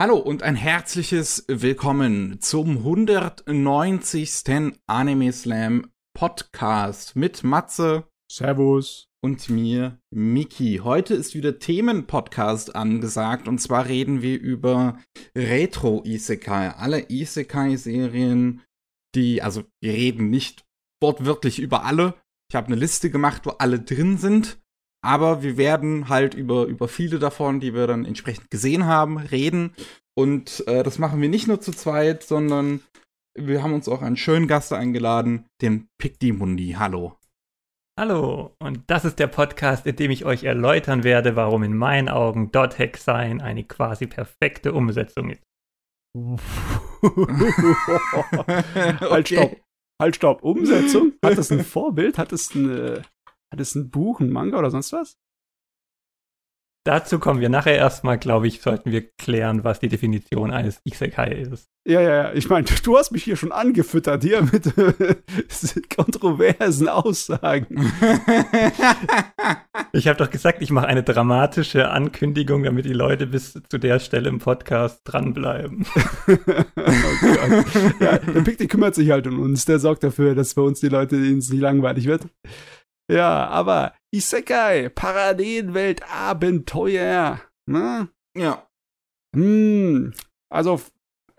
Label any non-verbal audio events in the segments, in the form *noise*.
Hallo und ein herzliches Willkommen zum 190. Anime Slam Podcast mit Matze. Servus. Und mir, Miki. Heute ist wieder Themenpodcast angesagt und zwar reden wir über Retro-Isekai. Alle Isekai-Serien, die, also wir reden nicht wortwörtlich über alle. Ich habe eine Liste gemacht, wo alle drin sind. Aber wir werden halt über, über viele davon, die wir dann entsprechend gesehen haben, reden. Und äh, das machen wir nicht nur zu zweit, sondern wir haben uns auch einen schönen Gast eingeladen, den Pikdimundi. Hallo. Hallo, und das ist der Podcast, in dem ich euch erläutern werde, warum in meinen Augen Dot Hack Sein eine quasi perfekte Umsetzung ist. *laughs* halt, *laughs* stopp. Halt, stopp. Umsetzung? Hat das ein *laughs* Vorbild? Hat es ein, hat es ein Buch, ein Manga oder sonst was? Dazu kommen wir nachher erstmal, glaube ich, sollten wir klären, was die Definition eines Isekai ist. Ja, ja, ja. Ich meine, du hast mich hier schon angefüttert, hier mit äh, *laughs* kontroversen Aussagen. *laughs* ich habe doch gesagt, ich mache eine dramatische Ankündigung, damit die Leute bis zu der Stelle im Podcast dranbleiben. *laughs* oh ja, der Pick, kümmert sich halt um uns. Der sorgt dafür, dass bei uns die Leute nicht langweilig wird. Ja, aber Isekai, Parallelwelt, Abenteuer. Ne? Ja. Hm, also,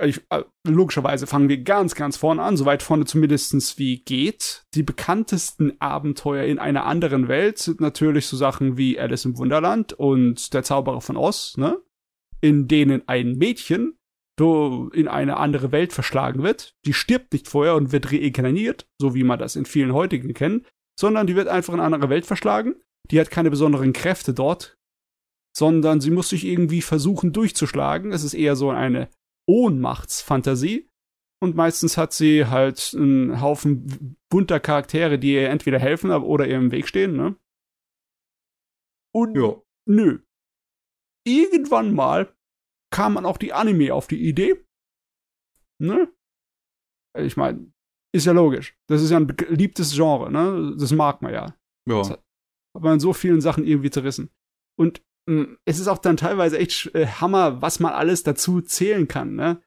ich, äh, logischerweise fangen wir ganz, ganz vorne an, soweit vorne zumindest wie geht. Die bekanntesten Abenteuer in einer anderen Welt sind natürlich so Sachen wie Alice im Wunderland und Der Zauberer von Oz, ne? In denen ein Mädchen in eine andere Welt verschlagen wird. Die stirbt nicht vorher und wird reinkarniert, so wie man das in vielen heutigen kennt, sondern die wird einfach in eine andere Welt verschlagen. Die hat keine besonderen Kräfte dort, sondern sie muss sich irgendwie versuchen durchzuschlagen. Es ist eher so eine Ohnmachtsfantasie. Und meistens hat sie halt einen Haufen bunter Charaktere, die ihr entweder helfen oder ihr im Weg stehen, ne? Und ja. nö. Irgendwann mal kam man auch die Anime auf die Idee. Ne? Ich meine, ist ja logisch. Das ist ja ein beliebtes Genre, ne? Das mag man ja. Ja. Das hat man in so vielen Sachen irgendwie zerrissen. Und mh, hm, es ist auch dann teilweise echt äh, Hammer, was man alles dazu zählen kann, ne?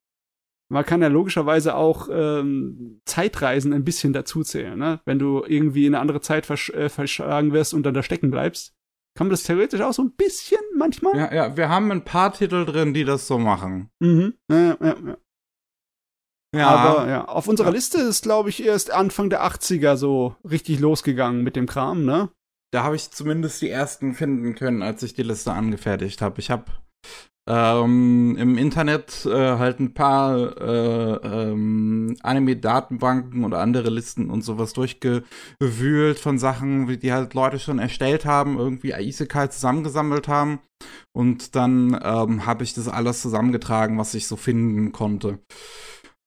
Man kann ja logischerweise auch ähm, Zeitreisen ein bisschen dazu zählen, ne? Wenn du irgendwie in eine andere Zeit versch äh, verschlagen wirst und dann da stecken bleibst, kann man das theoretisch auch so ein bisschen manchmal. Ja, ja, wir haben ein paar Titel drin, die das so machen. Mhm. Ja, ja, ja. Ja. Aber ja, auf unserer ja. Liste ist, glaube ich, erst Anfang der 80er so richtig losgegangen mit dem Kram, ne? Da habe ich zumindest die ersten finden können, als ich die Liste angefertigt habe. Ich habe ähm, im Internet äh, halt ein paar äh, ähm, Anime-Datenbanken oder andere Listen und sowas durchgewühlt von Sachen, die halt Leute schon erstellt haben, irgendwie Isekai zusammengesammelt haben. Und dann ähm, habe ich das alles zusammengetragen, was ich so finden konnte.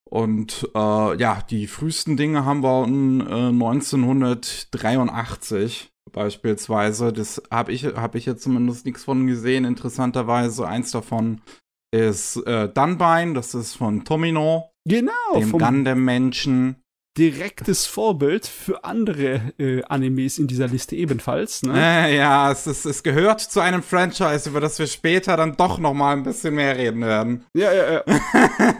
Und äh, ja, die frühesten Dinge haben wir in äh, 1983 beispielsweise. Das habe ich, hab ich jetzt zumindest nichts von gesehen. Interessanterweise, eins davon ist äh, Dunbine, das ist von Tomino. Genau. Dem Gundam-Menschen direktes Vorbild für andere äh, Animes in dieser Liste ebenfalls. Ne? Äh, ja, es, ist, es gehört zu einem Franchise, über das wir später dann doch noch mal ein bisschen mehr reden werden. Ja, ja, ja.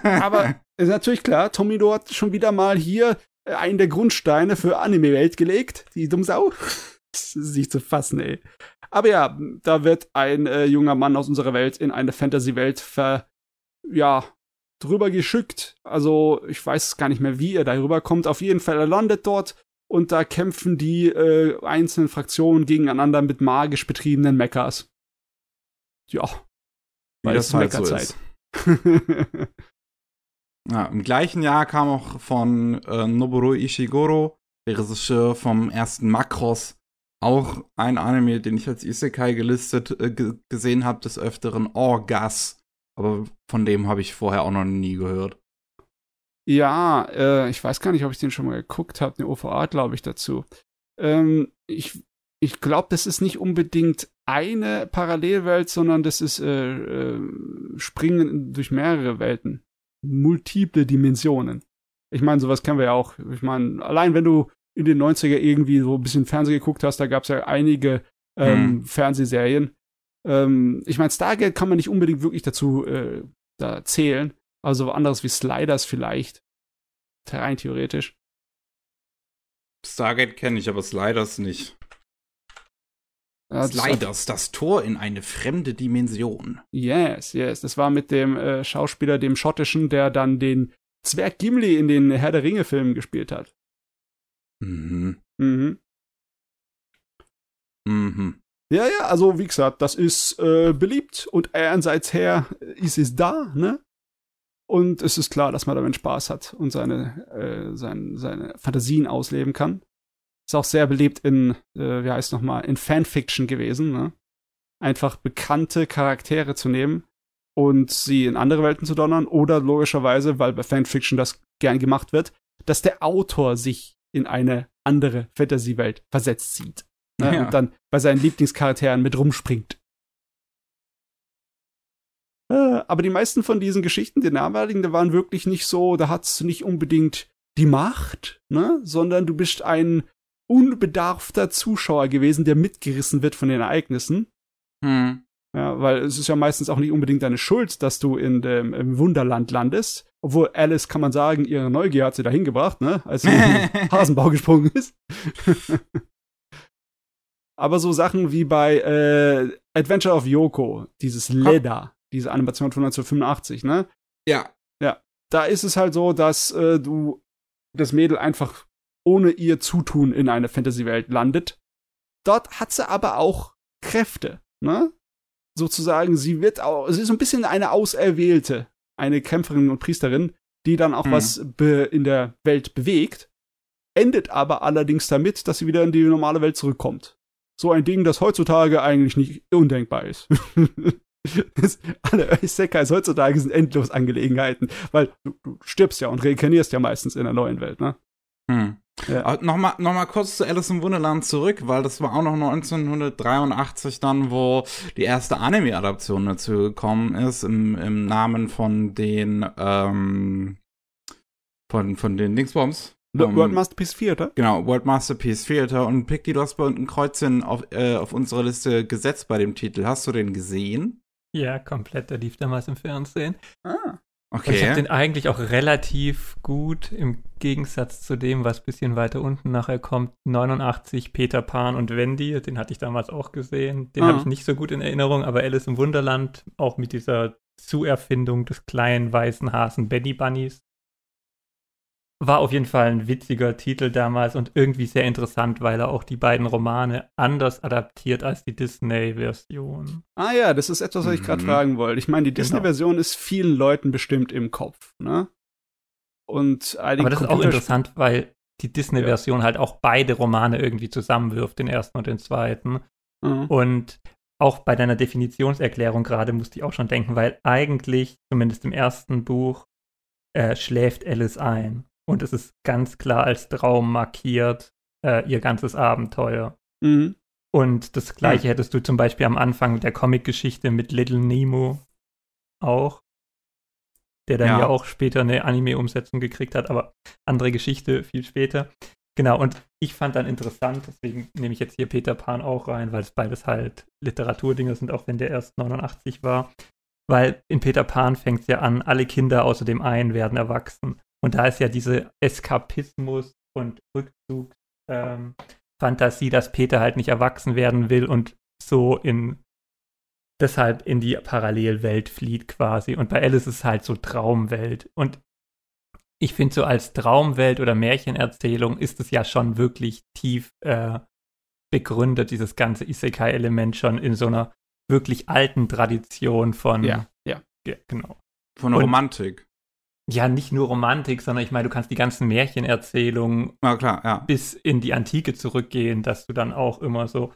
*laughs* Aber ist natürlich klar, Tomino hat schon wieder mal hier äh, einen der Grundsteine für Anime-Welt gelegt. Die Dummsau. das ist nicht zu fassen, ey. Aber ja, da wird ein äh, junger Mann aus unserer Welt in eine Fantasy-Welt ver, ja, drüber geschickt. Also, ich weiß gar nicht mehr, wie er da rüberkommt. Auf jeden Fall, er landet dort und da kämpfen die äh, einzelnen Fraktionen gegeneinander mit magisch betriebenen Mechas. Ja. Wie das halt so ist. *laughs* ja, Im gleichen Jahr kam auch von äh, Noboru Ishiguro, der Regisseur vom ersten Makros, auch ein Anime, den ich als Isekai gelistet äh, gesehen habe, des Öfteren Orgas. Aber von dem habe ich vorher auch noch nie gehört. Ja, äh, ich weiß gar nicht, ob ich den schon mal geguckt habe, eine OVA, glaube ich, dazu. Ähm, ich ich glaube, das ist nicht unbedingt eine Parallelwelt, sondern das ist äh, äh, Springen durch mehrere Welten. Multiple Dimensionen. Ich meine, sowas kennen wir ja auch. Ich meine, allein wenn du in den 90er irgendwie so ein bisschen Fernsehen geguckt hast, da gab es ja einige ähm, hm. Fernsehserien, ähm, ich meine, Stargate kann man nicht unbedingt wirklich dazu äh, da zählen. Also anderes wie Sliders vielleicht. Rein theoretisch. Stargate kenne ich, aber Sliders nicht. Ja, Sliders, das Tor in eine fremde Dimension. Yes, yes. Das war mit dem äh, Schauspieler, dem schottischen, der dann den Zwerg Gimli in den Herr der Ringe-Filmen gespielt hat. Mhm. Mhm. Mhm. Ja, ja, also wie gesagt, das ist äh, beliebt und einerseits her ist es da, ne? Und es ist klar, dass man damit Spaß hat und seine, äh, sein, seine Fantasien ausleben kann. Ist auch sehr beliebt in, äh, wie heißt nochmal, in Fanfiction gewesen, ne? Einfach bekannte Charaktere zu nehmen und sie in andere Welten zu donnern oder logischerweise, weil bei Fanfiction das gern gemacht wird, dass der Autor sich in eine andere Fantasy-Welt versetzt sieht. Ne? Ja. Und dann bei seinen Lieblingscharakteren mit rumspringt. Äh, aber die meisten von diesen Geschichten, die damaligen, da waren wirklich nicht so, da hattest du nicht unbedingt die Macht, ne? sondern du bist ein unbedarfter Zuschauer gewesen, der mitgerissen wird von den Ereignissen. Hm. Ja, weil es ist ja meistens auch nicht unbedingt deine Schuld, dass du in dem im Wunderland landest. Obwohl Alice, kann man sagen, ihre Neugier hat sie dahin gebracht, ne? Als sie in den *laughs* Hasenbau gesprungen ist. *laughs* Aber so Sachen wie bei äh, Adventure of Yoko, dieses Leda, diese Animation von 1985, ne? Ja. Da ist es halt so, dass äh, du das Mädel einfach ohne ihr Zutun in eine Fantasy-Welt landet. Dort hat sie aber auch Kräfte, ne? Sozusagen, sie wird auch, sie ist so ein bisschen eine Auserwählte, eine Kämpferin und Priesterin, die dann auch Mhm. was in der Welt bewegt, endet aber allerdings damit, dass sie wieder in die normale Welt zurückkommt. So ein Ding, das heutzutage eigentlich nicht undenkbar ist. *laughs* Das- Alle Isekais heutzutage sind endlos Angelegenheiten, weil du, du stirbst ja und reinkarnierst ja meistens in der neuen Welt, ne? Hm. Ja. Nochmal noch mal kurz zu Alice im Wunderland zurück, weil das war auch noch 1983 dann, wo die erste Anime-Adaption dazu gekommen ist, im, im Namen von den, ähm, von, von den Dingsbombs. Um, Um, World Masterpiece Theater? Genau, World Masterpiece Theater. Und Picky, du hast bei uns ein Kreuzchen auf, äh, auf unsere Liste gesetzt bei dem Titel. Hast du den gesehen? Ja, komplett. Der lief damals im Fernsehen. Ah. Und ich habe Okay. den eigentlich auch relativ gut im Gegensatz zu dem, was bisschen weiter unten nachher kommt. 89 Peter Pan und Wendy, den hatte ich damals auch gesehen. Den Ah. habe ich nicht so gut in Erinnerung, aber Alice im Wunderland, auch mit dieser Zuerfindung des kleinen weißen Hasen Benny Bunnies. War auf jeden Fall ein witziger Titel damals und irgendwie sehr interessant, weil er auch die beiden Romane anders adaptiert als die Disney-Version. ah ja, das ist etwas, was ich gerade Mhm. fragen wollte. Ich meine, die Genau. Disney-Version ist vielen Leuten bestimmt im Kopf, ne? Und einige Aber das ist auch interessant, weil die Disney-Version halt auch beide Romane irgendwie zusammenwirft, den ersten und den zweiten. Mhm. Und auch bei deiner Definitionserklärung gerade musste ich auch schon denken, weil eigentlich, zumindest im ersten Buch, äh, schläft Alice ein. Und es ist ganz klar als Traum markiert, äh, ihr ganzes Abenteuer. Mhm. Und das gleiche hättest du zum Beispiel am Anfang der Comic-Geschichte mit Little Nemo auch. Der dann Ja. ja, auch später eine Anime-Umsetzung gekriegt hat, aber andere Geschichte viel später. Genau, und ich fand dann interessant, deswegen nehme ich jetzt hier Peter Pan auch rein, weil es beides halt Literaturdinger sind, auch wenn der erst 89 war. Weil in Peter Pan fängt es ja an, alle Kinder außer dem einen werden erwachsen. Und da ist ja diese Eskapismus und Rückzug ähm, Fantasie, dass Peter halt nicht erwachsen werden will und so in deshalb in die Parallelwelt flieht quasi. Und bei Alice ist es halt so Traumwelt. Und ich finde, so als Traumwelt oder Märchenerzählung ist es ja schon wirklich tief äh, begründet, dieses ganze Isekai-Element schon in so einer wirklich alten Tradition von. Ja, ja. Ja, genau. Von der Romantik. Ja, nicht nur Romantik, sondern ich meine, du kannst die ganzen Märchenerzählungen klar, ja. bis in die Antike zurückgehen, dass du dann auch immer so.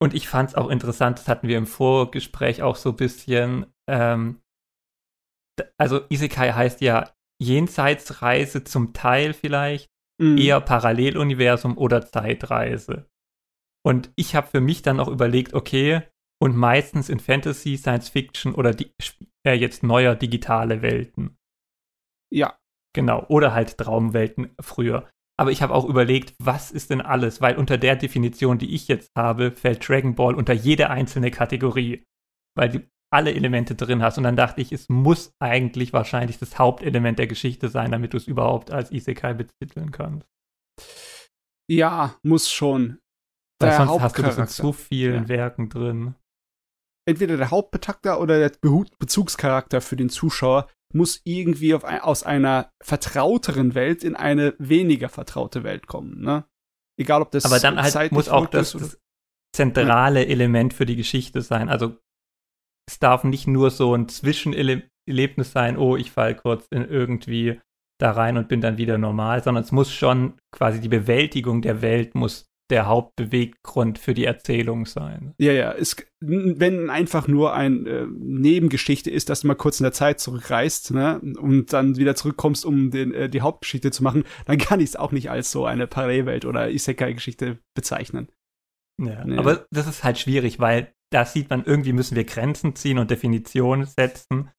Und ich fand es auch interessant, das hatten wir im Vorgespräch auch so ein bisschen. Ähm, also Isekai heißt ja Jenseitsreise zum Teil vielleicht, Mhm. eher Paralleluniversum oder Zeitreise. Und ich habe für mich dann auch überlegt, okay, und meistens in Fantasy, Science Fiction oder die, äh, jetzt neuer digitale Welten. Ja. Genau, oder halt Traumwelten früher. Aber ich habe auch überlegt, was ist denn alles? Weil unter der Definition, die ich jetzt habe, fällt Dragon Ball unter jede einzelne Kategorie. Weil die alle Elemente drin hast. Und dann dachte ich, es muss eigentlich wahrscheinlich das Hauptelement der Geschichte sein, damit du es überhaupt als Isekai betiteln kannst. Ja, muss schon. Weil der sonst hast du das in so vielen ja. Werken drin. Entweder der Hauptbetakter oder der Bezugscharakter für den Zuschauer muss irgendwie ein, aus einer vertrauteren Welt in eine weniger vertraute Welt kommen. Ne? Egal, ob das Aber dann halt muss auch das, das zentrale ja. Element für die Geschichte sein. Also es darf nicht nur so ein Zwischenerlebnis sein, oh, ich fall kurz in irgendwie da rein und bin dann wieder normal, sondern es muss schon quasi die Bewältigung der Welt muss der Hauptbeweggrund für die Erzählung sein. Ja, ja. Es, wenn einfach nur eine äh, Nebengeschichte ist, dass du mal kurz in der Zeit zurückreist ne, und dann wieder zurückkommst, um den, äh, die Hauptgeschichte zu machen, dann *laughs* kann ich es auch nicht als so eine Parallelwelt oder Isekai-Geschichte bezeichnen. Ja, nee. aber das ist halt schwierig, weil da sieht man, irgendwie müssen wir Grenzen ziehen und Definitionen setzen,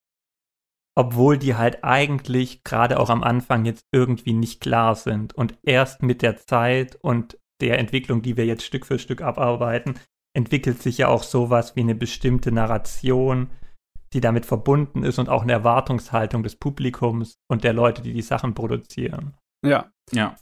obwohl die halt eigentlich gerade auch am Anfang jetzt irgendwie nicht klar sind und erst mit der Zeit und der Entwicklung, die wir jetzt Stück für Stück abarbeiten, entwickelt sich ja auch sowas wie eine bestimmte Narration, die damit verbunden ist und auch eine Erwartungshaltung des Publikums und der Leute, die die Sachen produzieren. Ja. Ja.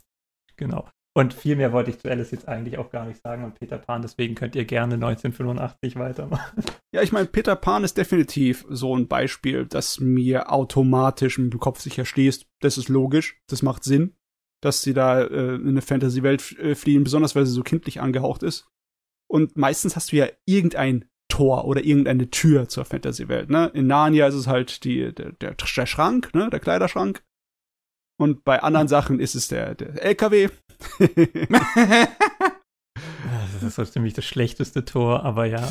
Genau. Und viel mehr wollte ich zu Alice jetzt eigentlich auch gar nicht sagen und Peter Pan, deswegen könnt ihr gerne 1985 weitermachen. Ja, ich meine, Peter Pan ist definitiv so ein Beispiel, das mir automatisch im Kopf sich erschließt. Das ist logisch, das macht Sinn dass sie da äh, in eine Fantasy-Welt äh, fliehen, besonders weil sie so kindlich angehaucht ist. Und meistens hast du ja irgendein Tor oder irgendeine Tür zur Fantasy-Welt. Ne? In Narnia ist es halt die, der, der, der Schrank, ne? der Kleiderschrank. Und bei anderen Sachen ist es der, der LKW. *laughs* *laughs* Das ist so ziemlich das schlechteste Tor, aber *laughs* ja.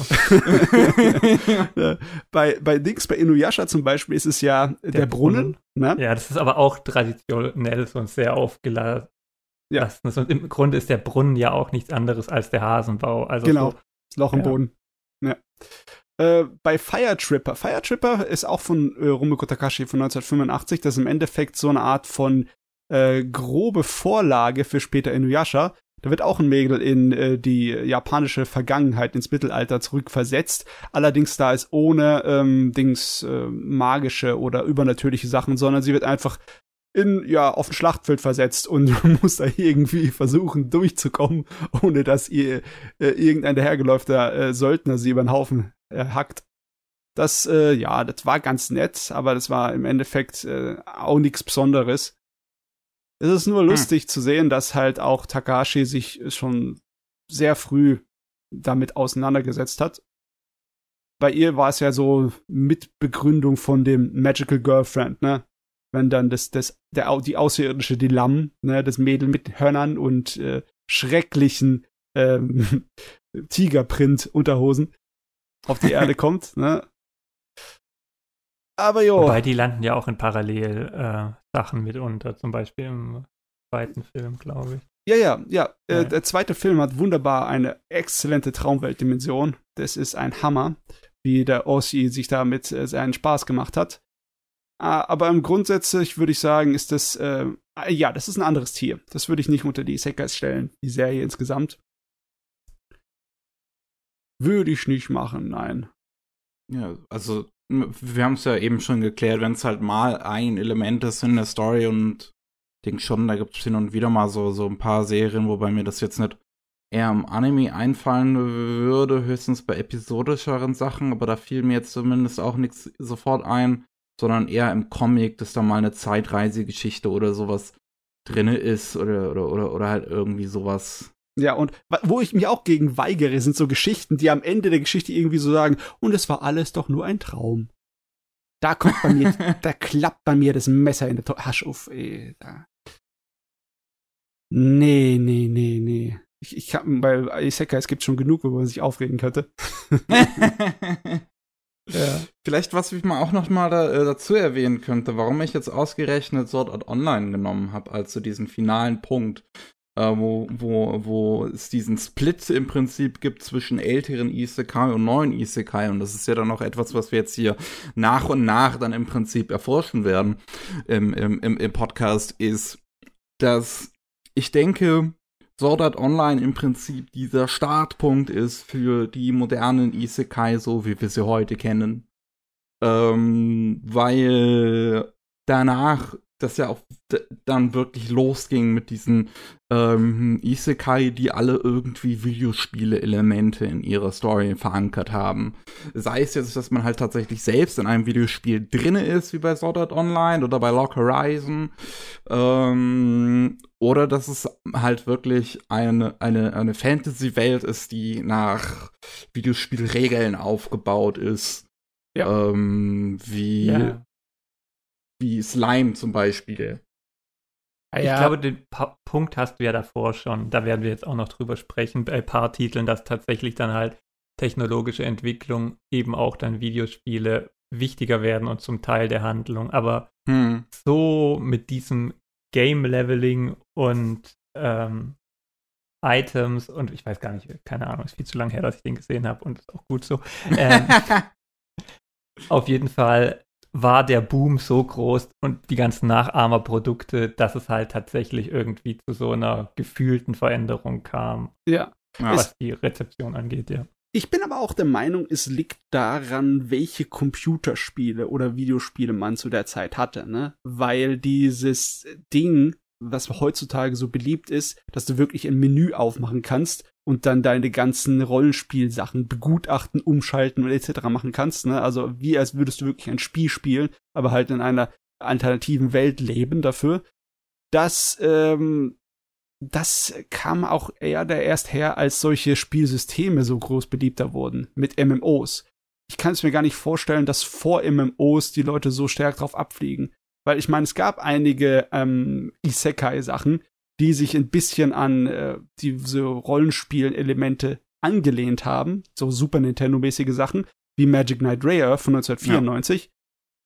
bei, bei Dings, bei Inuyasha zum Beispiel ist es ja der, der Brunnen. Brunnen. Ne? Ja, das ist aber auch traditionell und sehr aufgeladen. Ja. Und im Grunde ist der Brunnen ja auch nichts anderes als der Hasenbau. Also genau, so, das Loch im ja. Boden. Ja. Äh, bei Fire Tripper. Fire Tripper ist auch von äh, Rumiko Takashi von 1985. Das ist im Endeffekt so eine Art von äh, grobe Vorlage für später Inuyasha. Da wird auch ein Mädel in äh, die japanische Vergangenheit, ins Mittelalter zurückversetzt. Allerdings da ist ohne ähm, Dings äh, magische oder übernatürliche Sachen, sondern sie wird einfach in, ja, auf ein Schlachtfeld versetzt und *laughs* muss da irgendwie versuchen durchzukommen, ohne dass ihr äh, irgendein dahergeläufter äh, Söldner sie über den Haufen äh, hackt. Das, äh, ja, das war ganz nett, aber das war im Endeffekt äh, auch nichts Besonderes. Es ist nur hm. lustig hm. zu sehen, dass halt auch Takashi sich schon sehr früh damit auseinandergesetzt hat. Bei ihr war es ja so Mitbegründung von dem Magical Girlfriend, ne? Wenn dann das, das, der, die außerirdische Dilam, ne, das Mädel mit Hörnern und äh, schrecklichen ähm, *laughs* Tigerprint-Unterhosen auf die Erde *laughs* kommt, ne? Aber jo. Wobei die landen ja auch in Parallel-Sachen äh, mitunter, zum Beispiel im zweiten Film, glaube ich. Ja, ja, ja. Äh, ja. der zweite Film hat wunderbar eine exzellente Traumweltdimension. Das ist ein Hammer, wie der Ossi sich damit äh, seinen Spaß gemacht hat. Ah, aber im Grundsätzlich würde ich sagen, ist das, äh, ja, das ist ein anderes Tier. Das würde ich nicht unter die Sekais stellen, die Serie insgesamt. Würde ich nicht machen, nein. Ja, also wir haben es ja eben schon geklärt, wenn es halt mal ein Element ist in der Story und denke schon, da gibt es hin und wieder mal so, so ein paar Serien, wobei mir das jetzt nicht eher im Anime einfallen würde, höchstens bei episodischeren Sachen, aber da fiel mir jetzt zumindest auch nichts sofort ein, sondern eher im Comic, dass da mal eine Zeitreisegeschichte oder sowas drinne ist oder, oder, oder, oder halt irgendwie sowas ja, und wo ich mich auch gegen weigere, sind so Geschichten, die am Ende der Geschichte irgendwie so sagen, und es war alles doch nur ein Traum. Da kommt bei mir, *laughs* da klappt bei mir das Messer in der Tasche auf, ey. Da. Nee, nee, nee, nee. Ich, ich hab, bei Isekai, es gibt schon genug, wo man sich aufregen könnte. *laughs* ja. Vielleicht, was ich mal auch noch mal da, äh, dazu erwähnen könnte, warum ich jetzt ausgerechnet Sword Art Online genommen habe, als so diesen finalen Punkt äh, wo, wo, wo es diesen Split im Prinzip gibt zwischen älteren Isekai und neuen Isekai. Und das ist ja dann noch etwas, was wir jetzt hier nach und nach dann im Prinzip erforschen werden im, im, im Podcast, ist, dass ich denke, Sword Art Online im Prinzip dieser Startpunkt ist für die modernen Isekai, so wie wir sie heute kennen. ähm, weil danach das ja auch dann wirklich losging mit diesen ähm, Isekai, die alle irgendwie Videospiele-Elemente in ihrer Story verankert haben. Sei es jetzt, dass man halt tatsächlich selbst in einem Videospiel drinne ist, wie bei Sword Art Online oder bei Lock Horizon, ähm, oder dass es halt wirklich eine, eine, eine Fantasy-Welt ist, die nach Videospielregeln aufgebaut ist. Ja. Ähm, wie ja wie Slime zum Beispiel. Ah, ich glaube, den pa Punkt hast du ja davor schon. Da werden wir jetzt auch noch drüber sprechen, bei ein paar Titeln, dass tatsächlich dann halt technologische Entwicklung eben auch dann Videospiele wichtiger werden und zum Teil der Handlung. Aber hm. so mit diesem Game-Leveling und ähm, Items und ich weiß gar nicht, keine Ahnung, ist viel zu lange her, dass ich den gesehen habe und ist auch gut so. Ähm, *laughs* auf jeden Fall war der Boom so groß und die ganzen Nachahmerprodukte, dass es halt tatsächlich irgendwie zu so einer gefühlten Veränderung kam. Ja. Was es, die Rezeption angeht, ja. Ich bin aber auch der Meinung, es liegt daran, welche Computerspiele oder Videospiele man zu der Zeit hatte, ne? Weil dieses Ding, was heutzutage so beliebt ist, dass du wirklich ein Menü aufmachen kannst und dann deine ganzen Rollenspielsachen begutachten, umschalten und etc. machen kannst. Ne? Also wie als würdest du wirklich ein Spiel spielen, aber halt in einer alternativen Welt leben dafür. Das, ähm, das kam auch eher da erst her, als solche Spielsysteme so groß beliebter wurden mit MMOs. Ich kann es mir gar nicht vorstellen, dass vor MMOs die Leute so stark drauf abfliegen. Weil ich meine, es gab einige ähm, Isekai-Sachen, die sich ein bisschen an äh, diese Rollenspiel-Elemente angelehnt haben, so Super Nintendo-mäßige Sachen, wie Magic Knight Rare von 1994. Ja.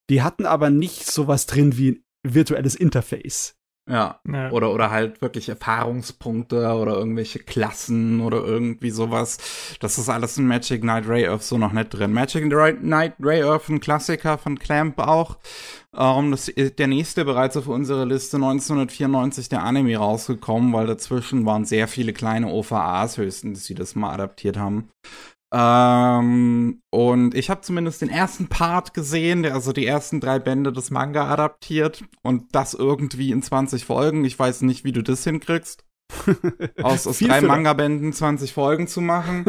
Die hatten aber nicht sowas drin wie ein virtuelles Interface. Ja. ja. Oder, oder halt wirklich Erfahrungspunkte oder irgendwelche Klassen oder irgendwie sowas. Das ist alles in Magic Knight Ray Earth so noch nicht drin. Magic Knight Ray Earth, ein Klassiker von Clamp auch. Ähm, das, der nächste bereits auf unserer Liste 1994 der Anime rausgekommen, weil dazwischen waren sehr viele kleine OVAs höchstens, die das mal adaptiert haben. Ähm, und ich habe zumindest den ersten Part gesehen, der also die ersten drei Bände des Manga adaptiert und das irgendwie in 20 Folgen. Ich weiß nicht, wie du das hinkriegst. *laughs* aus, aus drei Manga-Bänden 20 Folgen zu machen.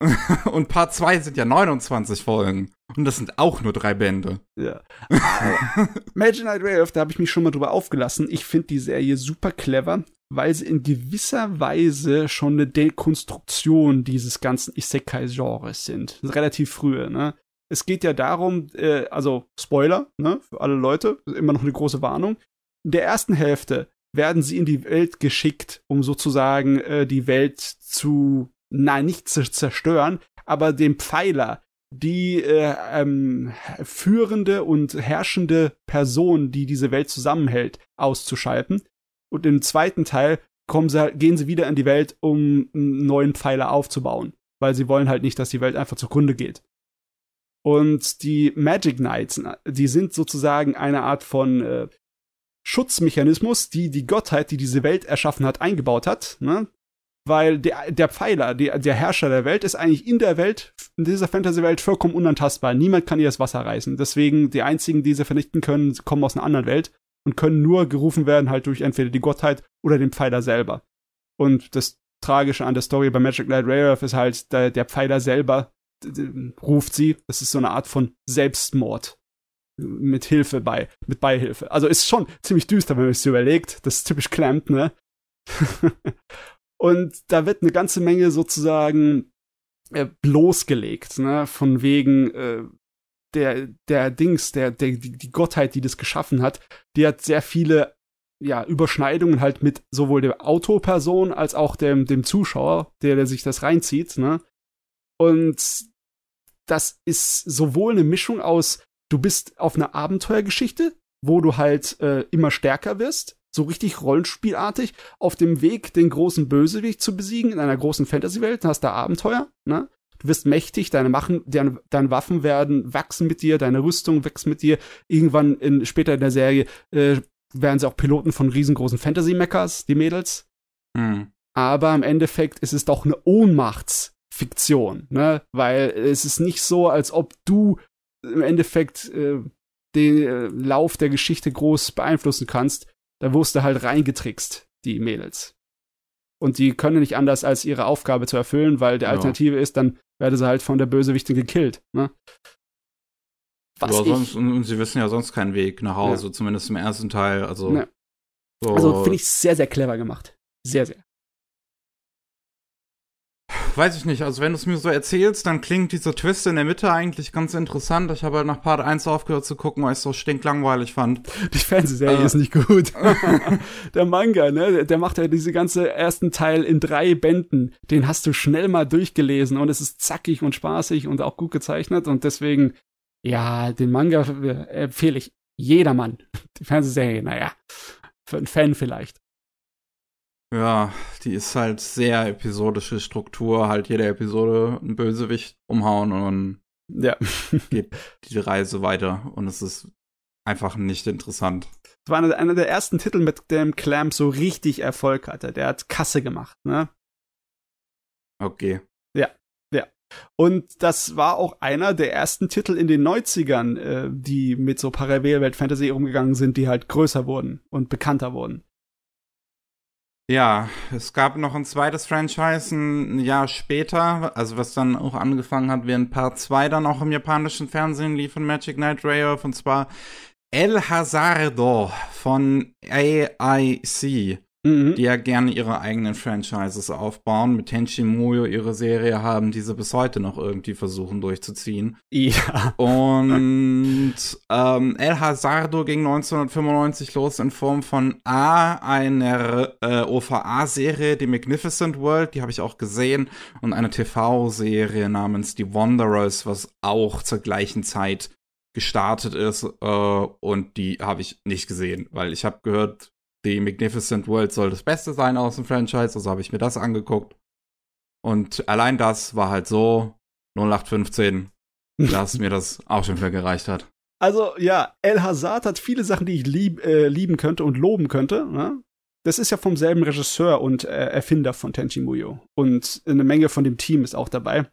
*laughs* und Part 2 sind ja 29 Folgen. Und das sind auch nur drei Bände. Ja. *laughs* Magic Night Ray da habe ich mich schon mal drüber aufgelassen. Ich finde die Serie super clever weil sie in gewisser Weise schon eine Dekonstruktion dieses ganzen Isekai-Genres sind. Relativ frühe, ne? Es geht ja darum, äh, also Spoiler, ne, für alle Leute, immer noch eine große Warnung. In der ersten Hälfte werden sie in die Welt geschickt, um sozusagen äh, die Welt zu, nein, nicht zu zerstören, aber den Pfeiler, die äh, ähm, führende und herrschende Person, die diese Welt zusammenhält, auszuschalten. Und im zweiten Teil kommen sie, gehen sie wieder in die Welt, um einen neuen Pfeiler aufzubauen. Weil sie wollen halt nicht, dass die Welt einfach zugrunde geht. Und die Magic Knights, die sind sozusagen eine Art von äh, Schutzmechanismus, die die Gottheit, die diese Welt erschaffen hat, eingebaut hat. Ne? Weil der, der Pfeiler, der, der Herrscher der Welt, ist eigentlich in der Welt, in dieser Fantasy-Welt vollkommen unantastbar. Niemand kann ihr das Wasser reißen. Deswegen, die einzigen, die sie vernichten können, kommen aus einer anderen Welt und können nur gerufen werden halt durch entweder die Gottheit oder den Pfeiler selber. Und das Tragische an der Story bei Magic Light Rare ist halt, der, der Pfeiler selber ruft sie. Das ist so eine Art von Selbstmord mit Hilfe bei, mit Beihilfe. Also ist schon ziemlich düster, wenn man sich überlegt. Das ist typisch Clamp, ne? *laughs* und da wird eine ganze Menge sozusagen äh, bloßgelegt, ne? Von wegen, äh, der, der Dings, der, der, die Gottheit, die das geschaffen hat, die hat sehr viele ja, Überschneidungen halt mit sowohl der Autoperson als auch dem, dem Zuschauer, der, der sich das reinzieht, ne? Und das ist sowohl eine Mischung aus, du bist auf einer Abenteuergeschichte, wo du halt äh, immer stärker wirst, so richtig rollenspielartig, auf dem Weg, den großen Bösewicht zu besiegen in einer großen Fantasy-Welt, hast da Abenteuer, ne? Du wirst mächtig, deine, Machen, deine, deine Waffen werden wachsen mit dir, deine Rüstung wächst mit dir. Irgendwann in, später in der Serie äh, werden sie auch Piloten von riesengroßen Fantasy-Meckers, die Mädels. Mhm. Aber im Endeffekt ist es doch eine Ohnmachtsfiktion, ne? Weil es ist nicht so, als ob du im Endeffekt äh, den äh, Lauf der Geschichte groß beeinflussen kannst, da wirst du halt reingetrickst, die Mädels. Und die können nicht anders, als ihre Aufgabe zu erfüllen, weil die Alternative ja. ist, dann werde sie halt von der Bösewichtin gekillt. Ne? Was ja, sonst, und sie wissen ja sonst keinen Weg nach Hause, ja. zumindest im ersten Teil. Also, ja. so. also finde ich sehr, sehr clever gemacht. Sehr, sehr weiß ich nicht. Also wenn du es mir so erzählst, dann klingt dieser Twist in der Mitte eigentlich ganz interessant. Ich habe halt nach Part 1 aufgehört zu gucken, weil ich es so stinklangweilig fand. Die Fernsehserie äh. ist nicht gut. *laughs* der Manga, ne, der macht ja diese ganze ersten Teil in drei Bänden. Den hast du schnell mal durchgelesen und es ist zackig und spaßig und auch gut gezeichnet und deswegen, ja, den Manga empfehle ich jedermann. Die Fernsehserie, naja, für einen Fan vielleicht. Ja, die ist halt sehr episodische Struktur, halt jede Episode ein Bösewicht umhauen und ja. *laughs* geht die Reise weiter und es ist einfach nicht interessant. Das war einer, einer der ersten Titel, mit dem Clamp so richtig Erfolg hatte. Der hat Kasse gemacht, ne? Okay. Ja, ja. Und das war auch einer der ersten Titel in den 90ern, äh, die mit so Parallelwelt-Fantasy umgegangen sind, die halt größer wurden und bekannter wurden. Ja, es gab noch ein zweites Franchise ein Jahr später, also was dann auch angefangen hat, während Part 2 dann auch im japanischen Fernsehen lief von Magic Knight Rayoff, und zwar El Hazardo von AIC mhm. die ja gerne ihre eigenen Franchises aufbauen. Mit Tenchi Muyo ihre Serie haben, die sie bis heute noch irgendwie versuchen durchzuziehen. Ja. Und ähm, El Hazardo ging 1995 los in Form von A, einer äh, OVA-Serie, die Magnificent World, die habe ich auch gesehen, und eine TV-Serie namens The Wanderers, was auch zur gleichen Zeit gestartet ist äh, und die habe ich nicht gesehen, weil ich habe gehört, die Magnificent World soll das Beste sein aus dem Franchise, also habe ich mir das angeguckt. Und allein das war halt so 0815, *laughs* dass mir das auch schon wieder gereicht hat. Also ja, El Hazard hat viele Sachen, die ich lieb, äh, lieben könnte und loben könnte. Ne? Das ist ja vom selben Regisseur und äh, Erfinder von Tenchi Muyo. Und eine Menge von dem Team ist auch dabei.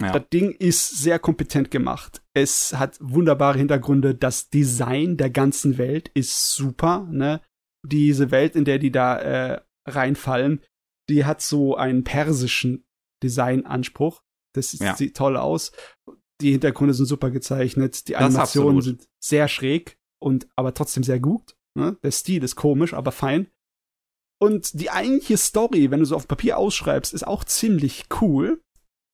Ja. Das Ding ist sehr kompetent gemacht. Es hat wunderbare Hintergründe. Das Design der ganzen Welt ist super. Ne? Diese Welt, in der die da äh, reinfallen, die hat so einen persischen Designanspruch. Das ja. sieht toll aus. Die Hintergründe sind super gezeichnet, die Animationen sind sehr schräg und aber trotzdem sehr gut. Ne? Der Stil ist komisch, aber fein. Und die eigentliche Story, wenn du so auf Papier ausschreibst, ist auch ziemlich cool.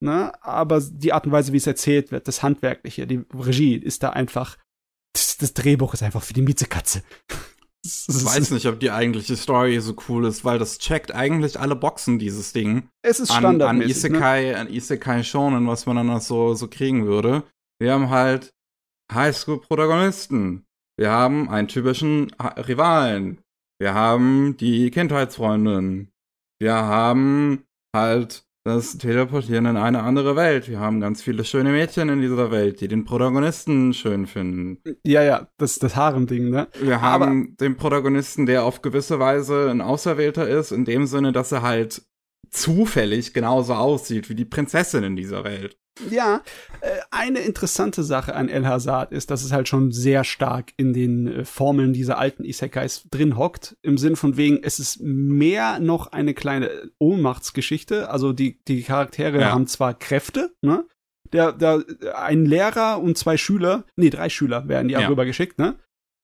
Ne? Aber die Art und Weise, wie es erzählt wird, das Handwerkliche, die Regie ist da einfach. Das, das Drehbuch ist einfach für die Miezekatze. *laughs* Ich weiß nicht, ob die eigentliche Story so cool ist, weil das checkt eigentlich alle Boxen, dieses Ding. Es ist Standard. An, an Isekai, ne? an Isekai Shonen, was man dann so, so kriegen würde. Wir haben halt Highschool-Protagonisten. Wir haben einen typischen Rivalen. Wir haben die Kindheitsfreundin. Wir haben halt das Teleportieren in eine andere Welt. Wir haben ganz viele schöne Mädchen in dieser Welt, die den Protagonisten schön finden. Ja, ja, das das Harem-Ding, ne? Wir haben Aber den Protagonisten, der auf gewisse Weise ein Auserwählter ist, in dem Sinne, dass er halt zufällig genauso aussieht wie die Prinzessin in dieser Welt. Ja, äh, eine interessante Sache an El Hazard ist, dass es halt schon sehr stark in den äh, Formeln dieser alten Isekais drin hockt. Im Sinn von wegen, es ist mehr noch eine kleine Ohnmachtsgeschichte. Also die, die Charaktere ja. haben zwar Kräfte, ne? Der, der, ein Lehrer und zwei Schüler, nee, drei Schüler werden die ja. auch rübergeschickt, ne?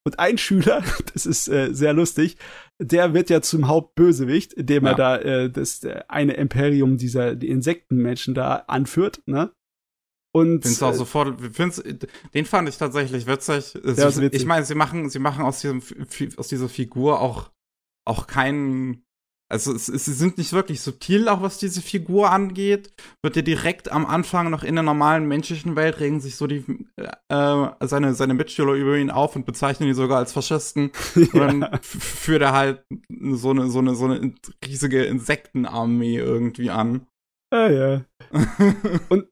Und ein Schüler, *laughs* das ist äh, sehr lustig, der wird ja zum Hauptbösewicht, indem ja. er da äh, das äh, eine Imperium dieser die Insektenmenschen da anführt, ne? Und find's auch äh, sofort, find's, den fand ich tatsächlich witzig. witzig. Ich meine, sie machen, sie machen aus diesem, aus dieser Figur auch, auch keinen, also es, es, sie sind nicht wirklich subtil, auch was diese Figur angeht. Wird ja direkt am Anfang noch in der normalen menschlichen Welt regen sich so die, äh, seine, seine Mitschüler über ihn auf und bezeichnen ihn sogar als Faschisten. *laughs* ja. Und dann führt er halt so eine, so eine, so eine riesige Insektenarmee irgendwie an. Ah, ja. *laughs* und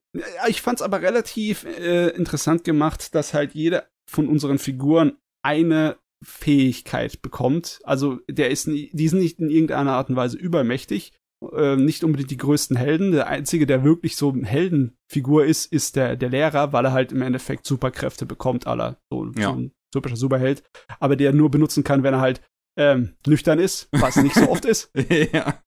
ich fand's aber relativ äh, interessant gemacht, dass halt jede von unseren Figuren eine Fähigkeit bekommt. Also der ist nie, die sind nicht in irgendeiner Art und Weise übermächtig. äh, nicht unbedingt die größten Helden. Der einzige, der wirklich so Heldenfigur ist, ist der, der Lehrer, weil er halt im Endeffekt Superkräfte bekommt, aller so, ja. so ein typischer Superheld, aber der nur benutzen kann, wenn er halt ähm, nüchtern ist, was nicht so oft ist. *laughs* ja.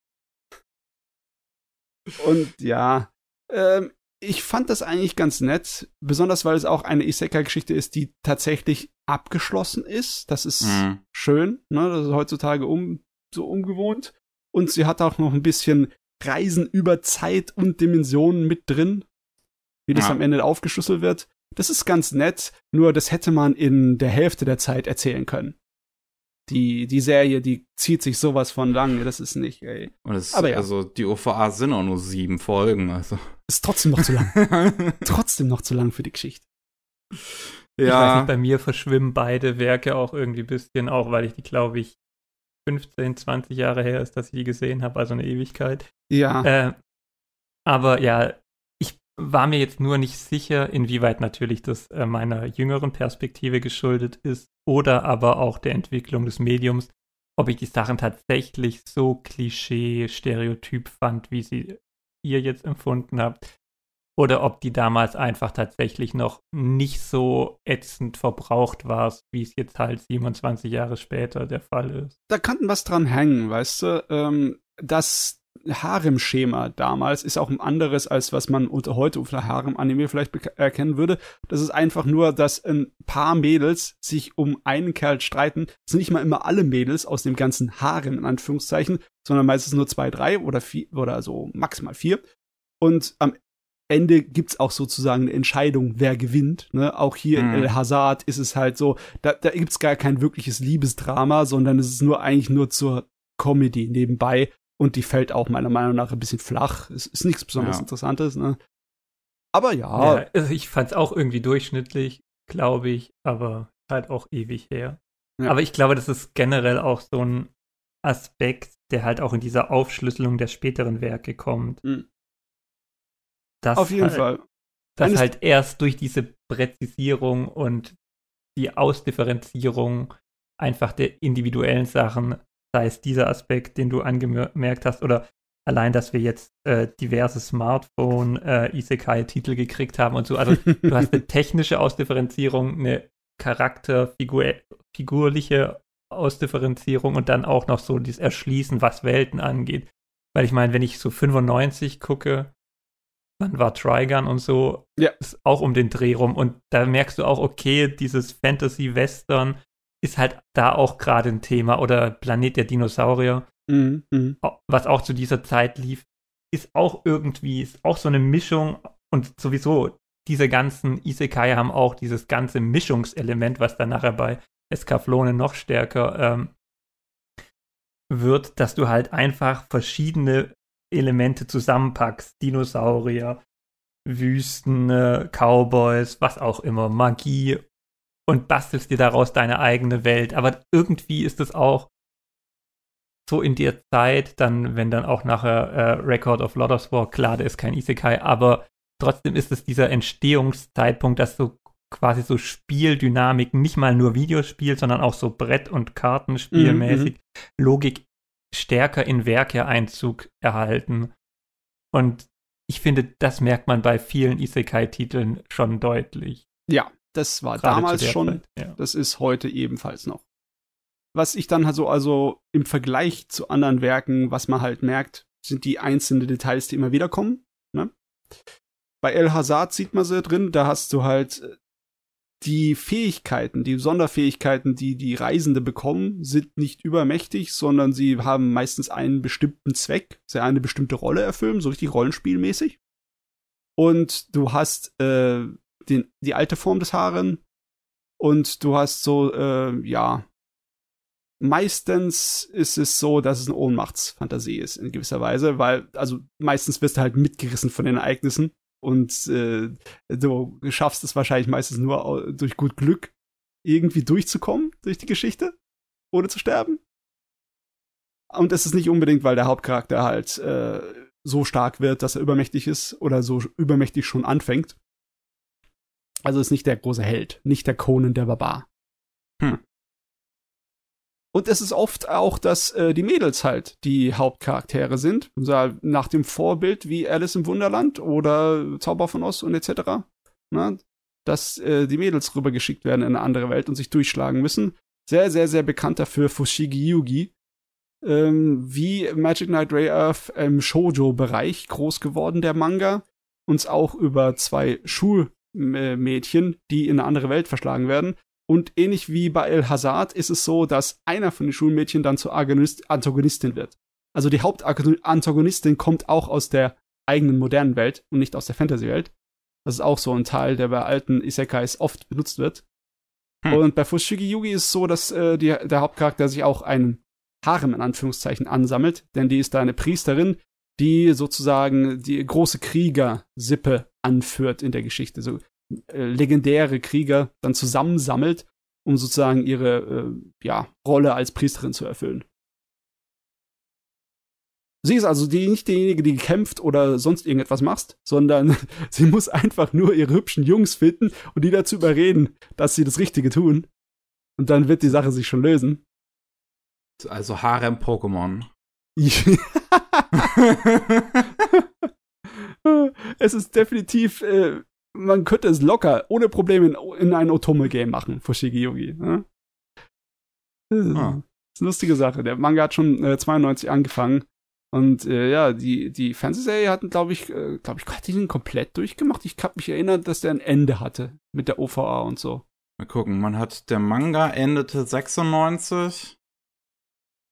Und ja, ähm, ich fand das eigentlich ganz nett, besonders weil es auch eine Isekai-Geschichte ist, die tatsächlich abgeschlossen ist. Das ist mhm. schön, ne? Das ist heutzutage um, so ungewohnt. Und sie hat auch noch ein bisschen Reisen über Zeit und Dimensionen mit drin, wie das ja. am Ende aufgeschlüsselt wird. Das ist ganz nett, nur das hätte man in der Hälfte der Zeit erzählen können. Die, die Serie, die zieht sich sowas von lang, das ist nicht, ey. Und es, Aber ja. Also die OVA sind auch nur sieben Folgen, also. Ist trotzdem noch zu lang. *laughs* trotzdem noch zu lang für die Geschichte. Ja. Ich weiß nicht, bei mir verschwimmen beide Werke auch irgendwie ein bisschen, auch weil ich die, glaube ich, 15, 20 Jahre her ist, dass ich die gesehen habe, also eine Ewigkeit. Ja. Äh, aber ja, ich war mir jetzt nur nicht sicher, inwieweit natürlich das äh, meiner jüngeren Perspektive geschuldet ist oder aber auch der Entwicklung des Mediums, ob ich die Sachen tatsächlich so klischee, stereotyp fand, wie sie ihr jetzt empfunden habt oder ob die damals einfach tatsächlich noch nicht so ätzend verbraucht war, wie es jetzt halt 27 Jahre später der Fall ist. Da kann was dran hängen, weißt du? Ähm, das Harem-Schema damals ist auch ein anderes, als was man unter heute unter Harem-Anime vielleicht erkennen würde. Das ist einfach nur, dass ein paar Mädels sich um einen Kerl streiten. Das sind nicht mal immer alle Mädels aus dem ganzen Harem, in Anführungszeichen, sondern meistens nur zwei, drei oder vier, oder so maximal vier. Und am Ende gibt's auch sozusagen eine Entscheidung, wer gewinnt. Ne? Auch hier mhm. in El Hazard ist es halt so, da, da gibt's gar kein wirkliches Liebesdrama, sondern es ist nur eigentlich nur zur Comedy nebenbei und die fällt auch meiner Meinung nach ein bisschen flach. Es ist nichts besonders ja. Interessantes. Ne? Aber ja. ja also ich fand's auch irgendwie durchschnittlich, glaube ich, aber halt auch ewig her. Ja. Aber ich glaube, das ist generell auch so ein Aspekt, der halt auch in dieser Aufschlüsselung der späteren Werke kommt. Mhm Auf jeden halt, Fall. Dass Eines halt erst durch diese Präzisierung und die Ausdifferenzierung einfach der individuellen Sachen, sei es dieser Aspekt, den du angemerkt hast, oder allein, dass wir jetzt äh, diverse Smartphone-Isekai-Titel äh, gekriegt haben und so. Also du hast eine *laughs* technische Ausdifferenzierung, eine charakterfigurliche Ausdifferenzierung und dann auch noch so dieses Erschließen, was Welten angeht. Weil ich meine, wenn ich so 95 gucke, wann war Trigun und so, ja. ist auch um den Dreh rum. Und da merkst du auch, okay, dieses Fantasy-Western ist halt da auch gerade ein Thema. Oder Planet der Dinosaurier, mhm, mhm. was auch zu dieser Zeit lief, ist auch irgendwie, ist auch so eine Mischung. Und sowieso, diese ganzen Isekai haben auch dieses ganze Mischungselement, was dann nachher bei Eskaflone noch stärker ähm, wird, dass du halt einfach verschiedene Elemente zusammenpackst. Dinosaurier, Wüsten, äh, Cowboys, was auch immer, Magie und bastelst dir daraus deine eigene Welt. Aber irgendwie ist es auch so in der Zeit, dann, wenn dann auch nachher äh, Record of Lotus War, klar, der ist kein Isekai, aber trotzdem ist es dieser Entstehungszeitpunkt, dass so quasi so Spieldynamiken, nicht mal nur Videospiel, sondern auch so Brett- und Kartenspielmäßig, mhm, mhm. Logik stärker in Werke Einzug erhalten. Und ich finde, das merkt man bei vielen Isekai-Titeln schon deutlich. Ja, das war Gerade damals schon, ja. das ist heute ebenfalls noch. Was ich dann also, also im Vergleich zu anderen Werken, was man halt merkt, sind die einzelnen Details, die immer wieder kommen. Ne? Bei El Hazard sieht man sie drin, da hast du halt äh, die Fähigkeiten, die Sonderfähigkeiten, die die Reisende bekommen, sind nicht übermächtig, sondern sie haben meistens einen bestimmten Zweck, sie eine bestimmte Rolle erfüllen, so richtig rollenspielmäßig. Und du hast äh, den, die alte Form des Haaren und du hast so, äh, ja, meistens ist es so, dass es eine Ohnmachtsfantasie ist in gewisser Weise, weil, also meistens wirst du halt mitgerissen von den Ereignissen und äh, du schaffst es wahrscheinlich meistens nur durch gut Glück irgendwie durchzukommen durch die Geschichte, ohne zu sterben. Und es ist nicht unbedingt, weil der Hauptcharakter halt äh, so stark wird, dass er übermächtig ist oder so übermächtig schon anfängt. Also ist nicht der große Held, nicht der Conan der Barbar. Hm. Und es ist oft auch, dass äh, die Mädels halt die Hauptcharaktere sind. Also nach dem Vorbild wie Alice im Wunderland oder Zauber von Oz und etc. Na, dass äh, die Mädels rübergeschickt werden in eine andere Welt und sich durchschlagen müssen. Sehr, sehr, sehr bekannt dafür Fushigi Yugi. Ähm, wie Magic Knight Ray Earth im Shoujo-Bereich groß geworden, der Manga. Uns auch über zwei Schulmädchen, die in eine andere Welt verschlagen werden. Und ähnlich wie bei El Hazard ist es so, dass einer von den Schulmädchen dann zur Agonist Antagonistin wird. Also die Hauptantagonistin kommt auch aus der eigenen modernen Welt und nicht aus der Fantasy-Welt. Das ist auch so ein Teil, der bei alten Isekais oft benutzt wird. Hm. Und bei Fushigi Yugi ist es so, dass äh, die, der Hauptcharakter sich auch einen Harem in Anführungszeichen ansammelt, denn die ist da eine Priesterin, die sozusagen die große Kriegersippe anführt in der Geschichte. So äh, legendäre Krieger dann zusammensammelt, um sozusagen ihre äh, ja, Rolle als Priesterin zu erfüllen. Sie ist also die, nicht diejenige, die kämpft oder sonst irgendetwas macht, sondern *laughs* sie muss einfach nur ihre hübschen Jungs finden und die dazu überreden, dass sie das Richtige tun. Und dann wird die Sache sich schon lösen. Also Harem-Pokémon. *laughs* *laughs* es ist definitiv, äh, man könnte es locker, ohne Probleme in, in ein Otome-Game machen, Fushigi Yugi. Ne? Ah. Das ist eine lustige Sache. Der Manga hat schon äh, 92 angefangen und äh, ja, die, die Fernsehserie hatten, glaube ich, äh, glaube ich, hat die den komplett durchgemacht. Ich habe mich erinnert, dass der ein Ende hatte mit der OVA und so. Mal gucken, man hat, der Manga endete 96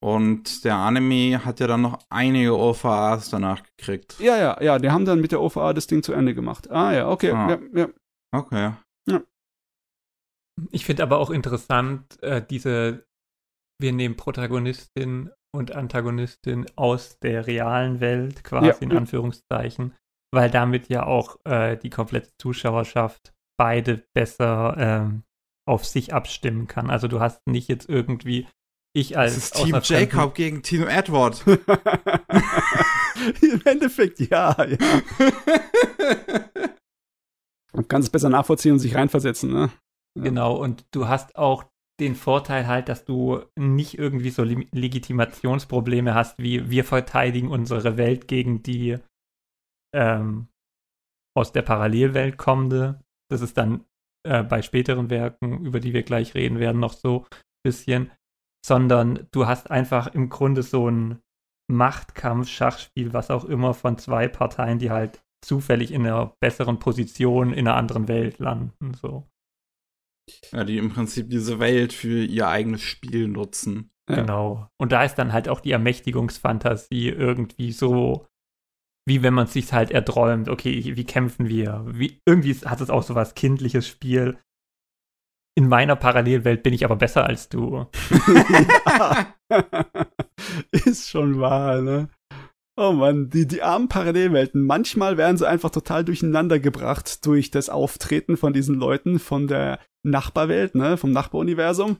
und der Anime hat ja dann noch einige OVAs danach gekriegt. Ja, ja, ja, die haben dann mit der OVA das Ding zu Ende gemacht. Ah ja, okay, ah. ja, ja. Okay. Ja. Ich finde aber auch interessant, äh, diese, wir nehmen Protagonistin und Antagonistin aus der realen Welt, quasi ja. in Anführungszeichen, weil damit ja auch äh, die komplette Zuschauerschaft beide besser ähm, auf sich abstimmen kann. Also du hast nicht jetzt irgendwie ich als das ist Team Jacob gegen Team Edward. *laughs* Im Endeffekt ja, ja. Man kann es besser nachvollziehen und sich reinversetzen, ne? Ja. Genau, und du hast auch den Vorteil halt, dass du nicht irgendwie so Legitimationsprobleme hast, wie wir verteidigen unsere Welt gegen die ähm, aus der Parallelwelt kommende. Das ist dann äh, bei späteren Werken, über die wir gleich reden werden, noch so ein bisschen. Sondern du hast einfach im Grunde so ein Machtkampf, Schachspiel, was auch immer, von zwei Parteien, die halt zufällig in einer besseren Position in einer anderen Welt landen. So. Ja, die im Prinzip diese Welt für ihr eigenes Spiel nutzen. Genau. Und da ist dann halt auch die Ermächtigungsfantasie irgendwie so, wie wenn man es sich halt erträumt, okay, wie kämpfen wir? Wie, irgendwie hat es auch so was kindliches Spiel. In meiner Parallelwelt bin ich aber besser als du. *laughs* ist schon wahr, ne? Oh Mann, die, die armen Parallelwelten. Manchmal werden sie einfach total durcheinander gebracht durch das Auftreten von diesen Leuten von der Nachbarwelt, ne, vom Nachbaruniversum.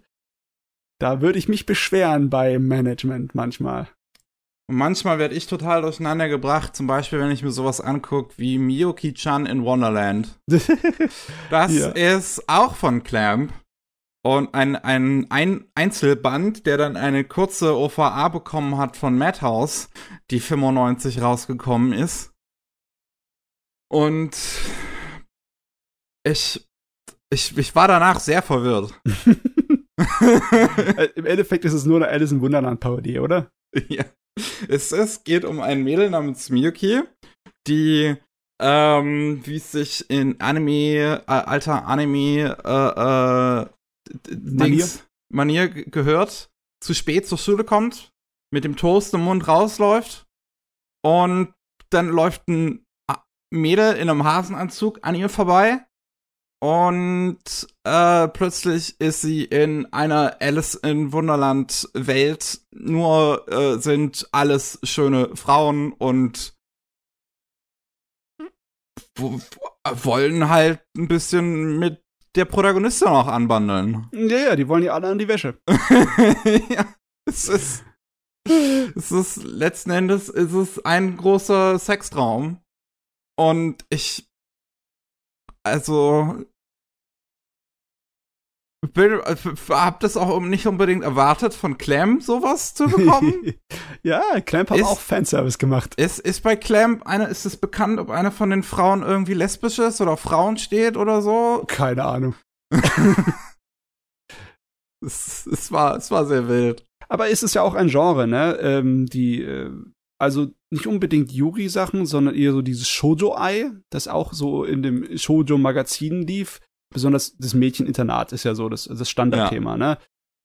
Da würde ich mich beschweren bei Management manchmal. Und manchmal werde ich total durcheinander gebracht, zum Beispiel, wenn ich mir sowas angucke wie Miyoki-chan in Wonderland. *laughs* das ja. ist auch von Clamp. Und ein, ein, ein Einzelband, der dann eine kurze OVA bekommen hat von Madhouse, die 95 rausgekommen ist. Und ich ich, ich war danach sehr verwirrt. *laughs* *laughs* Äh, Im Endeffekt ist es nur eine Alice im Wunderland-Parodie, oder? Ja. Es, es geht um ein Mädel namens Miyuki, die, ähm, wie es sich in Anime, äh, alter Anime, äh, äh, Manier. Manier gehört, zu spät zur Schule kommt, mit dem Toast im Mund rausläuft und dann läuft ein Mädel in einem Hasenanzug an ihr vorbei und äh, plötzlich ist sie in einer Alice in Wunderland Welt. Nur äh, sind alles schöne Frauen und wollen halt ein bisschen mit der Protagonistin auch anbandeln. Ja, ja, die wollen ja alle an die Wäsche. *laughs* ja, es ist, es ist letzten Endes ist es ein großer Sextraum. Und ich, also bin, äh, hab das auch nicht unbedingt erwartet, von Clamp sowas zu bekommen. *laughs* ja, Clamp hat Ist- auch Fanservice gemacht. ist, ist bei Clamp eine, ist es bekannt, ob eine von den Frauen irgendwie lesbisch ist oder auf Frauen steht oder so? Keine Ahnung. *laughs* Es, es, war, es war sehr wild. Aber es ist ja auch ein Genre, ne? Ähm, die, äh, also nicht unbedingt Yuri-Sachen, sondern eher so dieses Shoujo-Ei, das auch so in dem Shoujo-Magazin lief. Besonders das Mädcheninternat ist ja so das, das Standardthema, ne?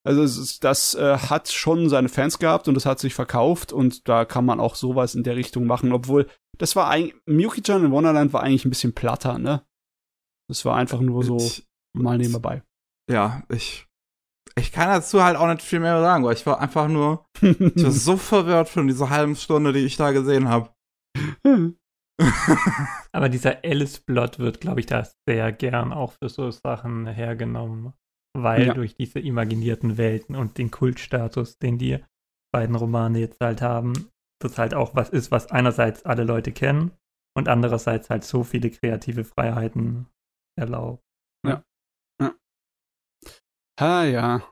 Also ist, das äh, hat schon seine Fans gehabt und das hat sich verkauft und da kann man auch sowas in der Richtung machen, obwohl das war eigentlich, Miyuki-chan in Wonderland war eigentlich ein bisschen platter, ne? Das war einfach nur so Ich, mal nebenbei. ja, ich, ich kann dazu halt auch nicht viel mehr sagen, weil ich war einfach nur, ich war *laughs* so verwirrt von dieser halben Stunde, die ich da gesehen habe. *laughs* *laughs* Aber dieser Alice-Plot wird, glaube ich, da sehr gern auch für so Sachen hergenommen. Weil Ja. durch diese imaginierten Welten und den Kultstatus, den die beiden Romane jetzt halt haben, das halt auch was ist, was einerseits alle Leute kennen und andererseits halt so viele kreative Freiheiten erlaubt. Ah ja.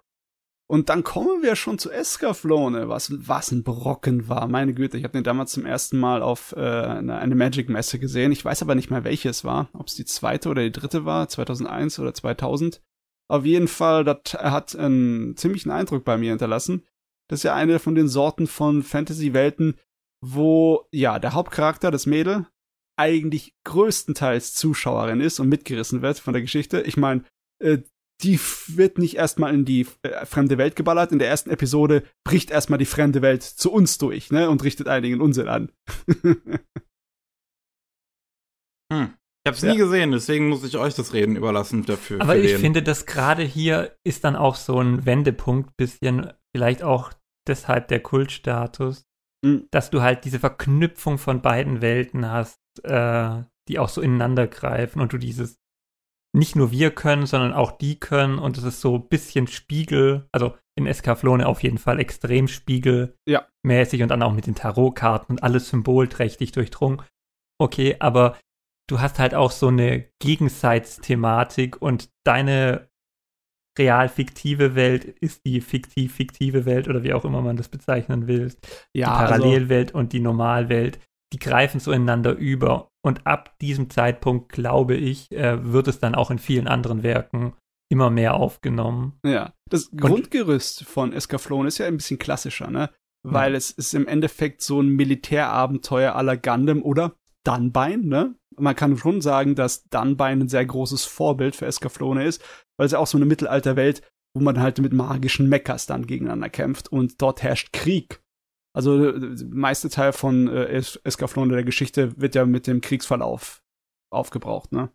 Und dann kommen wir schon zu Escaflowne, was, was ein Brocken war. Meine Güte, ich habe den damals zum ersten Mal auf äh, eine, Magic-Messe gesehen. Ich weiß aber nicht mehr, welche es war. Ob es die zweite oder die dritte war, 2001 oder 2000. Auf jeden Fall, das hat einen ziemlichen Eindruck bei mir hinterlassen. Das ist ja eine von den Sorten von Fantasy-Welten, wo, ja, der Hauptcharakter, das Mädel, eigentlich größtenteils Zuschauerin ist und mitgerissen wird von der Geschichte. Ich meine, äh, die wird nicht erstmal in die äh, fremde Welt geballert. In der ersten Episode bricht erstmal die fremde Welt zu uns durch, ne, und richtet einigen Unsinn an. *laughs* Hm. Ich hab's Ja. nie gesehen, deswegen muss ich euch das Reden überlassen dafür. Aber ich den. finde, dass gerade hier ist dann auch so ein Wendepunkt, bisschen, vielleicht auch deshalb der Kultstatus, Mhm. dass du halt diese Verknüpfung von beiden Welten hast, äh, die auch so ineinander greifen und du dieses nicht nur wir können, sondern auch die können und es ist so ein bisschen Spiegel, also in Escaflone auf jeden Fall extrem spiegelmäßig und dann auch mit den Tarotkarten und alles symbolträchtig durchdrungen. Okay, aber du hast halt auch so eine Gegenseitsthematik und deine real-fiktive Welt ist die fiktiv-fiktive Welt oder wie auch immer man das bezeichnen will. die Ja, also, Parallelwelt und die Normalwelt, die greifen so ineinander über. Und ab diesem Zeitpunkt, glaube ich, äh, wird es dann auch in vielen anderen Werken immer mehr aufgenommen. ja. Das Grundgerüst von Escaflowne ist ja ein bisschen klassischer, ne? Weil es ist im Endeffekt so ein Militärabenteuer aller Gundam oder Dunbine, ne? Man kann schon sagen, dass Dunbine ein sehr großes Vorbild für Escaflowne ist, weil es ja auch so eine Mittelalterwelt, wo man halt mit magischen Mechas dann gegeneinander kämpft und dort herrscht Krieg. Also äh, der meiste Teil von äh, Es- Escaflowne der Geschichte wird ja mit dem Kriegsverlauf aufgebraucht, ne?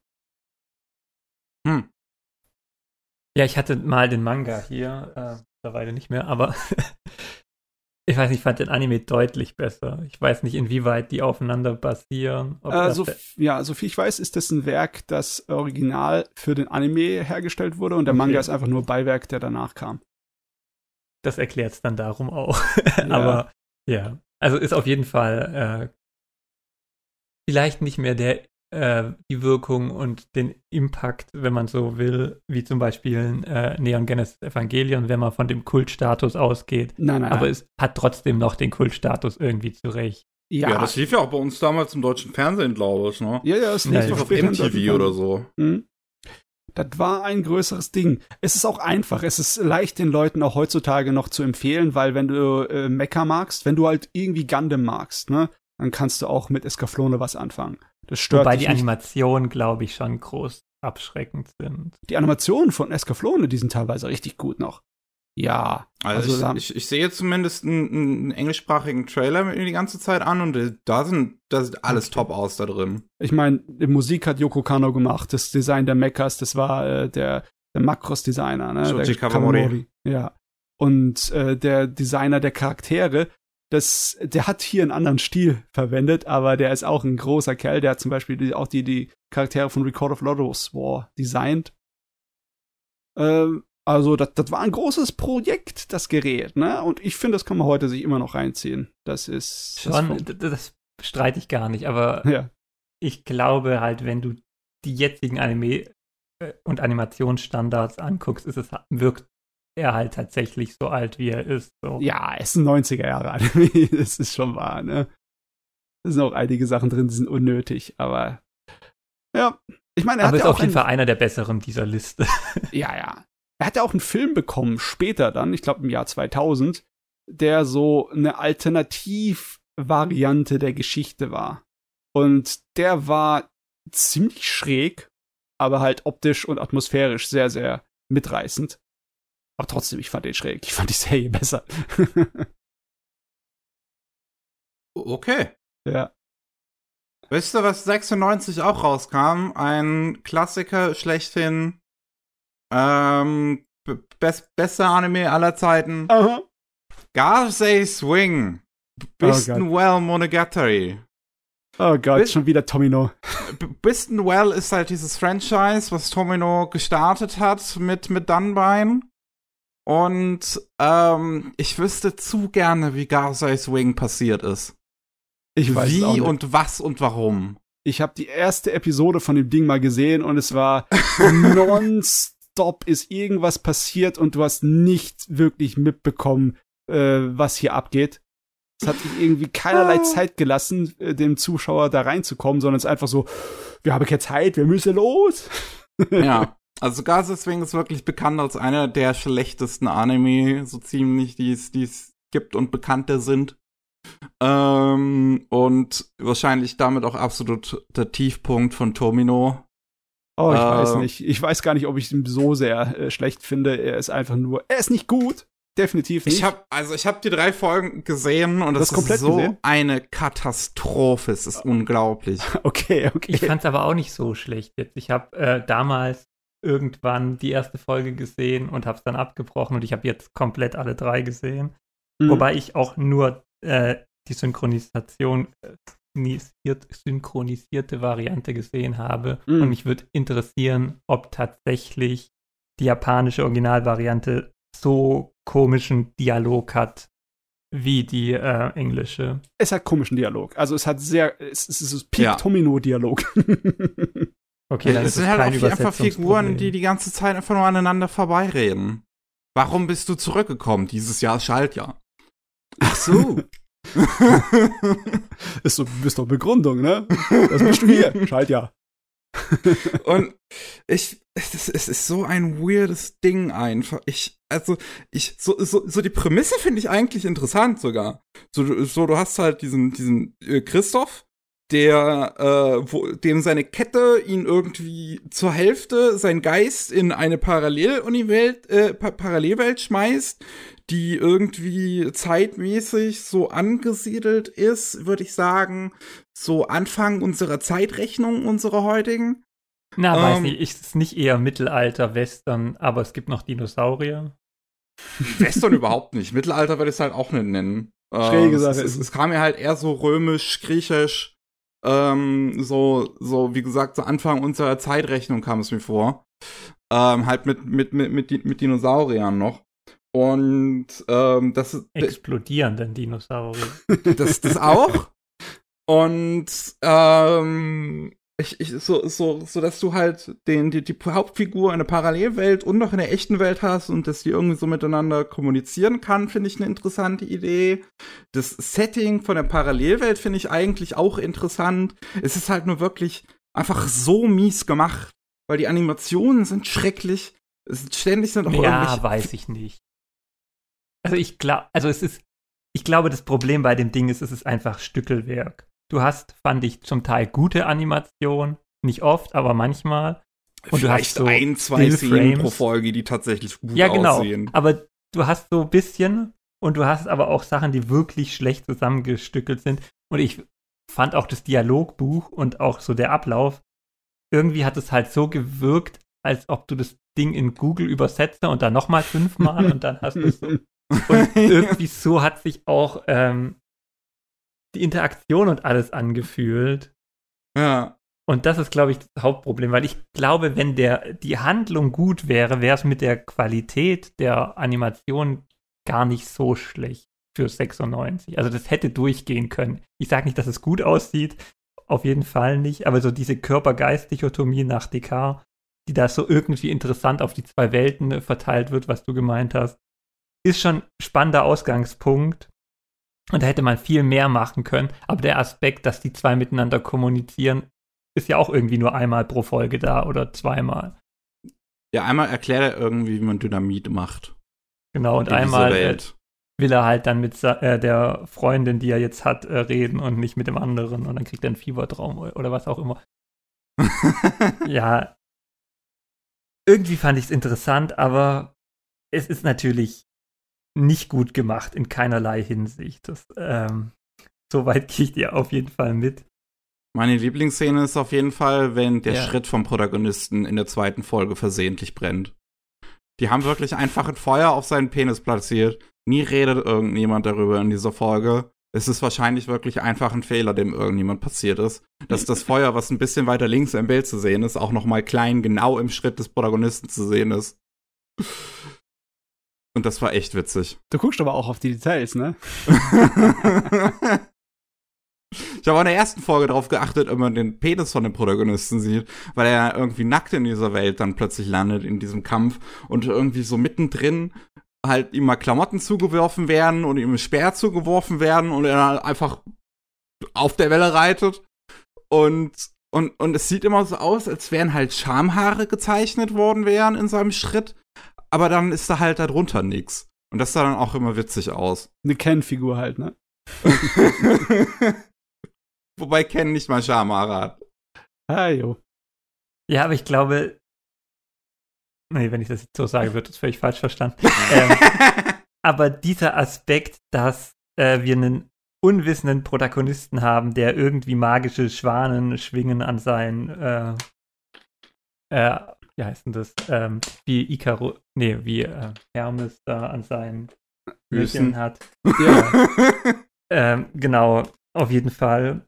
Hm. Ja, ich hatte mal den Manga hier, äh, mittlerweile nicht mehr, aber *laughs* ich weiß nicht, ich fand den Anime deutlich besser. Ich weiß nicht, inwieweit die aufeinander basieren. Äh, so, ja, soviel ich weiß, ist das ein Werk, das original für den Anime hergestellt wurde und der Okay. Manga ist einfach nur Beiwerk, der danach kam. das erklärt es dann darum auch. *laughs* Ja. Aber ja, also ist auf jeden Fall äh, vielleicht nicht mehr der äh, die Wirkung und den Impact, wenn man so will, wie zum Beispiel äh, Neon Genesis Evangelion, wenn man von dem Kultstatus ausgeht. Nein, nein, Aber nein. es hat trotzdem noch den Kultstatus irgendwie zurecht. Ja, ja, das lief ja auch bei uns damals im deutschen Fernsehen, glaube ich, ne? ja, ja, es lief ja. doch Auf MTV oder so. Mhm. Das war ein größeres Ding. Es ist auch einfach. Es ist leicht den Leuten auch heutzutage noch zu empfehlen, weil wenn du äh, Mecha magst, wenn du halt irgendwie Gundam magst, ne, dann kannst du auch mit Escaflowne was anfangen. Das stört Wobei die nicht. Animationen, glaube ich, schon groß abschreckend sind. Die Animationen von Escaflowne, die sind teilweise richtig gut noch. Ja, Also, Also ich, ich, ich sehe zumindest einen, einen englischsprachigen Trailer mit mir die ganze Zeit an und äh, da sind da sieht alles Okay. top aus da drin. Ich meine, die Musik hat Yoko Kano gemacht, das Design der Mechas, das war äh, der, der Makros-Designer, ne? Shoji der Kawamori. Ja. Und äh, der Designer der Charaktere, das, der hat hier einen anderen Stil verwendet, aber der ist auch ein großer Kerl. Der hat zum Beispiel die, auch die, die Charaktere von Record of Lodos War designt. Ähm, also, das, das war ein großes Projekt, das Gerät, ne? Und ich finde, das kann man heute sich immer noch reinziehen. Das ist. Schon, Das, das streite ich gar nicht, aber ja. ich glaube halt, wenn du die jetzigen Anime äh, und Animationsstandards anguckst, ist es, wirkt er halt tatsächlich so alt, wie er ist. So. Ja, es ist ein 90er Jahre Anime, *laughs* das ist schon wahr, ne? Da sind auch einige Sachen drin, die sind unnötig, aber ja. Ich meine, er aber hat ist ja auf jeden Fall einer der besseren dieser Liste. Ja, ja. Er hat ja auch einen Film bekommen, später dann, ich glaube im Jahr 2000, der so eine Alternativvariante der Geschichte war. Und der war ziemlich schräg, aber halt optisch und atmosphärisch sehr, sehr mitreißend. Aber trotzdem, ich fand den schräg. Ich fand die Serie *laughs* besser. Okay. ja. Wisst ihr, was 96 auch rauskam? Ein Klassiker schlechthin. Ähm, best, bester Anime aller Zeiten. Aha. Garsei Swing. Bisten Oh Well Monogatari. Oh Gott, Bis- schon wieder Tomino. B Bisten Well ist halt dieses Franchise, was Tomino gestartet hat mit, mit Dunbine. Und ähm, ich wüsste zu gerne, wie Garsei Swing passiert ist. Ich weiß wie und was und warum. Ich habe die erste Episode von dem Ding mal gesehen und es war *laughs* nonstop ist irgendwas passiert und du hast nicht wirklich mitbekommen, äh, was hier abgeht. Es hat sich irgendwie keinerlei Ah. Zeit gelassen, äh, dem Zuschauer da reinzukommen, sondern es ist einfach so, wir haben keine Zeit, wir müssen los. *laughs* ja. Also Garsei Swing ist wirklich bekannt als einer der schlechtesten Anime, so ziemlich, die es die es gibt und bekannter sind. Ähm, und wahrscheinlich damit auch absolut der Tiefpunkt von Tomino. Oh, ich Äh. weiß nicht. Ich weiß gar nicht, ob ich ihn so sehr äh, schlecht finde. Er ist einfach nur, er ist nicht gut. Definitiv nicht. Ich habe also ich habe die drei Folgen gesehen und hast komplett ist so gesehen? eine Katastrophe. Es ist unglaublich. *laughs* okay, okay. Ich fand es aber auch nicht so schlecht jetzt. Ich habe äh, damals irgendwann die erste Folge gesehen und habe es dann abgebrochen und ich habe jetzt komplett alle drei gesehen. Mhm. Wobei ich auch nur äh, die Synchronisation, äh, synchronisierte Variante gesehen habe. Mhm. Und mich würde interessieren, ob tatsächlich die japanische Originalvariante so komischen Dialog hat wie die äh, englische. es hat komischen Dialog. Also es hat sehr, es, es ist Ja. Peak-Tomino-Dialog. *laughs* Okay, dann es ist sind es halt kein auch einfach Figuren, die die ganze Zeit einfach nur aneinander vorbeireden. Warum bist du zurückgekommen? Dieses Jahr ist Schaltjahr. Ach so. *laughs* *laughs* ist so, bist doch Begründung, ne? Was bist du hier? *laughs* Schalt ja. *laughs* Und ich, es, es ist so ein weirdes Ding einfach. Ich, also, ich, so, so, so die Prämisse finde ich eigentlich interessant sogar. So, du- so, du hast halt diesen, diesen äh, Christoph, der, äh, wo, dem seine Kette ihn irgendwie zur Hälfte sein Geist in eine Paralleluniwelt, äh, pa Parallelwelt schmeißt, die irgendwie zeitmäßig so angesiedelt ist, würde ich sagen, so Anfang unserer Zeitrechnung, unserer heutigen. Na, weiß Ähm, nicht, ist es nicht eher Mittelalter, Western, aber es gibt noch Dinosaurier. *laughs* Western überhaupt nicht. Mittelalter würde ich es halt auch nicht nennen. Schräge Äh, Sache Es, es, es. es kam mir halt eher so römisch, griechisch, ähm, so, so, wie gesagt, so Anfang unserer Zeitrechnung kam es mir vor. Ähm, halt mit, mit, mit, mit, mit Dinosauriern noch. Und ähm, das ist Explodierenden Dinosaurier. *laughs* das, das auch. Und ähm, ich, ich, so, so, so, dass du halt den, die, die Hauptfigur in der Parallelwelt und noch in der echten Welt hast und dass die irgendwie so miteinander kommunizieren kann, finde ich eine interessante Idee. Das Setting von der Parallelwelt finde ich eigentlich auch interessant. Es ist halt nur wirklich einfach so mies gemacht, weil die Animationen sind schrecklich. Es sind ständig sind auch Ja, weiß ich nicht. Also ich glaube, also es ist, ich glaube, das Problem bei dem Ding ist, es ist einfach Stückelwerk. Du hast, fand ich, zum Teil gute Animation, nicht oft, aber manchmal. Und du vielleicht hast so ein, zwei Szenen pro Folge, die tatsächlich gut Ja, genau. aussehen. Aber du hast so ein bisschen und du hast aber auch Sachen, die wirklich schlecht zusammengestückelt sind. Und ich fand auch das Dialogbuch und auch so der Ablauf, irgendwie hat es halt so gewirkt, als ob du das Ding in Google übersetzt und dann nochmal fünfmal und dann hast du es so. *laughs* Und irgendwie so hat sich auch ähm, die Interaktion und alles angefühlt. Ja. Und das ist, glaube ich, das Hauptproblem, weil ich glaube, wenn der, die Handlung gut wäre, wäre es mit der Qualität der Animation gar nicht so schlecht für 96. Also das hätte durchgehen können. Ich sage nicht, dass es gut aussieht, auf jeden Fall nicht, aber so diese Körper-Geist-Dichotomie nach Descartes die da so irgendwie interessant auf die zwei Welten verteilt wird, was du gemeint hast, ist schon spannender Ausgangspunkt. Und da hätte man viel mehr machen können. Aber der Aspekt, dass die zwei miteinander kommunizieren, ist ja auch irgendwie nur einmal pro Folge da oder zweimal. Ja, einmal erklärt er irgendwie, wie man Dynamit macht. Genau, und einmal äh, will er halt dann mit äh, der Freundin, die er jetzt hat, äh, reden und nicht mit dem anderen. Und dann kriegt er einen Fiebertraum oder was auch immer. *laughs* ja. Irgendwie fand ich es interessant, aber es ist natürlich nicht gut gemacht in keinerlei Hinsicht. Das, ähm, so weit *laughs* gehe ich dir auf jeden Fall mit. Meine Lieblingsszene ist auf jeden Fall, wenn der ja. Schritt vom Protagonisten in der zweiten Folge versehentlich brennt. Die haben wirklich einfach ein Feuer auf seinen Penis platziert. Nie redet irgendjemand darüber in dieser Folge. Es ist wahrscheinlich wirklich einfach ein Fehler, dem irgendjemand passiert ist. Dass das Feuer, was ein bisschen weiter links im Bild zu sehen ist, auch noch mal klein genau im Schritt des Protagonisten zu sehen ist. Und das war echt witzig. Du guckst aber auch auf die Details, ne? *laughs* Ich habe in der ersten Folge darauf geachtet, ob man den Penis von dem Protagonisten sieht, weil er irgendwie nackt in dieser Welt dann plötzlich landet in diesem Kampf und irgendwie so mittendrin halt ihm mal Klamotten zugeworfen werden und ihm ein Speer zugeworfen werden und er dann einfach auf der Welle reitet und und, und es sieht immer so aus, als wären halt Schamhaare gezeichnet worden wären in seinem Schritt, aber dann ist da halt darunter nichts. Und das sah dann auch immer witzig aus. Eine Ken-Figur halt, ne? *laughs* Wobei Ken nicht mal Schamhaare hat. Ah, jo. Ja, aber ich glaube, nee, wenn ich das jetzt so sage, wird das völlig falsch verstanden. *laughs* ähm, aber dieser Aspekt, dass äh, wir einen unwissenden Protagonisten haben, der irgendwie magische Schwanen schwingen an sein, äh, äh, wie heißt denn das, ähm, wie Icaro, nee, wie äh, Hermes da an seinen Füßen hat. *laughs* Ja. ähm, genau, auf jeden Fall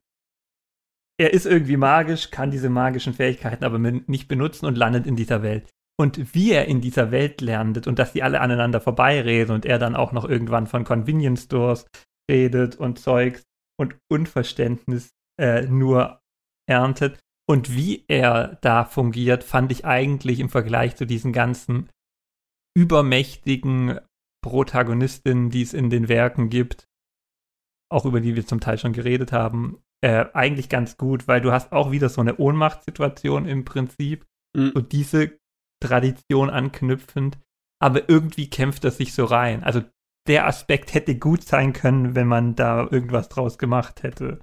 er ist irgendwie magisch, kann diese magischen Fähigkeiten aber nicht benutzen und landet in dieser Welt. Und wie er in dieser Welt landet und dass sie alle aneinander vorbeireden und er dann auch noch irgendwann von Convenience Stores redet und Zeugs und Unverständnis äh, nur erntet. Und wie er da fungiert, fand ich eigentlich im Vergleich zu diesen ganzen übermächtigen Protagonistinnen, die es in den Werken gibt, auch über die wir zum Teil schon geredet haben, äh, eigentlich ganz gut, weil du hast auch wieder so eine Ohnmachtssituation im Prinzip, mhm. so diese Tradition anknüpfend, aber irgendwie kämpft er sich so rein. Also der Aspekt hätte gut sein können, wenn man da irgendwas draus gemacht hätte.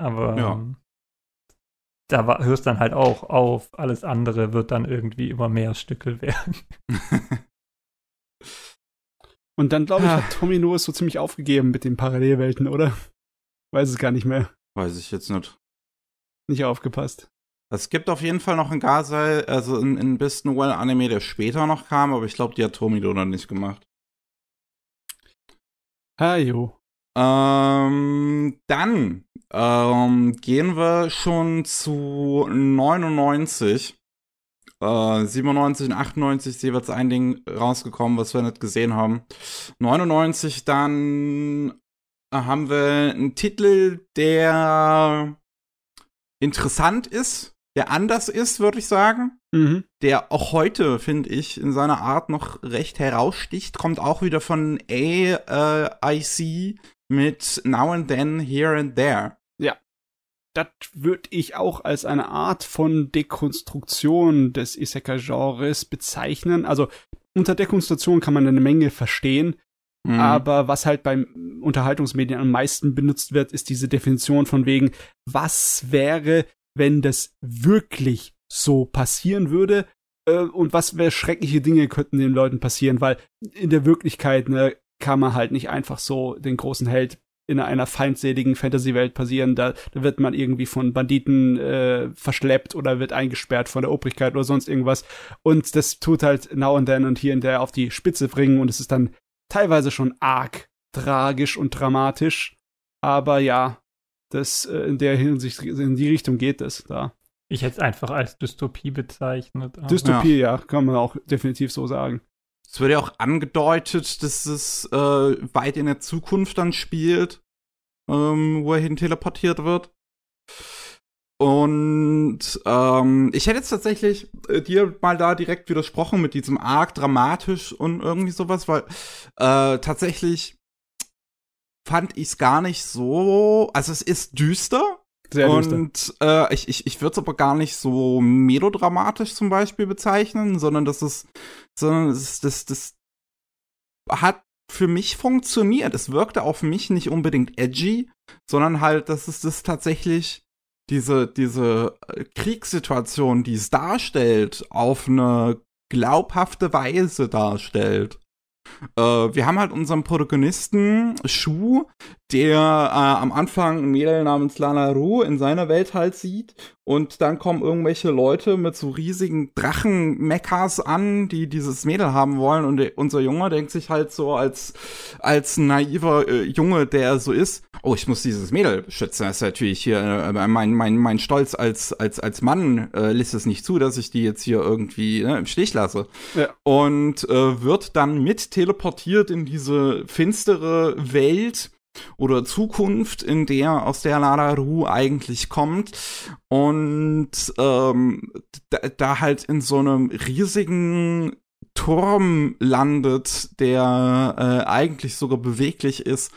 Aber ja. ähm, da war, hörst dann halt auch auf, alles andere wird dann irgendwie immer mehr Stückel *laughs* werden. *laughs* Und dann, glaube ich, ah. hat Tommy nur so ziemlich aufgegeben mit den Parallelwelten, oder? Weiß es gar nicht mehr. Weiß ich jetzt nicht. Nicht aufgepasst. Es gibt auf jeden Fall noch ein Gasei, also ein, ein Beast Noel Anime, der später noch kam, aber ich glaube, die hat Tomido noch nicht gemacht. Ah, jo. Ähm, dann ähm, gehen wir schon zu 99. Äh, 97 und 98 ist jeweils ein Ding rausgekommen, was wir nicht gesehen haben. 99 dann haben wir einen Titel, der interessant ist, der anders ist, würde ich sagen. Mhm. Der auch heute, finde ich, in seiner Art noch recht heraussticht. Kommt auch wieder von AIC mit Now and Then, Here and There. Ja. Das würde ich auch als eine Art von Dekonstruktion des Isekai-Genres bezeichnen. Also unter Dekonstruktion kann man eine Menge verstehen. Mhm. Aber was halt beim Unterhaltungsmedien am meisten benutzt wird, ist diese Definition von wegen, was wäre, wenn das wirklich so passieren würde? Äh, und was wäre schreckliche Dinge könnten den Leuten passieren? Weil in der Wirklichkeit, ne, kann man halt nicht einfach so den großen Held in einer feindseligen Fantasy-Welt passieren. Da, da wird man irgendwie von Banditen äh, verschleppt oder wird eingesperrt von der Obrigkeit oder sonst irgendwas. Und das tut halt now and then und hier und der auf die Spitze bringen und es ist dann teilweise schon arg tragisch und dramatisch. Aber ja, das äh, in der Hinsicht, in die Richtung geht es da. Ich hätte es einfach als Dystopie bezeichnet. Dystopie, ja. ja. kann man auch definitiv so sagen. Es wird ja auch angedeutet, dass es äh, weit in der Zukunft dann spielt, ähm, wo er hin teleportiert wird. Und ähm, ich hätte jetzt tatsächlich äh, dir mal da direkt widersprochen mit diesem arg dramatisch und irgendwie sowas, weil äh, tatsächlich fand ich es gar nicht so. Also es ist düster. Sehr. Und äh, ich, ich, ich würde es aber gar nicht so melodramatisch zum Beispiel bezeichnen, sondern das ist, sondern das, das, das hat für mich funktioniert. Es wirkte auf mich nicht unbedingt edgy, sondern halt, dass es das tatsächlich diese, diese äh, Kriegssituation, die es darstellt, auf eine glaubhafte Weise darstellt. Äh, wir haben halt unseren Protagonisten Shu, der äh, am Anfang ein Mädel namens Lana Ru in seiner Welt halt sieht und dann kommen irgendwelche Leute mit so riesigen Drachenmeckers an, die dieses Mädel haben wollen und der, unser Junge denkt sich halt so als als naiver äh, Junge, der er so ist, oh, ich muss dieses Mädel beschützen. Das ist natürlich hier äh, mein mein mein Stolz als als als Mann äh, lässt es nicht zu, dass ich die jetzt hier irgendwie ne, im Stich lasse. Ja. Und äh, wird dann mit teleportiert in diese finstere Welt oder Zukunft, in der aus der Ladaru eigentlich kommt. Und ähm, da, da halt in so einem riesigen Turm landet, der äh, eigentlich sogar beweglich ist,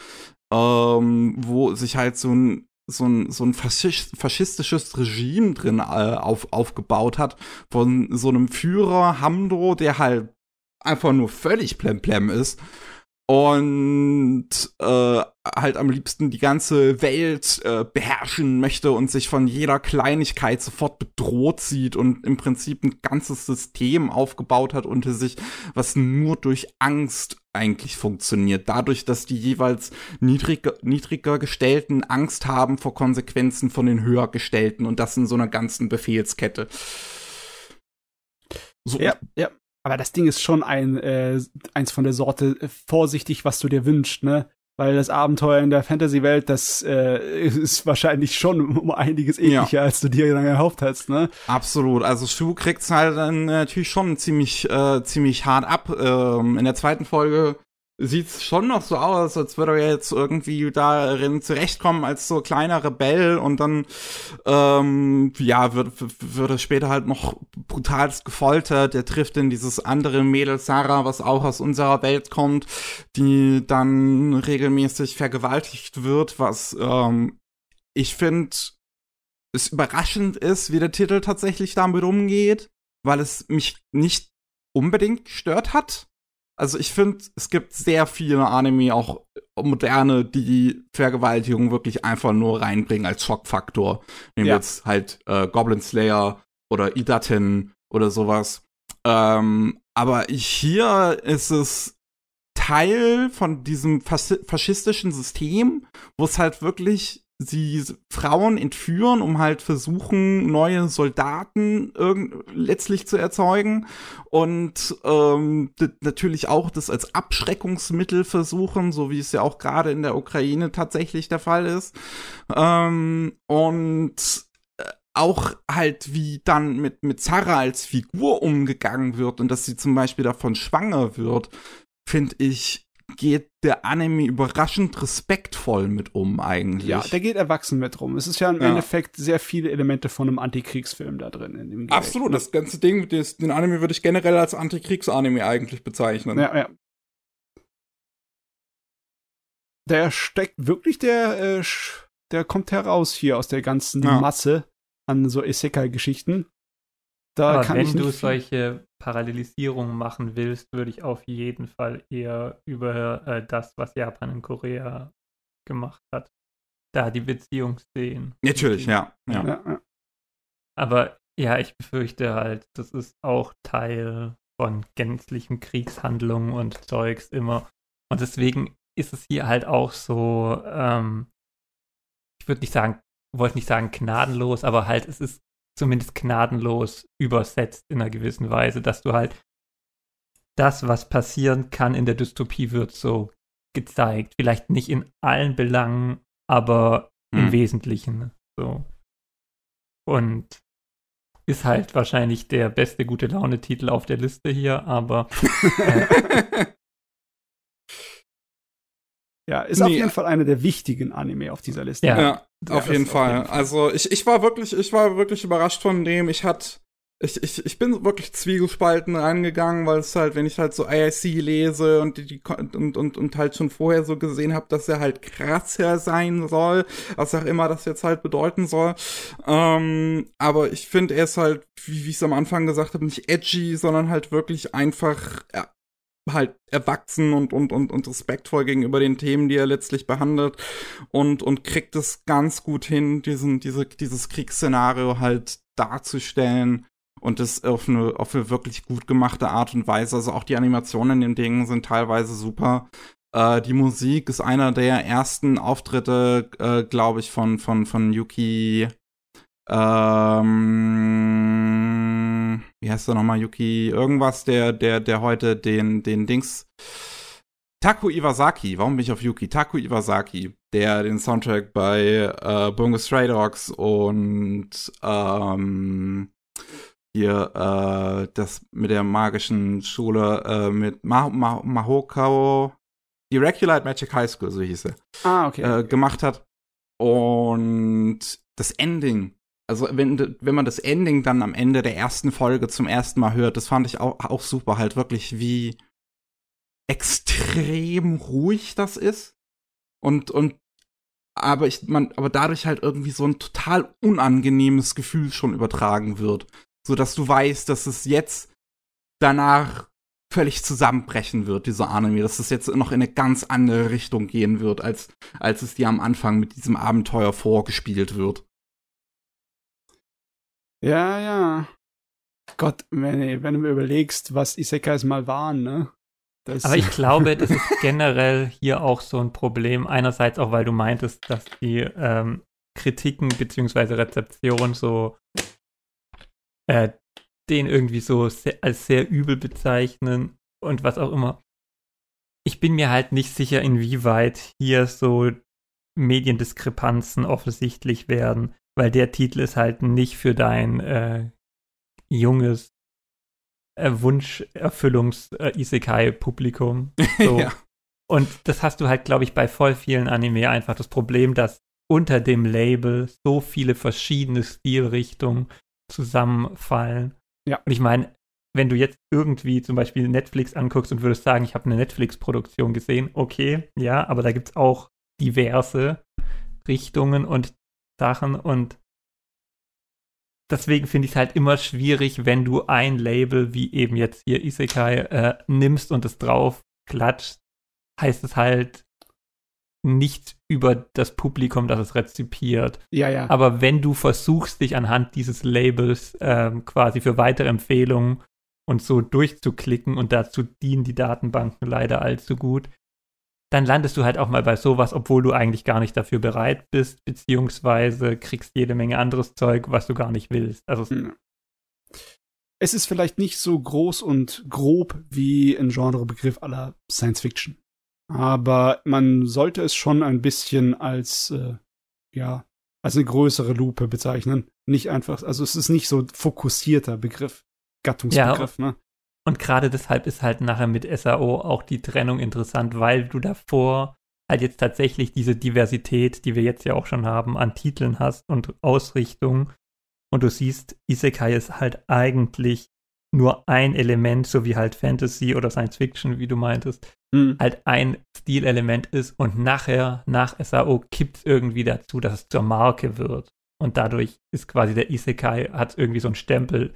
ähm, wo sich halt so ein so ein, so ein faschistisches Regime drin äh, auf, aufgebaut hat. Von so einem Führer Hamdo, der halt einfach nur völlig plemplem ist und äh, halt am liebsten die ganze Welt äh, beherrschen möchte und sich von jeder Kleinigkeit sofort bedroht sieht und im Prinzip ein ganzes System aufgebaut hat unter sich, was nur durch Angst eigentlich funktioniert. Dadurch, dass die jeweils niedriger, niedriger gestellten Angst haben vor Konsequenzen von den höher gestellten und das in so einer ganzen Befehlskette. So. Ja, ja. Aber das Ding ist schon ein äh, eins von der Sorte äh, vorsichtig, was du dir wünschst, ne? Weil das Abenteuer in der Fantasy-Welt, das äh, *laughs* ist wahrscheinlich schon um einiges ähnlicher, ja. als du dir lange erhofft hast, ne? Absolut. Also Shu kriegt's halt dann natürlich schon ziemlich, äh, ziemlich hart ab. Ähm, in der zweiten Folge sieht's schon noch so aus, als würde er jetzt irgendwie darin zurechtkommen als so kleiner Rebell und dann ähm, ja wird wird er später halt noch brutalst gefoltert. Er trifft dann dieses andere Mädel Sarah, was auch aus unserer Welt kommt, die dann regelmäßig vergewaltigt wird, was ähm, ich finde es überraschend ist, wie der Titel tatsächlich damit umgeht, weil es mich nicht unbedingt gestört hat also ich finde, es gibt sehr viele Anime, auch moderne, die Vergewaltigung wirklich einfach nur reinbringen als Schockfaktor. Nehmen wir ja. jetzt halt äh, Goblin Slayer oder Idaten oder sowas. Ähm, aber hier ist es Teil von diesem faschistischen System, wo es halt wirklich sie Frauen entführen, um halt versuchen, neue Soldaten letztlich zu erzeugen und ähm, natürlich auch das als Abschreckungsmittel versuchen, so wie es ja auch gerade in der Ukraine tatsächlich der Fall ist. Ähm, und äh, auch halt, wie dann mit, mit Zara als Figur umgegangen wird und dass sie zum Beispiel davon schwanger wird, finde ich geht der Anime überraschend respektvoll mit um eigentlich. Ja, der geht erwachsen mit rum. Es ist ja im ja. Endeffekt sehr viele Elemente von einem Antikriegsfilm da drin. In dem Absolut, das ganze Ding, das, den Anime würde ich generell als Antikriegsanime eigentlich bezeichnen. Ja, ja. Der steckt wirklich, der, äh, der kommt heraus hier aus der ganzen ja. Masse an so Isekai-Geschichten. Da Aber wenn du solche Parallelisierungen machen willst, würde ich auf jeden Fall eher über äh, das, was Japan in Korea gemacht hat, da die Beziehung sehen. Natürlich, ja. ja. ja. Aber ja, ich befürchte halt, das ist auch Teil von gänzlichen Kriegshandlungen und Zeugs immer. Und deswegen ist es hier halt auch so, ähm, ich würde nicht sagen, wollte nicht sagen gnadenlos, aber halt, es ist zumindest gnadenlos übersetzt in einer gewissen Weise, dass du halt das, was passieren kann in der Dystopie, wird so gezeigt. Vielleicht nicht in allen Belangen, aber hm. im Wesentlichen. So. Und ist halt wahrscheinlich der beste gute Laune-Titel auf der Liste hier, aber *laughs* äh, Ja, ist auf jeden Fall einer der wichtigen Anime auf dieser Liste. Ja, ja auf, jeden Fall. auf jeden Fall. Also ich, ich war wirklich, ich war wirklich überrascht von dem. Ich hatte ich, ich, ich bin wirklich zwiegespalten reingegangen, weil es halt, wenn ich halt so IIC lese und die, die und, und, und halt schon vorher so gesehen habe, dass er halt krasser sein soll, was auch immer das jetzt halt bedeuten soll. Ähm, aber ich finde, er ist halt, wie, wie ich es am Anfang gesagt habe, nicht edgy, sondern halt wirklich einfach ja, halt erwachsen und, und, und, und respektvoll gegenüber den Themen, die er letztlich behandelt und, und kriegt es ganz gut hin, diesen, diese, dieses Kriegsszenario halt darzustellen und das auf eine, auf eine wirklich gut gemachte Art und Weise. Also auch die Animationen in den Dingen sind teilweise super. Äh, die Musik ist einer der ersten Auftritte, äh, glaube ich, von, von, von Yuki. Ähm, wie heißt er nochmal? Yuki irgendwas, der, der, der heute den, den Dings. Taku Iwasaki, warum bin ich auf Yuki? Taku Iwasaki, der den Soundtrack bei äh, Bungo Stray Dogs und ähm, hier äh, das mit der magischen Schule äh, mit Ma Ma Mahokao, die Regulate Magic High School, so hieß er, ah, okay. Äh, gemacht hat. Und das Ending, also wenn, wenn man das Ending dann am Ende der ersten Folge zum ersten Mal hört, das fand ich auch, auch super, halt wirklich wie extrem ruhig das ist. Und, und aber ich, man, aber dadurch halt irgendwie so ein total unangenehmes Gefühl schon übertragen wird so dass du weißt, dass es jetzt danach völlig zusammenbrechen wird, diese Anime, dass es jetzt noch in eine ganz andere Richtung gehen wird, als, als es dir am Anfang mit diesem Abenteuer vorgespielt wird. Ja, ja. Gott, wenn, wenn du mir überlegst, was Isekais mal waren, ne? Das Aber ich glaube, das ist generell hier auch so ein Problem. Einerseits auch, weil du meintest, dass die ähm, Kritiken bzw. Rezeption so äh, den irgendwie so sehr, als sehr übel bezeichnen und was auch immer. Ich bin mir halt nicht sicher, inwieweit hier so Mediendiskrepanzen offensichtlich werden, weil der Titel ist halt nicht für dein äh, junges äh, Wunscherfüllungs-Isekai-Publikum. *laughs* So. ja. Und das hast du halt, glaube ich, bei voll vielen Anime einfach das Problem, dass unter dem Label so viele verschiedene Stilrichtungen zusammenfallen. Ja. Und ich meine, wenn du jetzt irgendwie zum Beispiel Netflix anguckst und würdest sagen, ich habe eine Netflix-Produktion gesehen, okay, ja, aber da gibt es auch diverse Richtungen und Sachen und deswegen finde ich es halt immer schwierig, wenn du ein Label wie eben jetzt hier Isekai äh, nimmst und es drauf klatscht, heißt es halt, nicht über das Publikum, das es rezipiert. Ja, ja. Aber wenn du versuchst, dich anhand dieses Labels ähm, quasi für weitere Empfehlungen und so durchzuklicken und dazu dienen die Datenbanken leider allzu gut, dann landest du halt auch mal bei sowas, obwohl du eigentlich gar nicht dafür bereit bist, beziehungsweise kriegst jede Menge anderes Zeug, was du gar nicht willst. Also hm. es ist vielleicht nicht so groß und grob wie ein Genrebegriff aller Science Fiction. Aber man sollte es schon ein bisschen als, äh, ja, als eine größere Lupe bezeichnen. Nicht einfach, also es ist nicht so fokussierter Begriff, Gattungsbegriff, ja, ne? Und gerade deshalb ist halt nachher mit SAO auch die Trennung interessant, weil du davor halt jetzt tatsächlich diese Diversität, die wir jetzt ja auch schon haben, an Titeln hast und Ausrichtung. Und du siehst, Isekai ist halt eigentlich nur ein Element, so wie halt Fantasy oder Science Fiction, wie du meintest, mhm. halt ein Stilelement ist und nachher, nach SAO, kippt es irgendwie dazu, dass es zur Marke wird. Und dadurch ist quasi der Isekai, hat irgendwie so einen Stempel,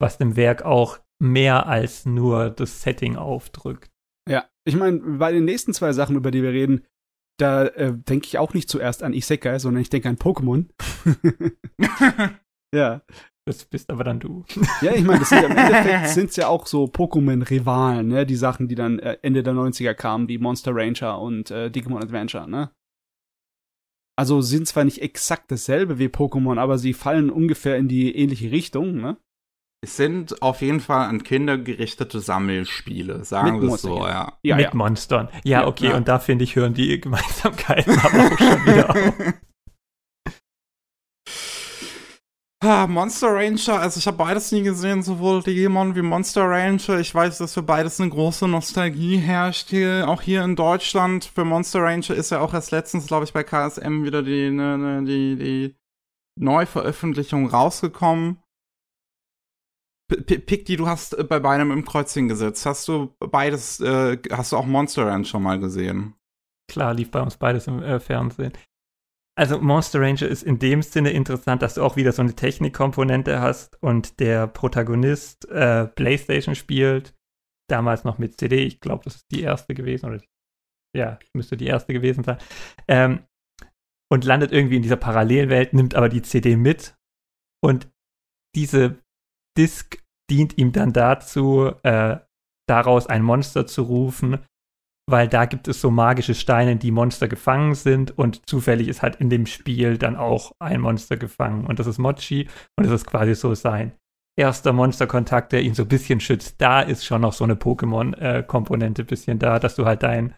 was dem Werk auch mehr als nur das Setting aufdrückt. Ja, ich meine, bei den nächsten zwei Sachen, über die wir reden, da äh, denke ich auch nicht zuerst an Isekai, sondern ich denke an Pokémon. *laughs* ja. Das bist aber dann du. Ja, ich meine, sind, im *laughs* Endeffekt sind es ja auch so Pokémon-Rivalen, ne? Die Sachen, die dann äh, Ende der 90er kamen, wie Monster Ranger und äh, Digimon Adventure, ne? Also sind zwar nicht exakt dasselbe wie Pokémon, aber sie fallen ungefähr in die ähnliche Richtung, ne? Es sind auf jeden Fall an Kinder gerichtete Sammelspiele, sagen wir es so, ja. ja. Mit ja. Monstern. Ja, okay, ja. und da finde ich, hören die *laughs* Gemeinsamkeiten *laughs* aber auch schon wieder auf. Ah, Monster Ranger, also ich habe beides nie gesehen, sowohl Digimon wie Monster Ranger. Ich weiß, dass für beides eine große Nostalgie herrscht, hier, auch hier in Deutschland. Für Monster Ranger ist ja auch erst letztens, glaube ich, bei KSM wieder die, ne, ne, die, die Neuveröffentlichung rausgekommen. P Pikti, du hast äh, bei beidem im Kreuzchen gesetzt. Hast du beides, äh, hast du auch Monster Rancher mal gesehen? Klar, lief bei uns beides im äh, Fernsehen. Also Monster Ranger ist in dem Sinne interessant, dass du auch wieder so eine Technikkomponente hast und der Protagonist äh, PlayStation spielt, damals noch mit CD, ich glaube, das ist die erste gewesen, oder ja, müsste die erste gewesen sein, ähm, und landet irgendwie in dieser Parallelwelt, nimmt aber die CD mit und diese Disc dient ihm dann dazu, äh, daraus ein Monster zu rufen, weil da gibt es so magische Steine, die Monster gefangen sind und zufällig ist halt in dem Spiel dann auch ein Monster gefangen und das ist Mochi und das ist quasi so sein erster Monsterkontakt, der ihn so ein bisschen schützt. Da ist schon noch so eine Pokémon-Komponente äh, bisschen da, dass du halt deinen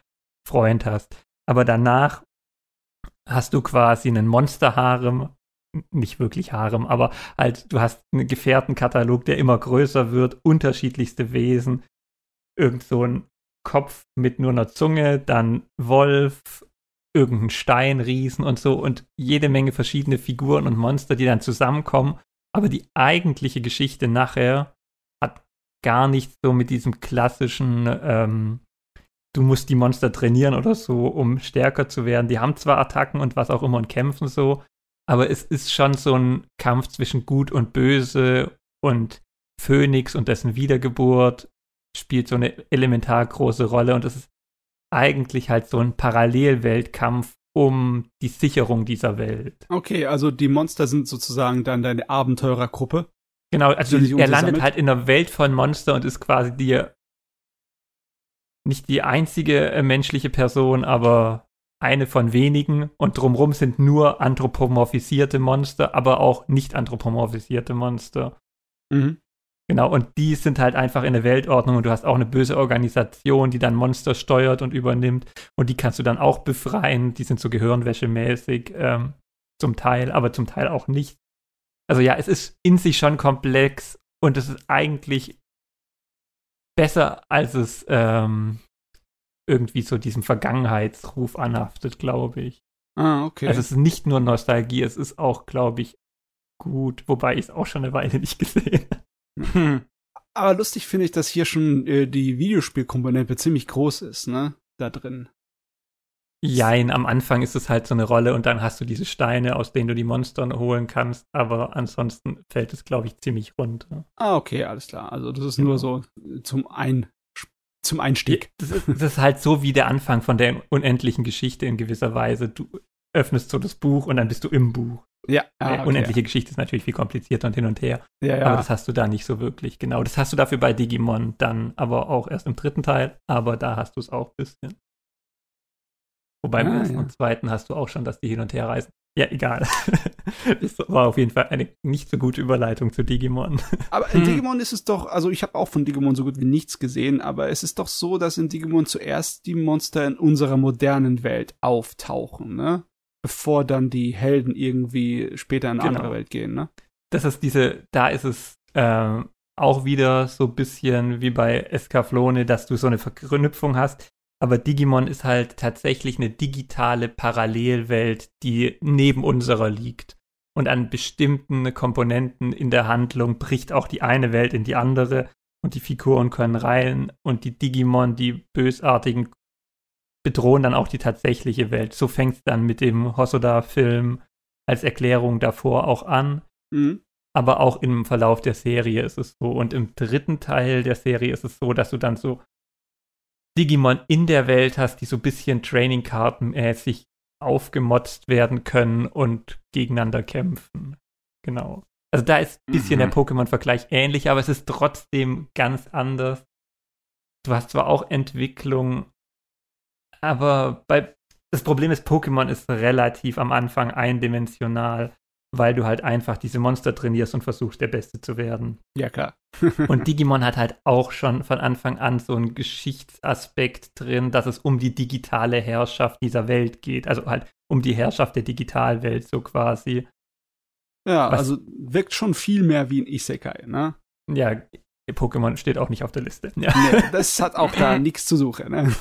Freund hast. Aber danach hast du quasi einen Monsterharem nicht wirklich Harem, aber halt, du hast einen Gefährtenkatalog, der immer größer wird, unterschiedlichste Wesen, irgend so ein Kopf mit nur einer Zunge, dann Wolf, irgendein Steinriesen und so und jede Menge verschiedene Figuren und Monster, die dann zusammenkommen. Aber die eigentliche Geschichte nachher hat gar nichts so mit diesem klassischen, ähm, du musst die Monster trainieren oder so, um stärker zu werden. Die haben zwar Attacken und was auch immer und kämpfen so, aber es ist schon so ein Kampf zwischen Gut und Böse und Phönix und dessen Wiedergeburt spielt so eine elementar große Rolle und es ist eigentlich halt so ein Parallelweltkampf um die Sicherung dieser Welt. Okay, also die Monster sind sozusagen dann deine Abenteurergruppe. Genau, also er landet halt in einer Welt von Monster und ist quasi die nicht die einzige äh, menschliche Person, aber eine von wenigen und drumrum sind nur anthropomorphisierte Monster, aber auch nicht anthropomorphisierte Monster. Mhm. Genau, und die sind halt einfach in der Weltordnung und du hast auch eine böse Organisation, die dann Monster steuert und übernimmt und die kannst du dann auch befreien. Die sind so gehirnwäschemäßig ähm, zum Teil, aber zum Teil auch nicht. Also ja, es ist in sich schon komplex und es ist eigentlich besser, als es ähm, irgendwie so diesem Vergangenheitsruf anhaftet, glaube ich. Ah, okay. Also es ist nicht nur Nostalgie, es ist auch, glaube ich, gut, wobei ich es auch schon eine Weile nicht *laughs* gesehen habe. Hm. *laughs* Aber lustig finde ich, dass hier schon äh, die Videospielkomponente ziemlich groß ist, ne? Da drin. Jein, am Anfang ist es halt so eine Rolle und dann hast du diese Steine, aus denen du die Monster holen kannst, aber ansonsten fällt es, glaube ich, ziemlich runter. Ah, okay, alles klar. Also das ist genau. nur so zum Ein zum Einstieg. Das ist, das ist, halt so wie der Anfang von der unendlichen Geschichte in gewisser Weise. Du öffnest so das Buch und dann bist du im Buch. Ja. Ah, okay. Unendliche Geschichte ist natürlich viel komplizierter und hin und her. Ja, ja. Aber das hast du da nicht so wirklich. Genau. Das hast du dafür bei Digimon dann aber auch erst im dritten Teil. Aber da hast du es auch ein bisschen. Wobei ah, im ersten ja. und zweiten hast du auch schon, dass die hin und her reisen. Ja, egal. *laughs* das war auf jeden Fall eine nicht so gute Überleitung zu Digimon. Aber in hm. Digimon ist es doch, also ich habe auch von Digimon so gut wie nichts gesehen, aber es ist doch so, dass in Digimon zuerst die Monster in unserer modernen Welt auftauchen, ne? Bevor dann die Helden irgendwie später in eine genau. andere Welt gehen, ne? Das ist diese, da ist es äh, auch wieder so ein bisschen wie bei Escaflone, dass du so eine Verknüpfung hast. Aber Digimon ist halt tatsächlich eine digitale Parallelwelt, die neben unserer liegt. Und an bestimmten Komponenten in der Handlung bricht auch die eine Welt in die andere und die Figuren können rein und die Digimon, die bösartigen, bedrohen dann auch die tatsächliche Welt. So fängt es dann mit dem Hosoda-Film als Erklärung davor auch an. Mhm. Aber auch im Verlauf der Serie ist es so. Und im dritten Teil der Serie ist es so, dass du dann so Digimon in der Welt hast, die so ein bisschen Training-Karten-mäßig aufgemotzt werden können und gegeneinander kämpfen. Genau. Also da ist ein bisschen mhm. der Pokémon-Vergleich ähnlich, aber es ist trotzdem ganz anders. Du hast zwar auch Entwicklung, aber bei, das Problem ist, Pokémon ist relativ am Anfang eindimensional weil du halt einfach diese Monster trainierst und versuchst, der Beste zu werden. Ja, klar. *laughs* *laughs* und Digimon hat halt auch schon von Anfang an so einen Geschichtsaspekt drin, dass es um die digitale Herrschaft dieser Welt geht. Also halt um die Herrschaft der Digitalwelt, so quasi. Ja, Was? also wirkt schon viel mehr wie ein Isekai, ne? Ja, Pokémon steht auch nicht auf der Liste. Ja. *laughs* Nee, das hat auch da nichts zu suchen, ne?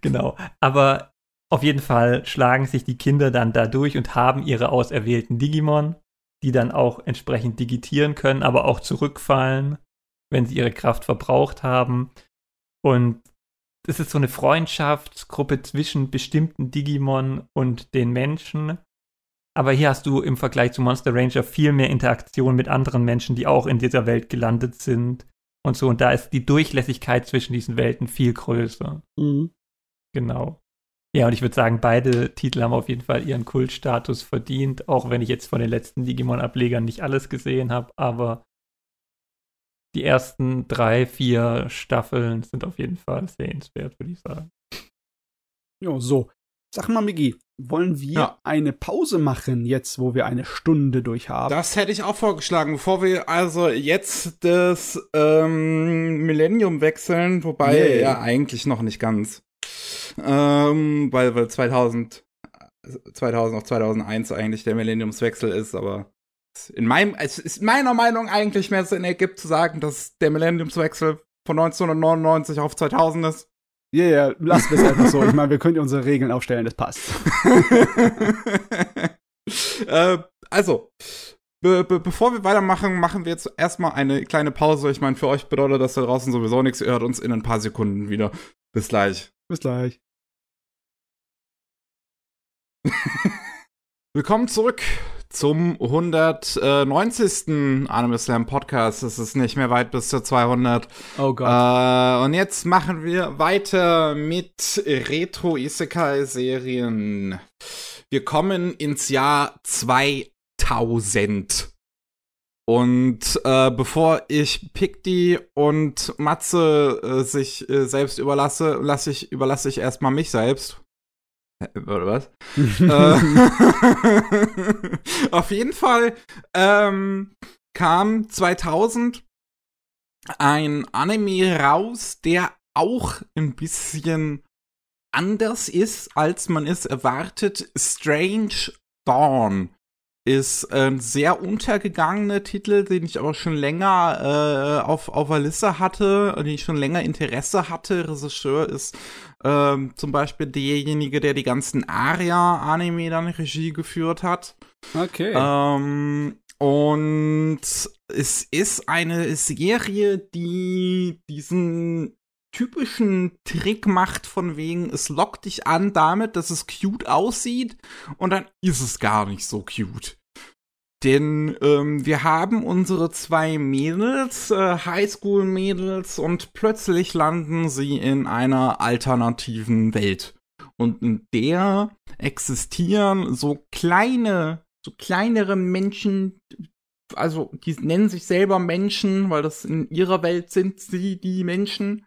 genau. Aber auf jeden Fall schlagen sich die Kinder dann da durch und haben ihre auserwählten Digimon, die dann auch entsprechend digitieren können, aber auch zurückfallen, wenn sie ihre Kraft verbraucht haben. Und es ist so eine Freundschaftsgruppe zwischen bestimmten Digimon und den Menschen. Aber hier hast du im Vergleich zu Monster Ranger viel mehr Interaktion mit anderen Menschen, die auch in dieser Welt gelandet sind und so. Und da ist die Durchlässigkeit zwischen diesen Welten viel größer. Mhm. Genau. Ja, und ich würde sagen, beide Titel haben auf jeden Fall ihren Kultstatus verdient, auch wenn ich jetzt von den letzten Digimon-Ablegern nicht alles gesehen habe, aber die ersten drei, vier Staffeln sind auf jeden Fall sehenswert, würde ich sagen. Ja, so. Sag mal, Migi, wollen wir ja. eine Pause machen, jetzt wo wir eine Stunde durch haben? Das hätte ich auch vorgeschlagen, bevor wir also jetzt das ähm, Millennium wechseln, wobei yeah. ja eigentlich noch nicht ganz. Ähm, weil, weil 2000, 2000 auf 2001 eigentlich der Millenniumswechsel ist, aber in meinem, es ist meiner Meinung eigentlich mehr Sinn ergibt zu sagen, dass der Millenniumswechsel von 1999 auf 2000 ist. Ja, yeah, ja, yeah, wir es einfach so. Ich meine, wir können unsere Regeln aufstellen, das passt. *laughs* äh, also, be be bevor wir weitermachen, machen wir jetzt erstmal eine kleine Pause. Ich meine, für euch bedeutet das da draußen sowieso nichts. Ihr hört uns in ein paar Sekunden wieder. Bis gleich. Bis gleich. *laughs* Willkommen zurück zum 190. Anime Slam Podcast. Es ist nicht mehr weit bis zur 200. Oh Gott. Äh, und jetzt machen wir weiter mit Retro-Isekai-Serien. Wir kommen ins Jahr 2000. Und äh, bevor ich Pikti und Matze äh, sich äh, selbst überlasse, lasse ich, überlasse ich erstmal mich selbst. Oder was? *laughs* äh, *laughs* auf jeden Fall ähm, kam 2000 ein Anime raus, der auch ein bisschen anders ist, als man es erwartet. Strange Dawn ist ein sehr untergegangener Titel, den ich aber schon länger äh, auf, auf der Liste hatte, den ich schon länger Interesse hatte. Regisseur ist ähm, zum Beispiel derjenige, der die ganzen Aria-Anime dann Regie geführt hat. Okay. Ähm, und es ist eine Serie, die diesen typischen Trick macht von wegen, es lockt dich an damit, dass es cute aussieht und dann ist es gar nicht so cute. Denn ähm, wir haben unsere zwei Mädels, äh, Highschool-Mädels, und plötzlich landen sie in einer alternativen Welt. Und in der existieren so kleine, so kleinere Menschen, also die nennen sich selber Menschen, weil das in ihrer Welt sind sie die Menschen.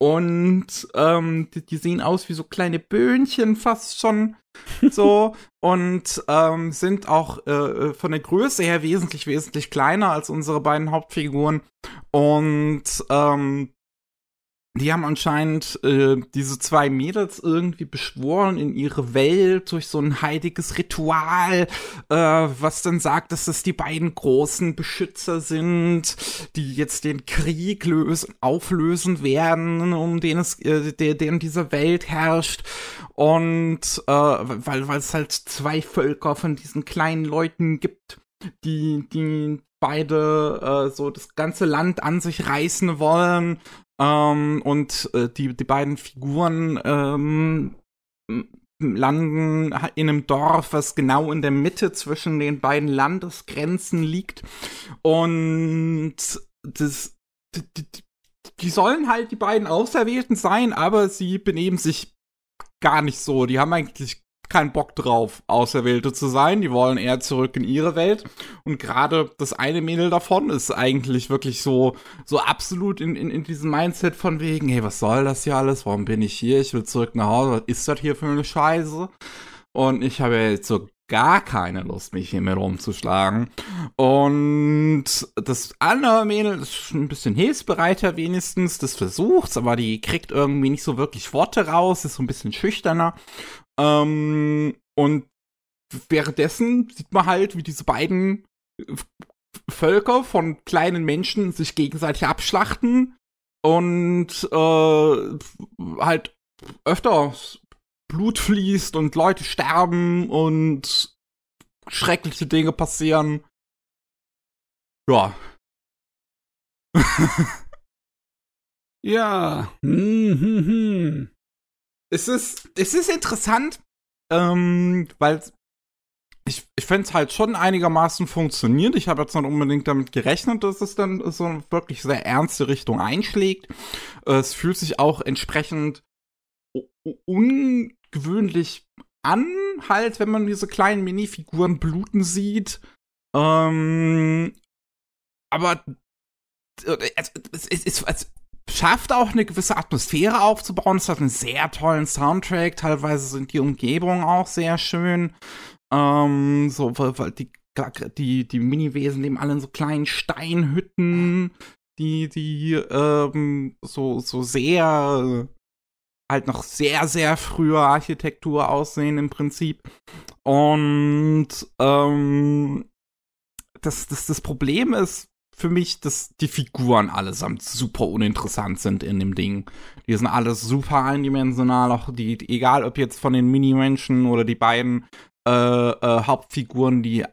Und ähm, die, die, sehen aus wie so kleine Böhnchen fast schon. *laughs* So. und ähm, sind auch äh, äh, von der Größe her wesentlich, wesentlich kleiner als unsere beiden Hauptfiguren. Und ähm, die haben anscheinend äh, diese zwei Mädels irgendwie beschworen in ihre Welt durch so ein heiliges Ritual, äh, was dann sagt, dass das die beiden großen Beschützer sind, die jetzt den Krieg lösen, auflösen werden, um den es, äh, der, der in dieser Welt herrscht. Und äh, weil, weil es halt zwei Völker von diesen kleinen Leuten gibt, die, die beide äh, so das ganze Land an sich reißen wollen ähm, und äh, die, die beiden Figuren ähm, landen in einem Dorf, was genau in der Mitte zwischen den beiden Landesgrenzen liegt. Und das, die, die, die sollen halt die beiden Auserwählten sein, aber sie benehmen sich gar nicht so. Die haben eigentlich keinen Bock drauf, Auserwählte zu sein. Die wollen eher zurück in ihre Welt. Und gerade das eine Mädel davon ist eigentlich wirklich so, so absolut in, in, in diesem Mindset von wegen, hey, was soll das hier alles? Warum bin ich hier? Ich will zurück nach Hause. Was ist das hier für eine Scheiße? Und ich habe jetzt so gar keine Lust, mich hier mehr rumzuschlagen. Und das andere Mädel ist ein bisschen hilfsbereiter wenigstens, das versucht's, aber die kriegt irgendwie nicht so wirklich Worte raus, ist so ein bisschen schüchterner. Ähm, und währenddessen sieht man halt, wie diese beiden Völker von kleinen Menschen sich gegenseitig abschlachten und äh, halt öfter Blut fließt und Leute sterben und schreckliche Dinge passieren. Ja. *laughs* ja. Hm, hm, hm. Es ist, es ist interessant, ähm, weil ich, ich fände es halt schon einigermaßen funktioniert. Ich habe jetzt nicht unbedingt damit gerechnet, dass es dann so eine wirklich sehr ernste Richtung einschlägt. Es fühlt sich auch entsprechend ungewöhnlich an, halt, wenn man diese kleinen Minifiguren bluten sieht. Ähm, aber es, es, es, es, schafft auch eine gewisse Atmosphäre aufzubauen. Es hat einen sehr tollen Soundtrack. Teilweise sind die Umgebungen auch sehr schön. Ähm, so, weil die, die, die Miniwesen leben alle in so kleinen Steinhütten, die, die, ähm, so, so sehr, halt noch sehr, sehr frühe Architektur aussehen im Prinzip. Und, ähm, das, das, das Problem ist, für mich, dass die Figuren allesamt super uninteressant sind in dem Ding. Die sind alles super eindimensional, auch die, egal ob jetzt von den Mini-Menschen oder die beiden äh, äh, Hauptfiguren, die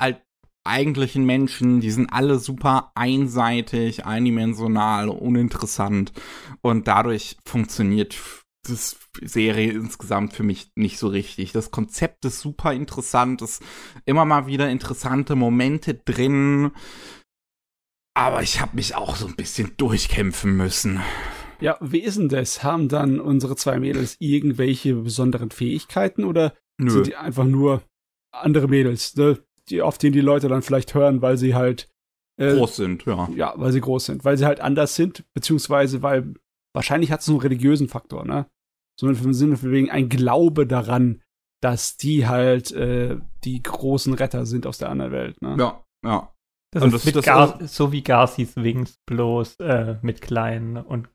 halt eigentlichen Menschen, die sind alle super einseitig, eindimensional, uninteressant und dadurch funktioniert das Serie insgesamt für mich nicht so richtig. Das Konzept ist super interessant, ist immer mal wieder interessante Momente drin, aber ich habe mich auch so ein bisschen durchkämpfen müssen. Ja, wie ist denn das? Haben dann unsere zwei Mädels irgendwelche besonderen Fähigkeiten oder Nö. sind die einfach nur andere Mädels, ne? die, auf denen die Leute dann vielleicht hören, weil sie halt äh, groß sind, ja. Ja, weil sie groß sind, weil sie halt anders sind, beziehungsweise weil wahrscheinlich hat es einen religiösen Faktor, ne? Sondern im Sinne von wegen ein Glaube daran, dass die halt äh, die großen Retter sind aus der anderen Welt, ne? Ja, ja. Das und ist das, das Gar so wie Garcis Wings, bloß äh, mit kleinen und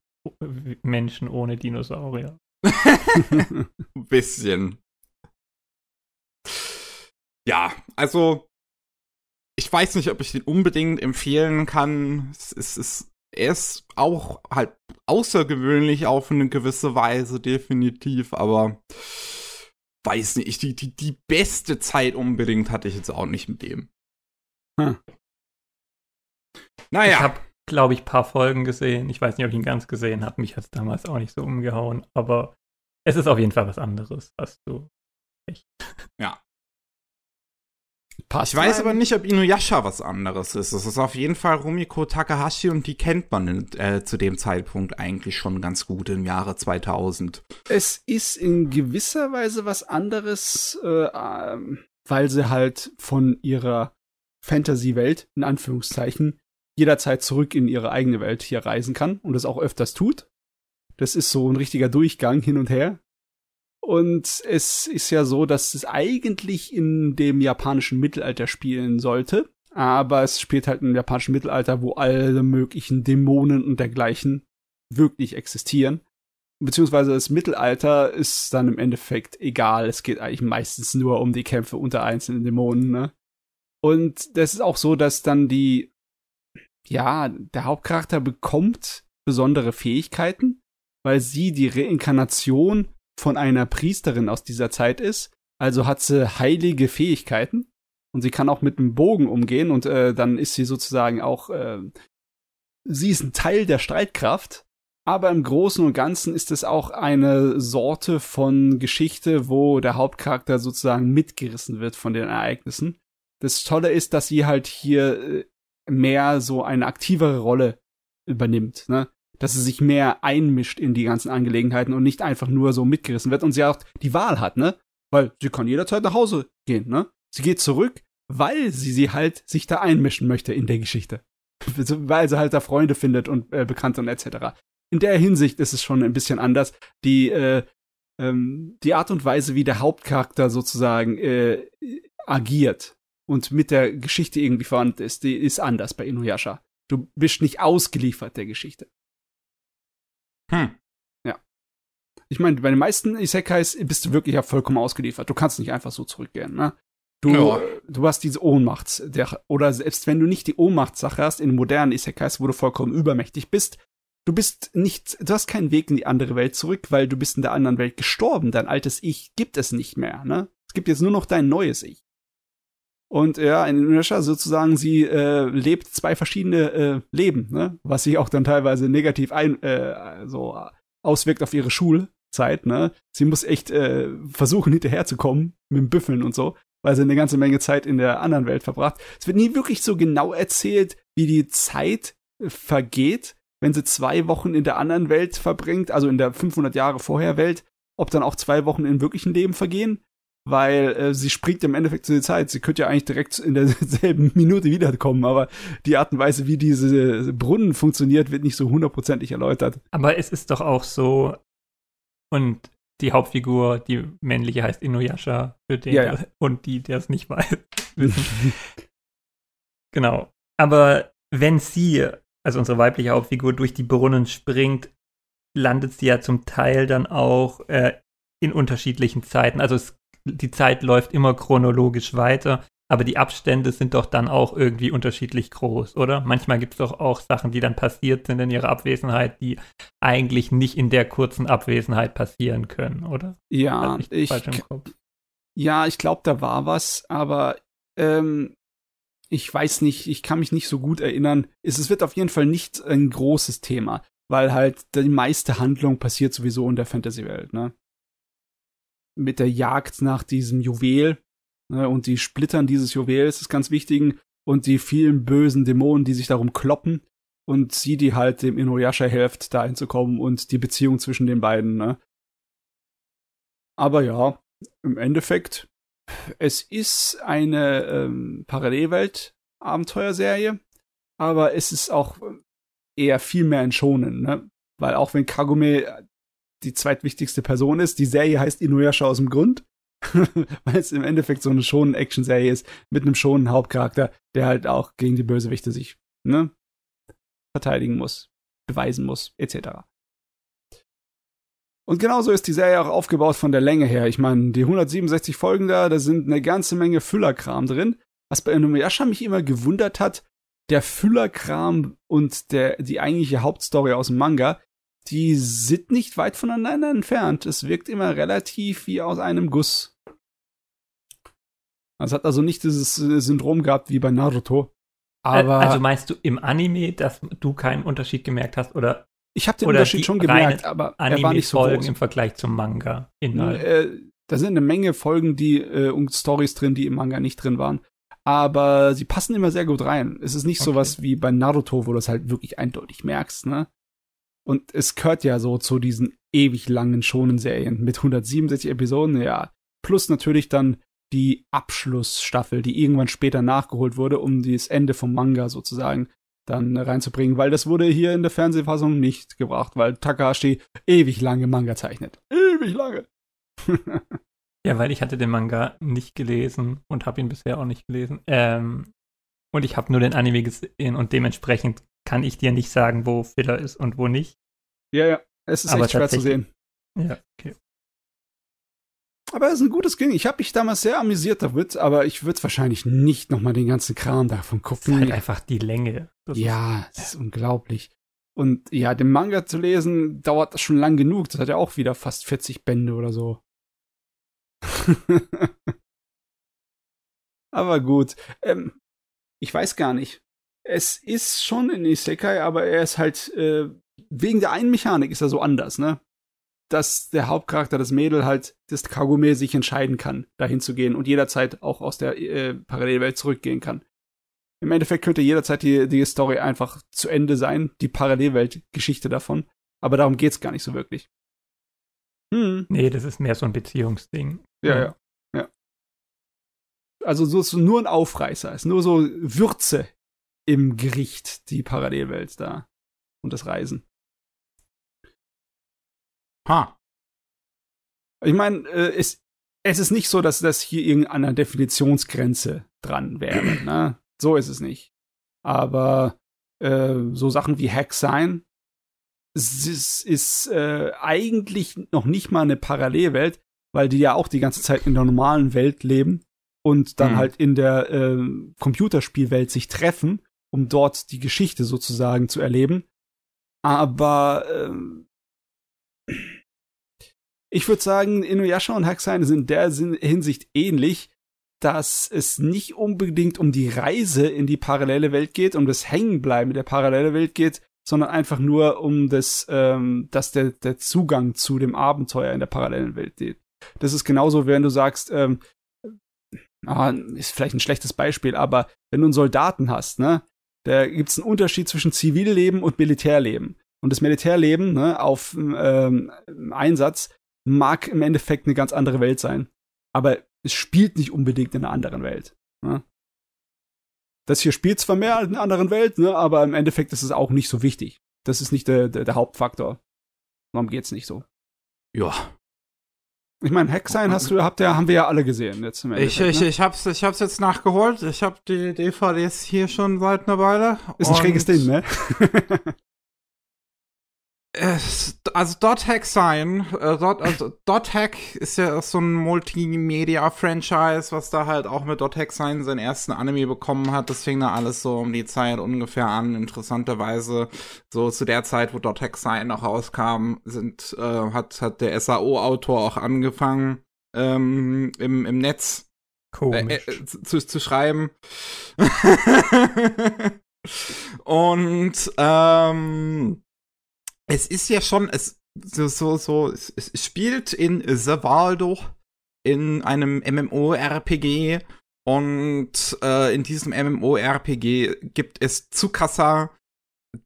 Menschen ohne Dinosaurier. Ein *laughs* bisschen. Ja, also ich weiß nicht, ob ich den unbedingt empfehlen kann. Es ist, es, er ist auch halt außergewöhnlich auf eine gewisse Weise, definitiv, aber weiß nicht, die, die, die beste Zeit unbedingt hatte ich jetzt auch nicht mit dem. Hm. Naja. Ich habe, glaube ich, ein paar Folgen gesehen. Ich weiß nicht, ob ich ihn ganz gesehen habe. Mich hat es damals auch nicht so umgehauen. Aber es ist auf jeden Fall was anderes. Hast du echt. Ja. Passt ich weiß aber nicht, ob Inuyasha was anderes ist. Es ist auf jeden Fall Rumiko Takahashi und die kennt man äh, zu dem Zeitpunkt eigentlich schon ganz gut im Jahre 2000. Es ist in gewisser Weise was anderes, äh, ähm, weil sie halt von ihrer Fantasy-Welt, in Anführungszeichen, jederzeit zurück in ihre eigene Welt hier reisen kann und das auch öfters tut. Das ist so ein richtiger Durchgang hin und her. Und es ist ja so, dass es eigentlich in dem japanischen Mittelalter spielen sollte. Aber es spielt halt im japanischen Mittelalter, wo alle möglichen Dämonen und dergleichen wirklich existieren. Beziehungsweise das Mittelalter ist dann im Endeffekt egal. Es geht eigentlich meistens nur um die Kämpfe unter einzelnen Dämonen, ne? Und das ist auch so, dass dann die ja, der Hauptcharakter bekommt besondere Fähigkeiten, weil sie die Reinkarnation von einer Priesterin aus dieser Zeit ist. Also hat sie heilige Fähigkeiten und sie kann auch mit einem Bogen umgehen und äh, dann ist sie sozusagen auch, äh, sie ist ein Teil der Streitkraft. Aber im Großen und Ganzen ist es auch eine Sorte von Geschichte, wo der Hauptcharakter sozusagen mitgerissen wird von den Ereignissen. Das Tolle ist, dass sie halt hier äh, mehr so eine aktivere Rolle übernimmt, ne? Dass sie sich mehr einmischt in die ganzen Angelegenheiten und nicht einfach nur so mitgerissen wird und sie auch die Wahl hat, ne? Weil sie kann jederzeit nach Hause gehen, ne? Sie geht zurück, weil sie sie halt sich da einmischen möchte in der Geschichte. weil sie halt da Freunde findet und äh, Bekannte und etc. In der Hinsicht ist es schon ein bisschen anders. Die, äh, ähm, die Art und Weise, wie der Hauptcharakter sozusagen äh, agiert, und mit der Geschichte irgendwie verwandt ist, die ist anders bei Inuyasha. Du bist nicht ausgeliefert der Geschichte. Hm. Ja. ich meine, bei den meisten Isekais bist du wirklich ja vollkommen ausgeliefert. Du kannst nicht einfach so zurückgehen, ne? Du, Ja. du hast diese Ohnmacht, der, oder selbst wenn du nicht die Ohnmachtssache hast in modernen Isekais, wo du vollkommen übermächtig bist, du bist nicht, du hast keinen Weg in die andere Welt zurück, weil du bist in der anderen Welt gestorben. Dein altes Ich gibt es nicht mehr, ne? Es gibt jetzt nur noch dein neues Ich. Und ja, in Inuyasha sozusagen, sie äh, lebt zwei verschiedene äh, Leben, ne? Was sich auch dann teilweise negativ ein, äh, so auswirkt auf ihre Schulzeit, ne? Sie muss echt äh, versuchen, hinterherzukommen mit dem Büffeln und so, weil sie eine ganze Menge Zeit in der anderen Welt verbracht. Es wird nie wirklich so genau erzählt, wie die Zeit äh, vergeht, wenn sie zwei Wochen in der anderen Welt verbringt, also in der 500 Jahre vorher Welt, ob dann auch zwei Wochen im wirklichen Leben vergehen, weil äh, sie springt im Endeffekt zu der Zeit. Sie könnte ja eigentlich direkt in derselben *laughs* Minute wiederkommen, aber die Art und Weise, wie diese Brunnen funktioniert, wird nicht so hundertprozentig erläutert. Aber es ist doch auch so, und die Hauptfigur, die männliche heißt Inuyasha, für den Ja, ja. und die, der es nicht weiß, *laughs* wissen. *laughs* genau. Aber wenn sie, also unsere weibliche Hauptfigur, durch die Brunnen springt, landet sie ja zum Teil dann auch äh, in unterschiedlichen Zeiten. Also es, die Zeit läuft immer chronologisch weiter, aber die Abstände sind doch dann auch irgendwie unterschiedlich groß, oder? Manchmal gibt es doch auch Sachen, die dann passiert sind in ihrer Abwesenheit, die eigentlich nicht in der kurzen Abwesenheit passieren können, oder? Ja, ich, Kopf. ja, ich glaube, da war was, aber ähm, ich weiß nicht, ich kann mich nicht so gut erinnern. Es, es wird auf jeden Fall nicht ein großes Thema, weil halt die meiste Handlung passiert sowieso in der Fantasy-Welt, ne? Mit der Jagd nach diesem Juwel ne, und die Splittern dieses Juwels ist ganz wichtig und die vielen bösen Dämonen, die sich darum kloppen und sie, die halt dem Inuyasha hilft, da hinzukommen und die Beziehung zwischen den beiden, ne? Aber ja, im Endeffekt, es ist eine ähm, Parallelwelt-Abenteuerserie, aber es ist auch eher viel mehr ein Schonen, ne? Weil auch wenn Kagome die zweitwichtigste Person ist, die Serie heißt Inuyasha aus dem Grund, *laughs* weil es im Endeffekt so eine schonen Action-Serie ist mit einem schonen Hauptcharakter, der halt auch gegen die Bösewichte sich ne, verteidigen muss, beweisen muss, etc. Und genauso ist die Serie auch aufgebaut von der Länge her. Ich meine, die 167 Folgen da, da sind eine ganze Menge Füllerkram drin. Was bei Inuyasha mich immer gewundert hat, der Füllerkram und der, die eigentliche Hauptstory aus dem Manga, die sind nicht weit voneinander entfernt. Es wirkt immer relativ wie aus einem Guss. Es hat also nicht dieses äh, Syndrom gehabt wie bei Naruto. Aber also meinst du im Anime, dass du keinen Unterschied gemerkt hast oder ich habe den Unterschied schon gemerkt, aber er war nicht so Anime-Folgen groß. im Vergleich zum Manga-Inhalt? Äh, da sind eine Menge Folgen, die äh, und Stories drin, die im Manga nicht drin waren. Aber sie passen immer sehr gut rein. Es ist nicht Okay. sowas wie bei Naruto, wo du das halt wirklich eindeutig merkst, ne? Und es gehört ja so zu diesen ewig langen schonen Serien mit 167 Episoden, ja. Plus natürlich dann die Abschlussstaffel, die irgendwann später nachgeholt wurde, um das Ende vom Manga sozusagen dann reinzubringen, weil das wurde hier in der Fernsehfassung nicht gebracht, weil Takahashi ewig lange Manga zeichnet. Ewig lange. *laughs* Ja, weil ich hatte den Manga nicht gelesen und habe ihn bisher auch nicht gelesen. Ähm, und ich habe nur den Anime gesehen und dementsprechend kann ich dir nicht sagen, wo Filler ist und wo nicht. Ja, ja. Es ist Aber echt schwer zu sehen. Ja, okay. Aber es ist ein gutes Ding. Ich habe mich damals sehr amüsiert damit, aber ich würde wahrscheinlich nicht noch mal den ganzen Kram davon Das ist gucken. halt einfach die Länge. Das ist- ja, es ist unglaublich. Und ja, den Manga zu lesen dauert schon lang genug. Das hat ja auch wieder fast 40 Bände oder so. *laughs* aber gut. Ähm, ich weiß gar nicht. Es ist schon in Isekai, aber er ist halt äh, wegen der einen Mechanik ist er so anders, ne? Dass der Hauptcharakter, das Mädel halt, das Kagome sich entscheiden kann, dahin zu gehen und jederzeit auch aus der äh, Parallelwelt zurückgehen kann. Im Endeffekt könnte jederzeit die, die Story einfach zu Ende sein, die Parallelwelt-Geschichte davon. Aber darum geht's gar nicht so wirklich. Hm. Nee, das ist mehr so ein Beziehungsding. Ja, ja, ja. Also so ist nur ein Aufreißer, ist nur so Würze im Gericht, die Parallelwelt da und das Reisen. Ha. Ich meine, äh, es, es ist nicht so, dass das hier irgendeiner Definitionsgrenze dran wäre. ne? So ist es nicht. Aber äh, so Sachen wie Hack sein es ist äh, eigentlich noch nicht mal eine Parallelwelt, weil die ja auch die ganze Zeit in der normalen Welt leben und dann mhm. halt in der äh, Computerspielwelt sich treffen, um dort die Geschichte sozusagen zu erleben. Aber ähm, ich würde sagen, Inuyasha und Hakusai sind in der Hinsicht ähnlich, dass es nicht unbedingt um die Reise in die parallele Welt geht, um das Hängenbleiben der parallele Welt geht, sondern einfach nur um das, ähm, dass der, der Zugang zu dem Abenteuer in der parallelen Welt geht. Das ist genauso, wenn du sagst, ähm, ah, ist vielleicht ein schlechtes Beispiel, aber wenn du einen Soldaten hast, ne, da gibt es einen Unterschied zwischen Zivilleben und Militärleben. Und das Militärleben ne, auf ähm, Einsatz mag im Endeffekt eine ganz andere Welt sein. Aber es spielt nicht unbedingt in einer anderen Welt. Ne? Das hier spielt zwar mehr in einer anderen Welt, ne, aber im Endeffekt ist es auch nicht so wichtig. Das ist nicht der, der, der Hauptfaktor. Warum geht's nicht so? Ja. Ich meine, Hacksein hast du, habt ja, haben wir ja alle gesehen jetzt im Ich, ich, ne? ich, hab's, ich hab's jetzt nachgeholt. Ich hab die DVDs hier schon seit einer Weile. Ist ein schräges Ding, ne? *laughs* also Dot Hack sein, äh, Dot, also Hack ist ja so ein Multimedia-Franchise, was da halt auch mit Dot Hack sein seinen ersten Anime bekommen hat. Das fing da alles so um die Zeit ungefähr an. Interessanterweise, so zu der Zeit, wo Hack sein noch rauskam, sind, äh, hat, hat der SAO-Autor auch angefangen, ähm, im, im Netz äh, äh, zu, zu schreiben. *laughs* Und ähm, es ist ja schon, es so, so, so, es, es spielt in Zavaldo in einem MMORPG und äh, in diesem MMORPG gibt es Tsukasa,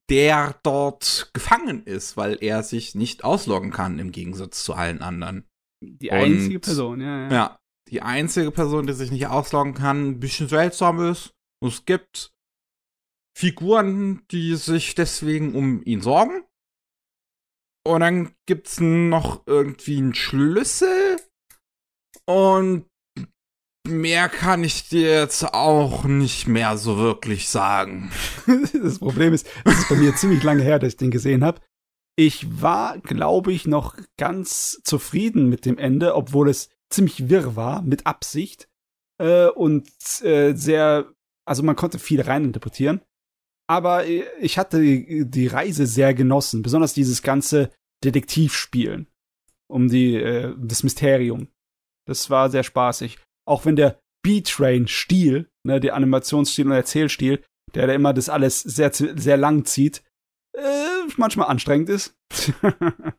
der dort gefangen ist, weil er sich nicht ausloggen kann im Gegensatz zu allen anderen. Die einzige und, Person, ja, ja. Ja, die einzige Person, die sich nicht ausloggen kann, ein bisschen seltsam ist. Und es gibt Figuren, die sich deswegen um ihn sorgen. Und dann gibt's noch irgendwie einen Schlüssel. Und mehr kann ich dir jetzt auch nicht mehr so wirklich sagen. *laughs* das Problem ist, es ist bei mir ziemlich lange her, dass ich den gesehen habe. Ich war, glaube ich, noch ganz zufrieden mit dem Ende, obwohl es ziemlich wirr war, mit Absicht. Äh, und äh, sehr, also man konnte viel reininterpretieren aber ich hatte die Reise sehr genossen, besonders dieses ganze Detektivspielen um die äh, das Mysterium. Das war sehr spaßig. Auch wenn der B-Train-Stil, ne, der Animationsstil und Erzählstil, der da immer das alles sehr sehr lang zieht, äh, manchmal anstrengend ist.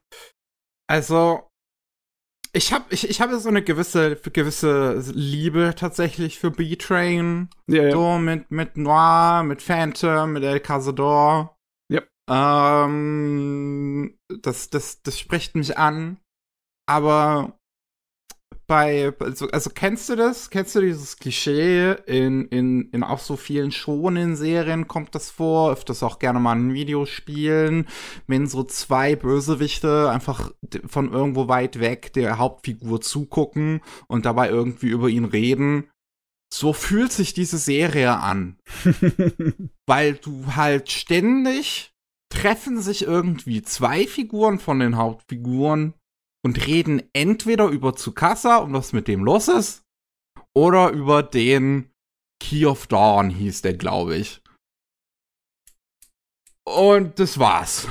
*laughs* also ich habe ich, ich habe so eine gewisse gewisse Liebe tatsächlich für B-Train. Ja, ja. So mit mit Noir, mit Phantom, mit El Cazador. Ja. Ähm, das das das spricht mich an. Aber bei, also, also kennst du das? Kennst du dieses Klischee? In, in, in auch so vielen Shonen-Serien kommt das vor, öfters auch gerne mal in Videospielen, wenn so zwei Bösewichte einfach von irgendwo weit weg der Hauptfigur zugucken und dabei irgendwie über ihn reden. So fühlt sich diese Serie an. *laughs* Weil du halt ständig treffen sich irgendwie zwei Figuren von den Hauptfiguren und reden entweder über Tsukasa und was mit dem los ist, oder über den Key of Dawn hieß der, glaube ich. Und das war's.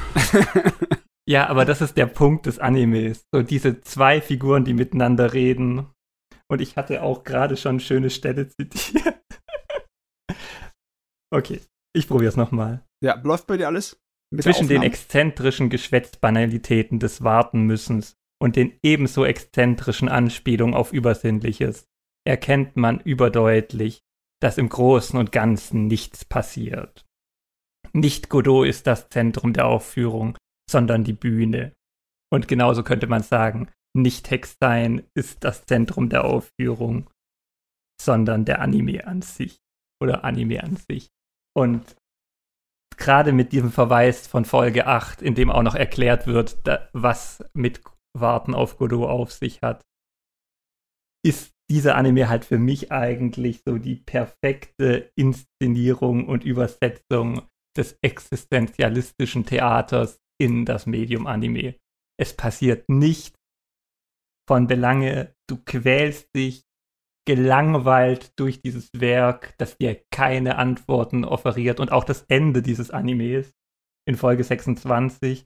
*laughs* ja, aber das ist der Punkt des Animes. So diese zwei Figuren, die miteinander reden. Und ich hatte auch gerade schon schöne Stelle zitiert. *laughs* okay, ich probier's nochmal. Ja, läuft bei dir alles? Zwischen den exzentrischen Geschwätzbanalitäten des Wartenmüssens und den ebenso exzentrischen Anspielungen auf Übersinnliches erkennt man überdeutlich, dass im Großen und Ganzen nichts passiert. Nicht Godot ist das Zentrum der Aufführung, sondern die Bühne. Und genauso könnte man sagen, nicht Hexstein ist das Zentrum der Aufführung, sondern der Anime an sich. Oder Anime an sich. Und gerade mit diesem Verweis von Folge 8, in dem auch noch erklärt wird, was mit Warten auf Godot auf sich hat, ist dieser Anime halt für mich eigentlich so die perfekte Inszenierung und Übersetzung des existenzialistischen Theaters in das Medium Anime. Es passiert nichts von Belange, du quälst dich gelangweilt durch dieses Werk, das dir keine Antworten offeriert und auch das Ende dieses Animes in Folge 26,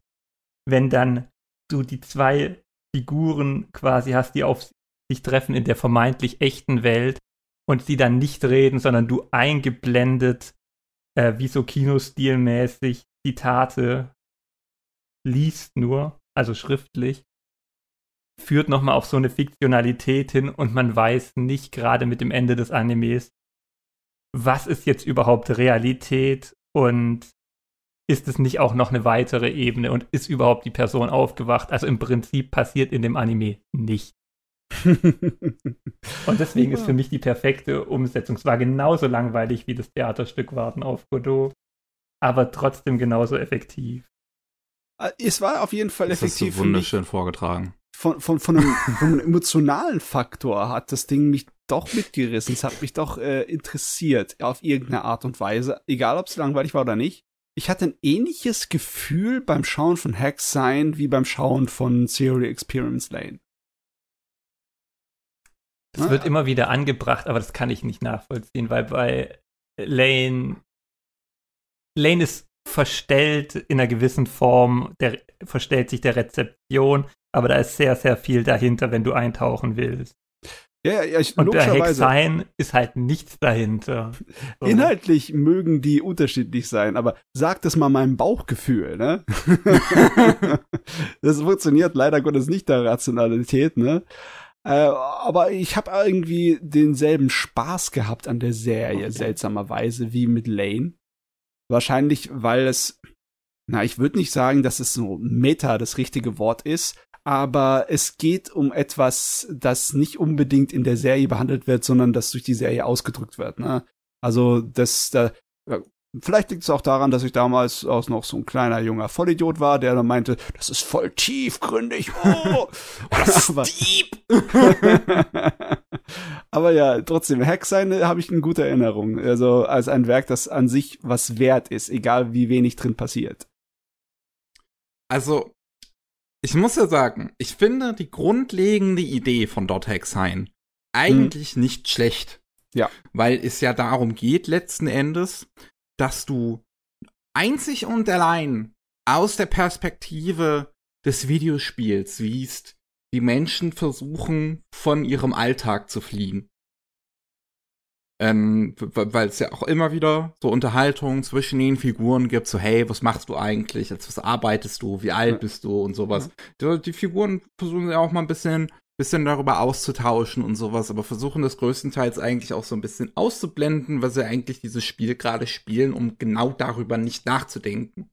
wenn dann du die zwei Figuren quasi hast, die auf sich treffen in der vermeintlich echten Welt und sie dann nicht reden, sondern du eingeblendet, äh, wie so Kinostilmäßig Zitate liest nur, also schriftlich, führt nochmal auf so eine Fiktionalität hin und man weiß nicht gerade mit dem Ende des Animes, was ist jetzt überhaupt Realität und ist es nicht auch noch eine weitere Ebene und ist überhaupt die Person aufgewacht? Also im Prinzip passiert in dem Anime nichts. *laughs* und deswegen ist für mich die perfekte Umsetzung. Es war genauso langweilig wie das Theaterstück Warten auf Godot, aber trotzdem genauso effektiv. Äh, es war auf jeden Fall das effektiv. Hast du wunderschön vorgetragen. Von, von, von, einem, von einem emotionalen Faktor hat das Ding mich doch mitgerissen. Es hat mich doch äh, interessiert auf irgendeine Art und Weise, egal ob es langweilig war oder nicht. Ich hatte ein ähnliches Gefühl beim Schauen von Hack Sign wie beim Schauen von Theory Experience Lane. Das ah. wird immer wieder angebracht, aber das kann ich nicht nachvollziehen, weil bei Lane Lane ist verstellt in einer gewissen Form, der verstellt sich der Rezeption, aber da ist sehr, sehr viel dahinter, wenn du eintauchen willst. Ja, ja, ich, Und bei Hexein ist halt nichts dahinter. So. Inhaltlich mögen die unterschiedlich sein, aber sag das mal meinem Bauchgefühl, ne? *laughs* das funktioniert leider Gottes nicht der Rationalität, ne? Äh, aber ich habe irgendwie denselben Spaß gehabt an der Serie, okay. seltsamerweise, wie mit Lane. Wahrscheinlich, weil es, na, ich würde nicht sagen, dass es so Meta das richtige Wort ist, aber es geht um etwas, das nicht unbedingt in der Serie behandelt wird, sondern das durch die Serie ausgedrückt wird. Ne? Also das, da, vielleicht liegt es auch daran, dass ich damals auch noch so ein kleiner junger Vollidiot war, der dann meinte, das ist voll tiefgründig. Oh, *laughs* das ist deep. *laughs* aber ja, trotzdem, Hack sein habe ich eine gute Erinnerung. Also als ein Werk, das an sich was wert ist, egal wie wenig drin passiert. Also ich muss ja sagen, ich finde die grundlegende Idee von Dot Hexine eigentlich hm. nicht schlecht. Ja. Weil es ja darum geht, letzten Endes, dass du einzig und allein aus der Perspektive des Videospiels siehst, wie Menschen versuchen, von ihrem Alltag zu fliehen. Ähm, weil es ja auch immer wieder so Unterhaltungen zwischen den Figuren gibt, so hey, was machst du eigentlich, als was arbeitest du, wie alt bist du? Und sowas. Die, die Figuren versuchen ja auch mal ein bisschen, bisschen darüber auszutauschen und sowas, aber versuchen das größtenteils eigentlich auch so ein bisschen auszublenden, was sie eigentlich dieses Spiel gerade spielen, um genau darüber nicht nachzudenken.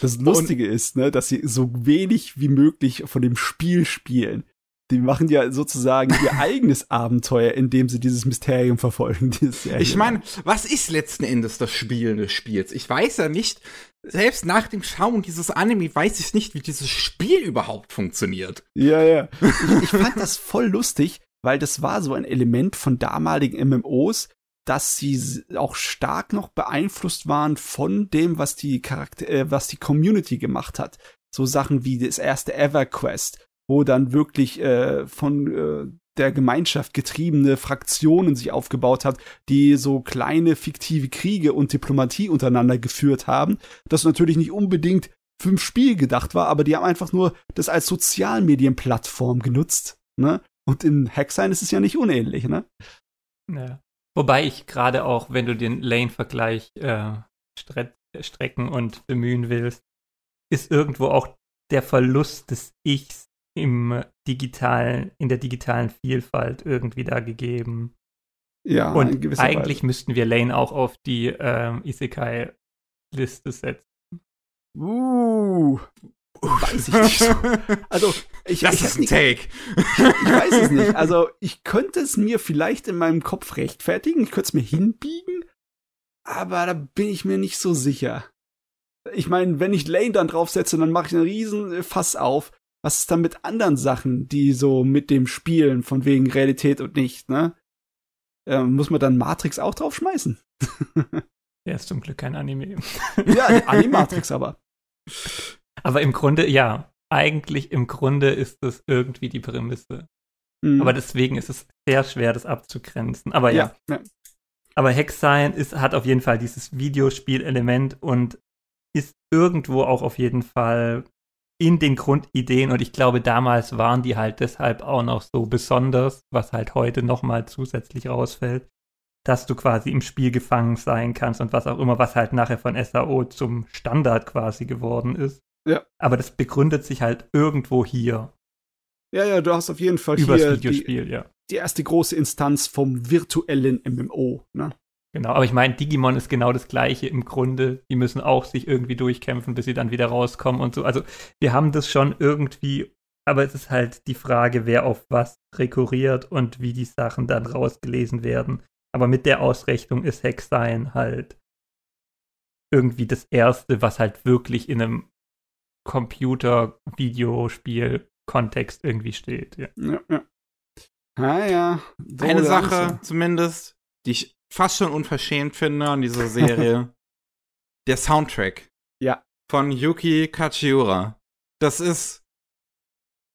Das Lustige und, ist, ne, dass sie so wenig wie möglich von dem Spiel spielen die machen ja sozusagen ihr *laughs* eigenes Abenteuer, indem sie dieses Mysterium verfolgen. ich meine, was ist letzten Endes das Spiel des Spiels? Ich weiß ja nicht, selbst nach dem Schauen dieses Anime weiß ich nicht, wie dieses Spiel überhaupt funktioniert. Ja, ja. ich, *laughs* ich fand das voll lustig, weil das war so ein Element von damaligen MMOs, dass sie auch stark noch beeinflusst waren von dem, was die Charakter, äh, was die Community gemacht hat. So Sachen wie das erste EverQuest wo dann wirklich äh, von äh, der Gemeinschaft getriebene Fraktionen sich aufgebaut hat, die so kleine fiktive Kriege und Diplomatie untereinander geführt haben. Das natürlich nicht unbedingt fünf Spiel gedacht war, aber die haben einfach nur das als Sozialmedienplattform genutzt. Ne? Und in Hacksign ist es ja nicht unähnlich, ne? Ja. Wobei ich gerade auch, wenn du den Lane-Vergleich äh, strecken und bemühen willst, ist irgendwo auch der Verlust des Ichs im digitalen, in der digitalen Vielfalt irgendwie da gegeben. Ja, und eigentlich Weise. müssten wir Lane auch auf die ähm, Isekai-Liste setzen. Uh, weiß ich nicht. So. Also, ich, das ich ist ein Take. Ich, ich weiß es nicht. Also, ich könnte es mir vielleicht in meinem Kopf rechtfertigen, ich könnte es mir hinbiegen, aber da bin ich mir nicht so sicher. Ich meine, wenn ich Lane dann draufsetze, dann mache ich einen riesen Fass auf was ist dann mit anderen Sachen, die so mit dem Spielen von wegen Realität und nicht, ne? Ähm, muss man dann Matrix auch draufschmeißen? Der *laughs* ist zum Glück kein Anime. ja, *laughs* Animatrix aber. Aber im Grunde, ja, eigentlich im Grunde ist es irgendwie die Prämisse. Mhm. Aber deswegen ist es sehr schwer, das abzugrenzen. Aber ja. ja. Aber Hexine ist, hat auf jeden Fall dieses Videospielelement und ist irgendwo auch auf jeden Fall in den Grundideen und ich glaube, damals waren die halt deshalb auch noch so besonders, was halt heute nochmal zusätzlich rausfällt, dass du quasi im Spiel gefangen sein kannst und was auch immer, was halt nachher von SAO zum Standard quasi geworden ist. Ja. Aber das begründet sich halt irgendwo hier. Ja, ja, du hast auf jeden Fall Übers hier Videospiel, die, ja. die erste große Instanz vom virtuellen MMO. Ne? Genau, aber ich meine, Digimon ist genau das gleiche im Grunde. Die müssen auch sich irgendwie durchkämpfen, bis sie dann wieder rauskommen und so. Also wir haben das schon irgendwie, aber es ist halt die Frage, wer auf was rekurriert und wie die Sachen dann rausgelesen werden. Aber mit der Ausrichtung ist Hexine halt irgendwie das Erste, was halt wirklich in einem Computer-Videospiel-Kontext irgendwie steht. Ja. Ja, ja. Ah ja. So Eine. Sache zumindest, die ich fast schon unverschämt finde an dieser Serie. *laughs* der Soundtrack. Ja. Von Yuki Kachiura. Das ist.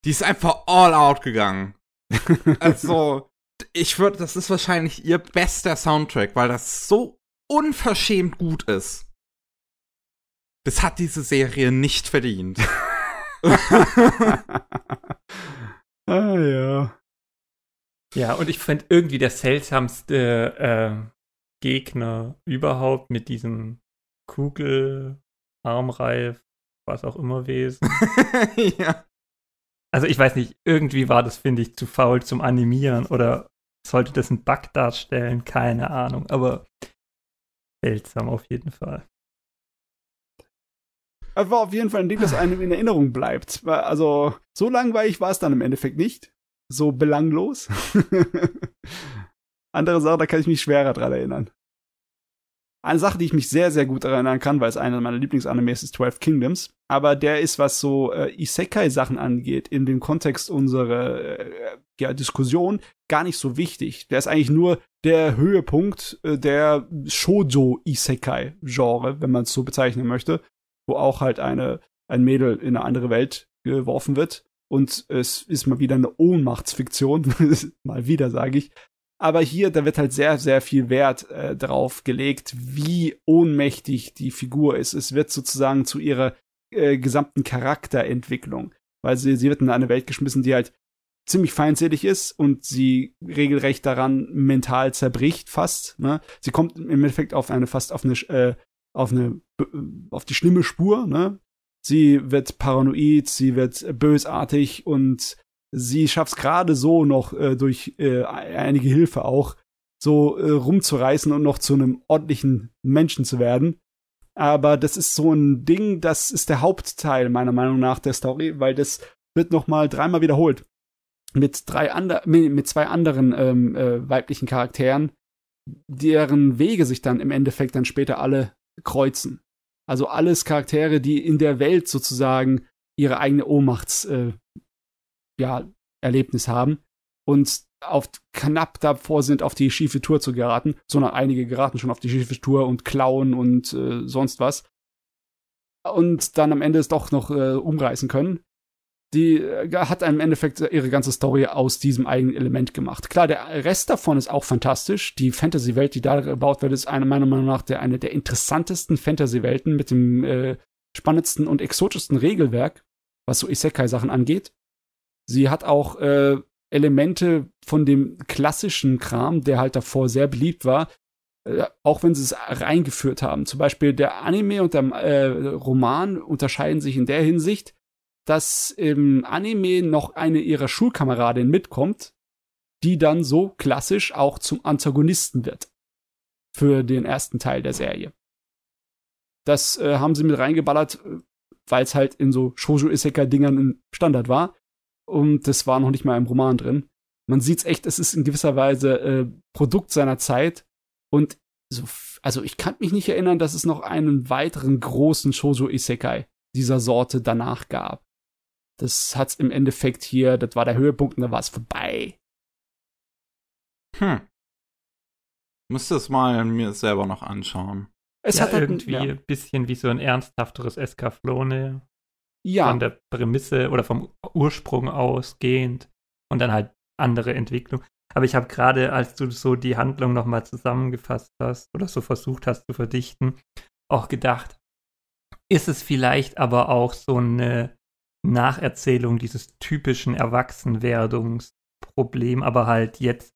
Die ist einfach all out gegangen. *laughs* Also, ich würde, das ist wahrscheinlich ihr bester Soundtrack, weil das so unverschämt gut ist. Das hat diese Serie nicht verdient. *laughs* ah ja. Ja, und ich finde irgendwie der seltsamste äh, Gegner überhaupt mit diesem Kugel, Armreif, was auch immer Wesen. *laughs* ja. Also ich weiß nicht, irgendwie war das, finde ich, zu faul zum Animieren oder sollte das ein Bug darstellen? Keine Ahnung, aber seltsam auf jeden Fall. Es war auf jeden Fall ein Ding, das einem in Erinnerung bleibt. Also, so langweilig war es dann im Endeffekt nicht. So belanglos. *laughs* Andere Sachen, da kann ich mich schwerer dran erinnern. Eine Sache, die ich mich sehr, sehr gut erinnern kann, weil es einer meiner Lieblingsanimes ist, 12 Kingdoms. Aber der ist, was so äh, Isekai-Sachen angeht, in dem Kontext unserer äh, ja, Diskussion, gar nicht so wichtig. Der ist eigentlich nur der Höhepunkt äh, der Shoujo-Isekai-Genre, wenn man es so bezeichnen möchte, wo auch halt eine, ein Mädel in eine andere Welt geworfen wird. Und es ist mal wieder eine Ohnmachtsfiktion. *laughs* mal wieder, sage ich. Aber hier, da wird halt sehr, sehr viel Wert äh, drauf gelegt, wie ohnmächtig die Figur ist. Es wird sozusagen zu ihrer äh, gesamten Charakterentwicklung. Weil sie, sie wird in eine Welt geschmissen, die halt ziemlich feindselig ist und sie regelrecht daran mental zerbricht fast. Ne? Sie kommt im Endeffekt auf eine fast auf eine äh, auf eine auf die schlimme Spur. Ne? Sie wird paranoid, sie wird bösartig und sie schafft es gerade so noch äh, durch äh, einige Hilfe auch so äh, rumzureißen und noch zu einem ordentlichen Menschen zu werden. Aber das ist so ein Ding, das ist der Hauptteil meiner Meinung nach der Story, weil das wird noch mal dreimal wiederholt mit drei ander mit zwei anderen ähm, äh, weiblichen Charakteren, deren Wege sich dann im Endeffekt dann später alle kreuzen. Also alles Charaktere, die in der Welt sozusagen ihre eigene Ohnmachts äh, ja, Erlebnis haben und auf knapp davor sind, auf die schiefe Tour zu geraten, sondern einige geraten schon auf die schiefe Tour und klauen und äh, sonst was. Und dann am Ende es doch noch äh, umreißen können. Die äh, hat im Endeffekt ihre ganze Story aus diesem eigenen Element gemacht. Klar, der Rest davon ist auch fantastisch. Die Fantasy-Welt, die da gebaut wird, ist eine, meiner Meinung nach der, eine der interessantesten Fantasy-Welten mit dem äh, spannendsten und exotischsten Regelwerk, was so Isekai-Sachen angeht. Sie hat auch äh, Elemente von dem klassischen Kram, der halt davor sehr beliebt war, äh, auch wenn sie es reingeführt haben. Zum Beispiel der Anime und der äh, Roman unterscheiden sich in der Hinsicht, dass im Anime noch eine ihrer Schulkameradin mitkommt, die dann so klassisch auch zum Antagonisten wird. Für den ersten Teil der Serie. Das äh, haben sie mit reingeballert, weil es halt in so Shoujo-Isekai-Dingern ein Standard war und das war noch nicht mal im Roman drin. Man sieht's echt, es ist in gewisser Weise äh, Produkt seiner Zeit und so, also ich kann mich nicht erinnern, dass es noch einen weiteren großen Shoujo Isekai dieser Sorte danach gab. Das hat's im Endeffekt hier, das war der Höhepunkt und da war es vorbei. Hm. Müsste es mal mir selber noch anschauen. Es ja, hat halt irgendwie ja. ein bisschen wie so ein ernsthafteres Escaflone. Ja. Von der Prämisse oder vom Ursprung ausgehend und dann halt andere Entwicklung. Aber ich habe gerade, als du so die Handlung nochmal zusammengefasst hast oder so versucht hast zu verdichten, auch gedacht, ist es vielleicht aber auch so eine Nacherzählung dieses typischen Erwachsenwerdungsproblem, aber halt jetzt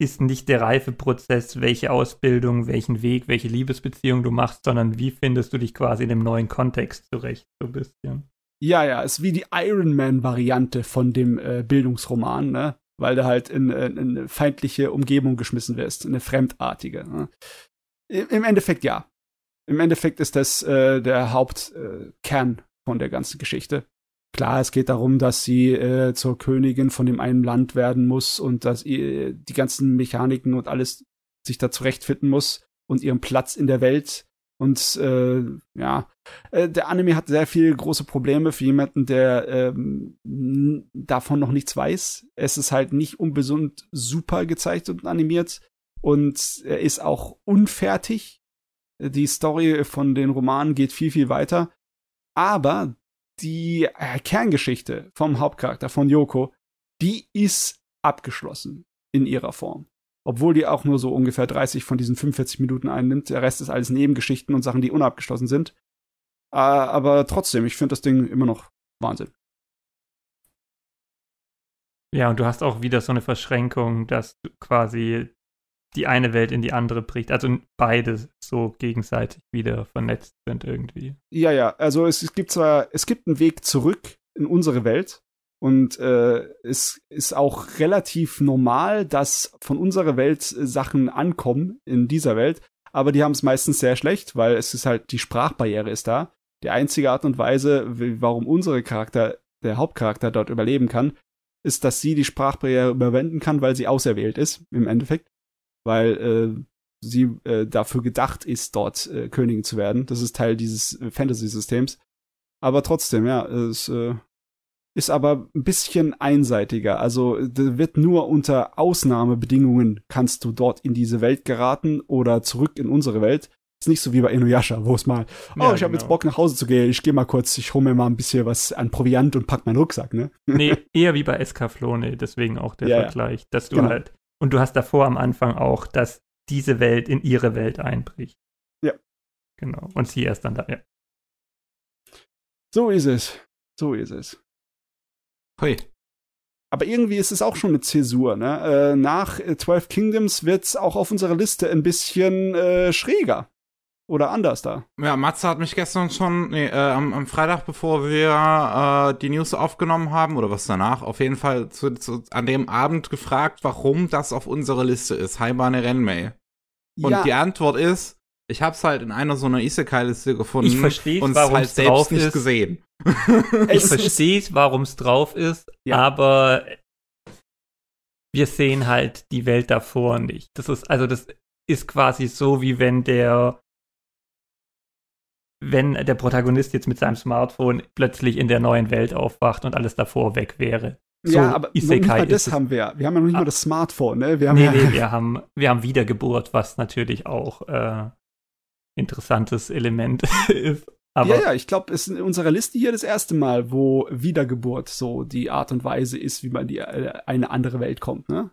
ist nicht der Reifeprozess, welche Ausbildung, welchen Weg, welche Liebesbeziehung du machst, sondern wie findest du dich quasi in dem neuen Kontext zurecht, so ein bisschen. Ja, ja, ist wie die Iron Man-Variante von dem äh, Bildungsroman, ne? Weil du halt in, in, in, eine feindliche Umgebung geschmissen wirst, eine fremdartige. Ne? Im Endeffekt ja. Im Endeffekt ist das äh, der Hauptkern äh, von der ganzen Geschichte. Klar, es geht darum, dass sie äh, zur Königin von dem einen Land werden muss und dass ihr die ganzen Mechaniken und alles sich da zurechtfinden muss und ihren Platz in der Welt. Und äh, ja, äh, der Anime hat sehr viele große Probleme für jemanden, der ähm, davon noch nichts weiß. Es ist halt nicht unbesund super gezeigt und animiert und er ist auch unfertig. Die Story von den Romanen geht viel, viel weiter. Aber die äh, Kerngeschichte vom Hauptcharakter, von Yoko, die ist abgeschlossen in ihrer Form. Obwohl die auch nur so ungefähr 30 von diesen 45 Minuten einnimmt. Der Rest ist alles Nebengeschichten und Sachen, die unabgeschlossen sind. Äh, aber trotzdem, ich finde das Ding immer noch Wahnsinn. Ja, und du hast auch wieder so eine Verschränkung, dass quasi die eine Welt in die andere bricht. Also beide so gegenseitig wieder vernetzt sind irgendwie. Ja, ja. Also es, es gibt zwar, es gibt einen Weg zurück in unsere Welt. Und äh, es ist auch relativ normal, dass von unserer Welt Sachen ankommen in dieser Welt, aber die haben es meistens sehr schlecht, weil es ist halt die Sprachbarriere ist da. Die einzige Art und Weise, warum unsere Charakter, der Hauptcharakter dort überleben kann, ist, dass sie die Sprachbarriere überwinden kann, weil sie auserwählt ist, im Endeffekt weil äh, sie äh, dafür gedacht ist, dort äh, Königin zu werden. Das ist Teil dieses äh, Fantasy-Systems. Aber trotzdem, ja, es äh, ist aber ein bisschen einseitiger. Also wird nur unter Ausnahmebedingungen kannst du dort in diese Welt geraten oder zurück in unsere Welt. Ist nicht so wie bei Inuyasha, wo es mal, oh, ja, ich habe genau. jetzt Bock nach Hause zu gehen, ich gehe mal kurz, ich hole mir mal ein bisschen was an Proviant und pack meinen Rucksack, ne? Nee, *laughs* eher wie bei Escaflone, deswegen auch der ja, Vergleich, dass du genau. halt und du hast davor am Anfang auch, dass diese Welt in ihre Welt einbricht. Ja. Genau. Und sie erst dann da, ja. So ist es. So ist es. Hui. Aber irgendwie ist es auch schon eine Zäsur, ne? Äh, nach Twelve Kingdoms wird es auch auf unserer Liste ein bisschen äh, schräger oder anders da. Ja, Matze hat mich gestern schon, nee, äh, am, am, Freitag, bevor wir äh, die News aufgenommen haben, oder was danach, auf jeden Fall zu, zu, an dem Abend gefragt, warum das auf unserer Liste ist, Haibane Renmei. Und ja. die Antwort ist, ich hab's halt in einer so einer Isekai-Liste gefunden ich verstehe, und es halt selbst nicht ist. gesehen. *laughs* ich verstehe, warum es drauf ist, ja. aber wir sehen halt die Welt davor nicht. Das ist, also das ist quasi so, wie wenn der wenn der Protagonist jetzt mit seinem Smartphone plötzlich in der neuen Welt aufwacht und alles davor weg wäre. So, ja, aber Isekai nicht mal das haben wir. Wir haben ja noch nicht ah. mal das Smartphone, ne? Wir haben nee, ja nee, *laughs* wir haben, wir haben Wiedergeburt, was natürlich auch äh, interessantes Element *laughs* ist. Aber ja, ja, ich glaube, es ist in unserer Liste hier das erste Mal, wo Wiedergeburt so die Art und Weise ist, wie man die äh, eine andere Welt kommt, ne?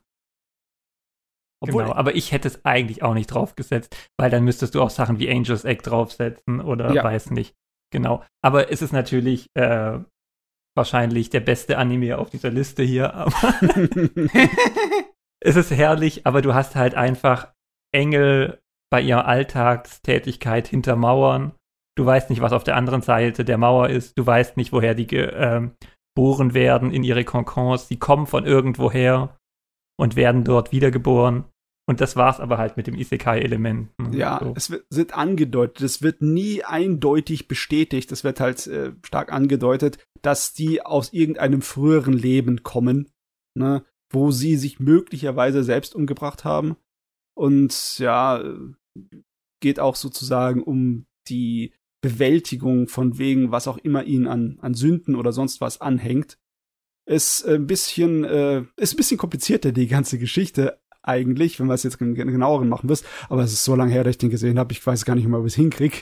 Obwohl, genau, aber ich hätte es eigentlich auch nicht draufgesetzt, weil dann müsstest du auch Sachen wie Angels Egg draufsetzen oder ja. weiß nicht. Genau. Aber es ist natürlich äh, wahrscheinlich der beste Anime auf dieser Liste hier. *laughs* es ist herrlich, aber du hast halt einfach Engel bei ihrer Alltagstätigkeit hinter Mauern. Du weißt nicht, was auf der anderen Seite der Mauer ist. Du weißt nicht, woher die geboren ähm, werden in ihre Konkons. Die kommen von irgendwoher und werden dort wiedergeboren. Und das war's aber halt mit dem Isekai-Element. Ja, so. es wird, wird, angedeutet, es wird nie eindeutig bestätigt, es wird halt äh, stark angedeutet, dass die aus irgendeinem früheren Leben kommen, ne, wo sie sich möglicherweise selbst umgebracht haben. Und ja, geht auch sozusagen um die Bewältigung von wegen, was auch immer ihnen an, an Sünden oder sonst was anhängt. Ist ein bisschen, äh, ist ein bisschen komplizierter, die ganze Geschichte, eigentlich, wenn man es jetzt genaueren machen wirst. Aber es ist so lange her, dass ich den gesehen habe, ich weiß gar nicht mehr, ob ich es hinkriege.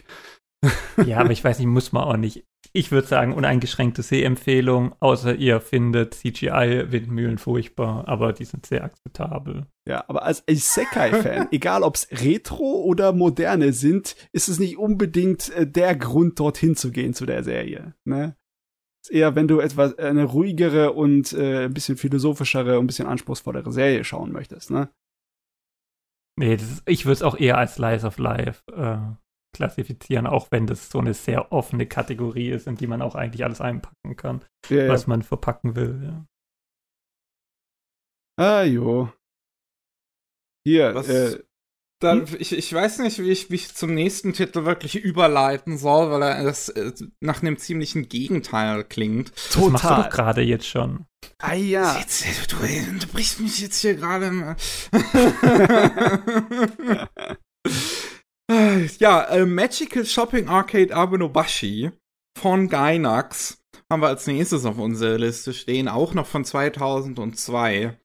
*laughs* ja, aber ich weiß nicht, muss man auch nicht. ich würde sagen, uneingeschränkte Sehempfehlung, außer ihr findet CGI-Windmühlen furchtbar, aber die sind sehr akzeptabel. Ja, aber als Isekai-Fan, *laughs* egal ob es Retro oder Moderne sind, ist es nicht unbedingt äh, der Grund, dorthin zu gehen zu der Serie. Ne? Ist eher, wenn du etwas eine ruhigere und äh, ein bisschen philosophischere und ein bisschen anspruchsvollere Serie schauen möchtest, ne? Nee, ist, ich würde es auch eher als Slice of Life äh, klassifizieren, auch wenn das so eine sehr offene Kategorie ist, in die man auch eigentlich alles einpacken kann, ja, was ja. man verpacken will. Ja. Ah, jo. Hier, was, äh, dann, hm? ich, ich weiß nicht, wie ich, wie ich zum nächsten Titel wirklich überleiten soll, weil er das äh, nach einem ziemlichen Gegenteil klingt. Total. Das machst du doch gerade jetzt schon. Ah ja. Jetzt, du, du brichst mich jetzt hier gerade. *laughs* ja, äh, Magical Shopping Arcade Abenobashi von Gainax haben wir als nächstes auf unserer Liste stehen, auch noch von 2002.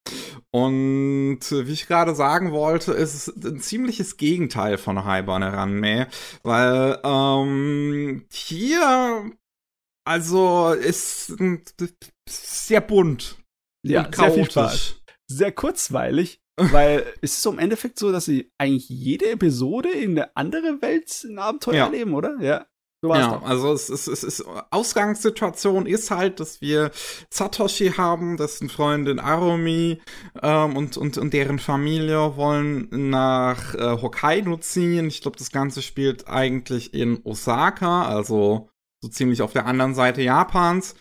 Und wie ich gerade sagen wollte, ist es ein ziemliches Gegenteil von Haibane Ranme, weil ähm, hier also ist sehr bunt. Ja, sehr viel Spaß. Sehr kurzweilig, weil *laughs* es ist so im Endeffekt so, dass sie eigentlich jede Episode in eine andere Welt ein Abenteuer ja. erleben, oder? Ja. So ja, also es ist, es ist, Ausgangssituation ist halt, dass wir Satoshi haben, dessen Freundin Arumi ähm, und, und, und deren Familie wollen nach äh, Hokkaido ziehen. Ich glaube, das Ganze spielt eigentlich in Osaka, also so ziemlich auf der anderen Seite Japans.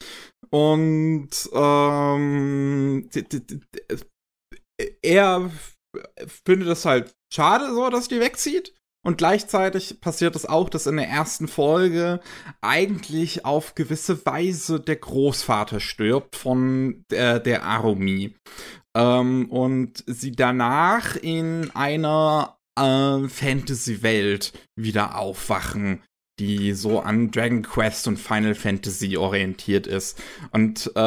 Und ähm, er findet es halt schade so, dass die wegzieht. Und gleichzeitig passiert es auch, dass in der ersten Folge eigentlich auf gewisse Weise der Großvater stirbt von der, der Arumi. Ähm, und sie danach in einer äh, Fantasy-Welt wieder aufwachen, die so an Dragon Quest und Final Fantasy orientiert ist. Und äh,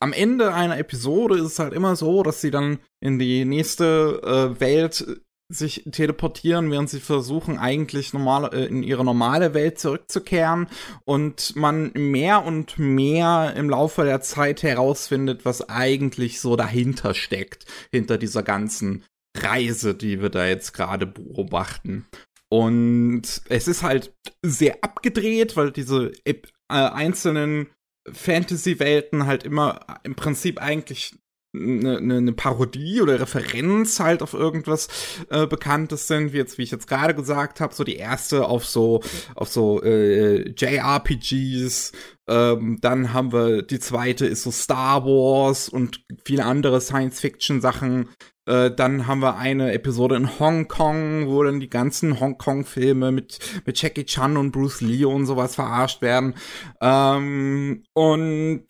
am Ende einer Episode ist es halt immer so, dass sie dann in die nächste äh, Welt sich teleportieren, während sie versuchen, eigentlich normal, äh, in ihre normale Welt zurückzukehren und man mehr und mehr im Laufe der Zeit herausfindet, was eigentlich so dahinter steckt, hinter dieser ganzen Reise, die wir da jetzt gerade beobachten. Und es ist halt sehr abgedreht, weil diese äh, einzelnen Fantasy-Welten halt immer im Prinzip eigentlich eine, eine ne Parodie oder Referenz halt auf irgendwas äh, Bekanntes sind, wie jetzt, wie ich jetzt gerade gesagt habe, so die erste auf so auf so äh, JRPGs, ähm, dann haben wir die zweite ist so Star Wars und viele andere Science-Fiction-Sachen. Äh, dann haben wir eine Episode in Hongkong, wo dann die ganzen Hongkong-Filme mit, mit Jackie Chan und Bruce Lee und sowas verarscht werden. Ähm, und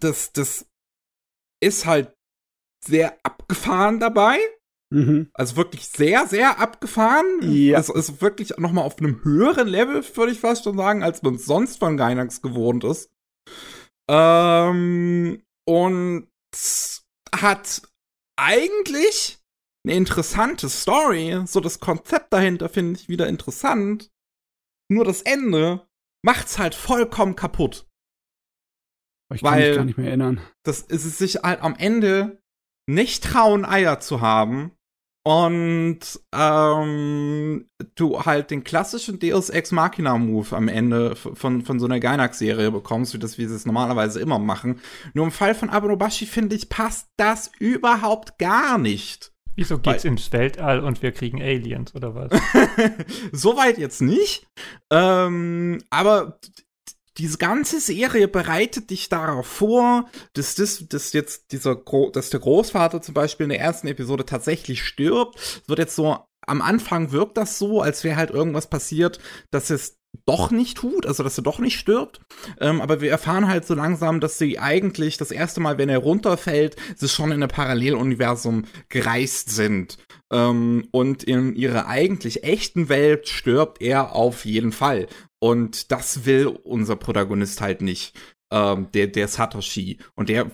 das, das ist halt sehr abgefahren dabei. Mhm. Also wirklich sehr, sehr abgefahren. Ja. Also ist wirklich noch mal auf einem höheren Level, würde ich fast schon sagen, als man sonst von Gainax gewohnt ist. Ähm, und hat eigentlich eine interessante Story. So das Konzept dahinter finde ich wieder interessant. Nur das Ende macht's halt vollkommen kaputt. Ich kann Weil mich gar nicht mehr erinnern. Das ist es sich halt am Ende nicht trauen, Eier zu haben. Und ähm, du halt den klassischen Deus Ex Machina Move am Ende von, von so einer Gainax-Serie bekommst, wie das wir es normalerweise immer machen. Nur im Fall von Abonobashi, finde ich, passt das überhaupt gar nicht. Wieso geht's Weil, ins Weltall und wir kriegen Aliens oder was? *laughs* Soweit jetzt nicht. Ähm, aber diese ganze Serie bereitet dich darauf vor, dass das, dass jetzt dieser, Gro dass der Großvater zum Beispiel in der ersten Episode tatsächlich stirbt. Wird jetzt so, am Anfang wirkt das so, als wäre halt irgendwas passiert, dass es doch nicht tut, also dass er doch nicht stirbt. Ähm, aber wir erfahren halt so langsam, dass sie eigentlich das erste Mal, wenn er runterfällt, sie schon in einem Paralleluniversum gereist sind. Ähm, und in ihrer eigentlich echten Welt stirbt er auf jeden Fall. Und das will unser Protagonist halt nicht, ähm, der, der Satoshi. Und der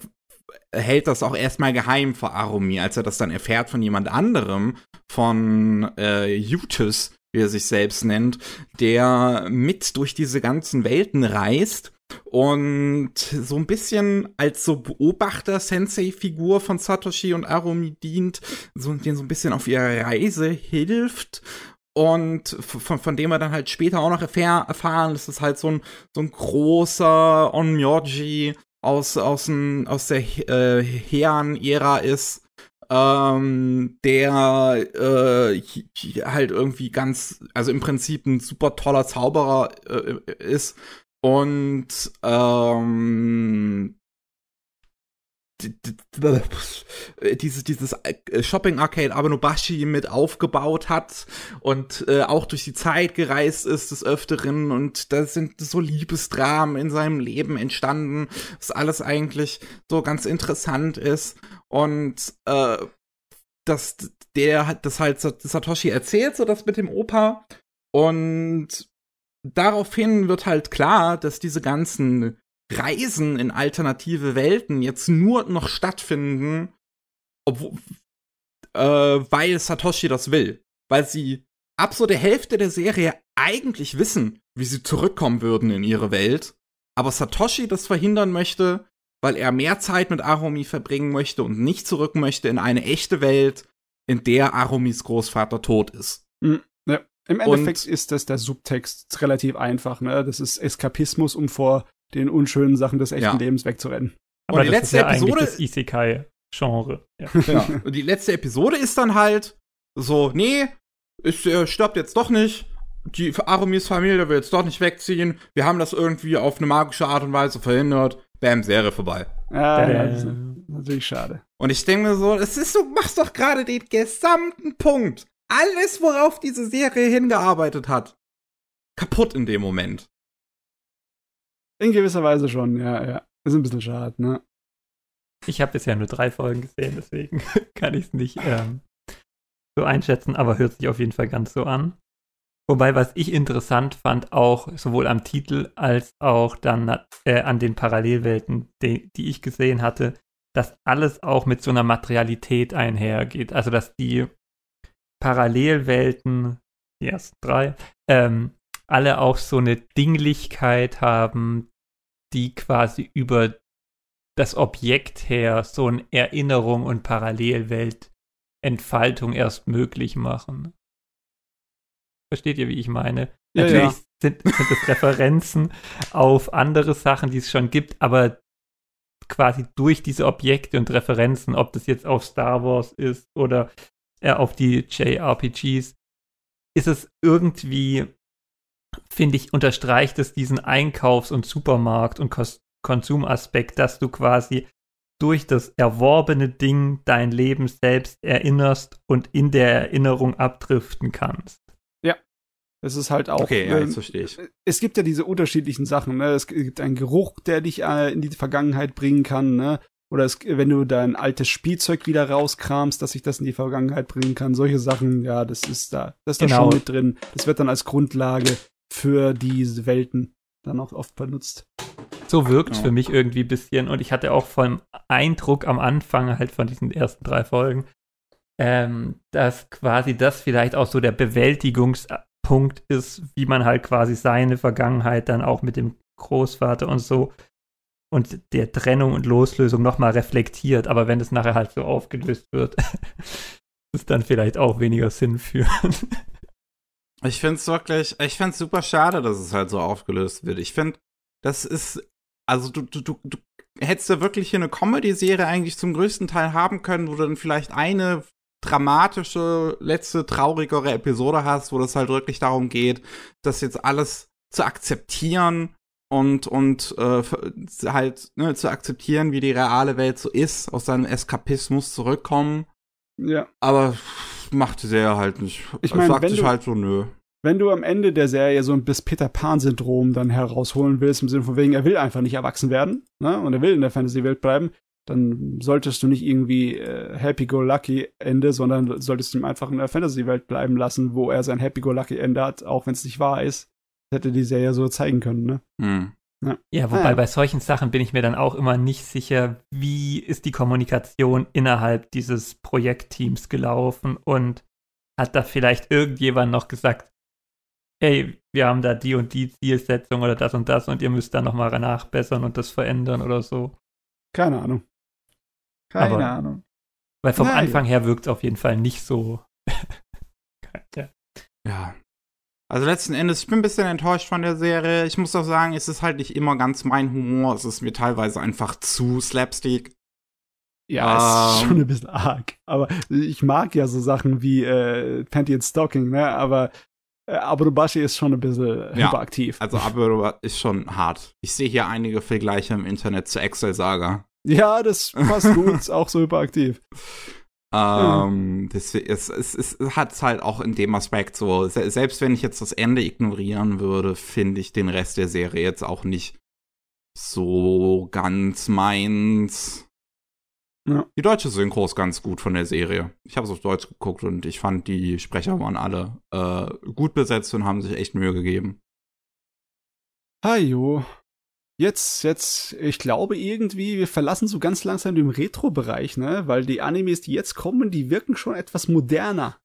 hält das auch erstmal geheim vor Arumi, als er das dann erfährt von jemand anderem, von äh, Yutis, wie er sich selbst nennt, der mit durch diese ganzen Welten reist und so ein bisschen als so Beobachter-Sensei-Figur von Satoshi und Arumi dient, so, den so ein bisschen auf ihrer Reise hilft und von, von dem wir dann halt später auch noch erfahr erfahren, dass es halt so ein, so ein großer Onmyoji aus, aus, ein, aus der äh, Heian-Ära ist, ähm, der äh, halt irgendwie ganz, also im Prinzip ein super toller Zauberer äh, ist. Und ähm, dieses, dieses äh, Shopping Arcade Abenobashi mit aufgebaut hat und äh, auch durch die Zeit gereist ist des Öfteren und da sind so Liebesdramen in seinem Leben entstanden, was alles eigentlich so ganz interessant ist und äh, dass der hat das halt Satoshi erzählt, so das mit dem Opa und daraufhin wird halt klar, dass diese ganzen Reisen in alternative Welten jetzt nur noch stattfinden, obwohl, äh, weil Satoshi das will. Weil sie ab so der Hälfte der Serie eigentlich wissen, wie sie zurückkommen würden in ihre Welt, aber Satoshi das verhindern möchte, weil er mehr Zeit mit Arumi verbringen möchte und nicht zurück möchte in eine echte Welt, in der Arumis Großvater tot ist. Mhm. Ja. Im Endeffekt und, ist das der Subtext relativ einfach, ne? Das ist Eskapismus, um vor den unschönen Sachen des echten ja. Lebens wegzurennen. Aber und die letzte ja Episode das Isekai-Genre. Ja. ja. *laughs* *laughs* Und die letzte Episode ist dann halt so, nee, ist, er stirbt jetzt doch nicht. Die Arumis Familie will jetzt doch nicht wegziehen. Wir haben das irgendwie auf eine magische Art und Weise verhindert. Bam, Serie vorbei. Ja, ja das ist natürlich schade. Und ich denke mir so, es ist, du machst doch gerade den gesamten Punkt. Alles, worauf diese Serie hingearbeitet hat, kaputt in dem Moment. In gewisser Weise schon, ja, ja. Ist ein bisschen schade, ne? Ich habe bisher nur drei Folgen gesehen, deswegen *laughs* kann ich es nicht ähm, so einschätzen, aber hört sich auf jeden Fall ganz so an. Wobei, was ich interessant fand, auch sowohl am Titel als auch dann äh, an den Parallelwelten, die, die ich gesehen hatte, dass alles auch mit so einer Materialität einhergeht. Also, dass die Parallelwelten, die ersten drei, ähm, alle auch so eine Dinglichkeit haben, die quasi über das Objekt her so eine Erinnerung und Parallelwelt-Entfaltung erst möglich machen. Versteht ihr, wie ich meine? Ja, Natürlich ja. Sind, sind das Referenzen auf andere Sachen, die es schon gibt, aber quasi durch diese Objekte und Referenzen, ob das jetzt auf Star Wars ist oder äh, auf die JRPGs, ist es irgendwie finde ich, unterstreicht es diesen Einkaufs- und Supermarkt- und Kos Konsumaspekt, dass du quasi durch das erworbene Ding dein Leben selbst erinnerst und in der Erinnerung abdriften kannst. Ja, es ist halt auch. Okay, ja, jetzt verstehe ich. Es gibt ja diese unterschiedlichen Sachen. Ne? Es gibt einen Geruch, der dich äh, in die Vergangenheit bringen kann. Ne? Oder es, wenn du dein altes Spielzeug wieder rauskramst, dass sich das in die Vergangenheit bringen kann. Solche Sachen, ja, das ist da. Das ist genau. da schon mit drin. Das wird dann als Grundlage für diese Welten dann auch oft benutzt. So wirkt ja. für mich irgendwie ein bisschen und ich hatte auch vom Eindruck am Anfang halt von diesen ersten drei Folgen, ähm, dass quasi das vielleicht auch so der Bewältigungspunkt ist, wie man halt quasi seine Vergangenheit dann auch mit dem Großvater und so und der Trennung und Loslösung nochmal reflektiert. Aber wenn es nachher halt so aufgelöst wird, *laughs* ist dann vielleicht auch weniger sinnführend. Ich finde es wirklich, ich finde es super schade, dass es halt so aufgelöst wird. Ich finde, das ist, also du, du, du, du hättest ja wirklich hier eine Comedy-Serie eigentlich zum größten Teil haben können, wo du dann vielleicht eine dramatische, letzte, traurigere Episode hast, wo das halt wirklich darum geht, das jetzt alles zu akzeptieren und, und äh, halt ne, zu akzeptieren, wie die reale Welt so ist, aus seinem Eskapismus zurückkommen. Ja. Aber machte der halt nicht. Ich meine, sagt sich halt so, nö. Wenn du am Ende der Serie so ein bis Peter Pan-Syndrom dann herausholen willst, im Sinne von wegen, er will einfach nicht erwachsen werden, ne, und er will in der Fantasy-Welt bleiben, dann solltest du nicht irgendwie äh, Happy-Go-Lucky-Ende, sondern solltest du ihm einfach in der Fantasy-Welt bleiben lassen, wo er sein Happy-Go-Lucky-Ende hat, auch wenn es nicht wahr ist. Das hätte die Serie so zeigen können, ne? Hm. Ja. ja, wobei ah, ja. bei solchen Sachen bin ich mir dann auch immer nicht sicher, wie ist die Kommunikation innerhalb dieses Projektteams gelaufen und hat da vielleicht irgendjemand noch gesagt, ey, wir haben da die und die Zielsetzung oder das und das und ihr müsst da nochmal nachbessern und das verändern oder so. Keine Ahnung. Keine Aber- Ahnung. Weil vom ja. Anfang her wirkt es auf jeden Fall nicht so. *laughs* ja. Ja. Also letzten Endes, ich bin ein bisschen enttäuscht von der Serie. Ich muss auch sagen, es ist halt nicht immer ganz mein Humor. Es ist mir teilweise einfach zu slapstick. Ja, es ist Ähm. schon ein bisschen arg. Aber ich mag ja so Sachen wie äh, Panty and Stocking, ne? Aber äh, Aburubashi ist schon ein bisschen Ja. hyperaktiv. Also, aber ist schon hart. Ich sehe hier einige Vergleiche im Internet zur Excel-Saga. Ja, das passt gut, *laughs* ist auch so hyperaktiv. Ähm, das, es, es, es hat halt auch in dem Aspekt so, se selbst wenn ich jetzt das Ende ignorieren würde, finde ich den Rest der Serie jetzt auch nicht so ganz meins. Ja. Die deutsche Synchro ist ganz gut von der Serie. Ich habe es auf Deutsch geguckt und ich fand, die Sprecher waren alle äh, gut besetzt und haben sich echt Mühe gegeben. Hajo. Jetzt, jetzt, ich glaube irgendwie, wir verlassen so ganz langsam den Retro-Bereich, ne? Weil die Animes, die jetzt kommen, die wirken schon etwas moderner.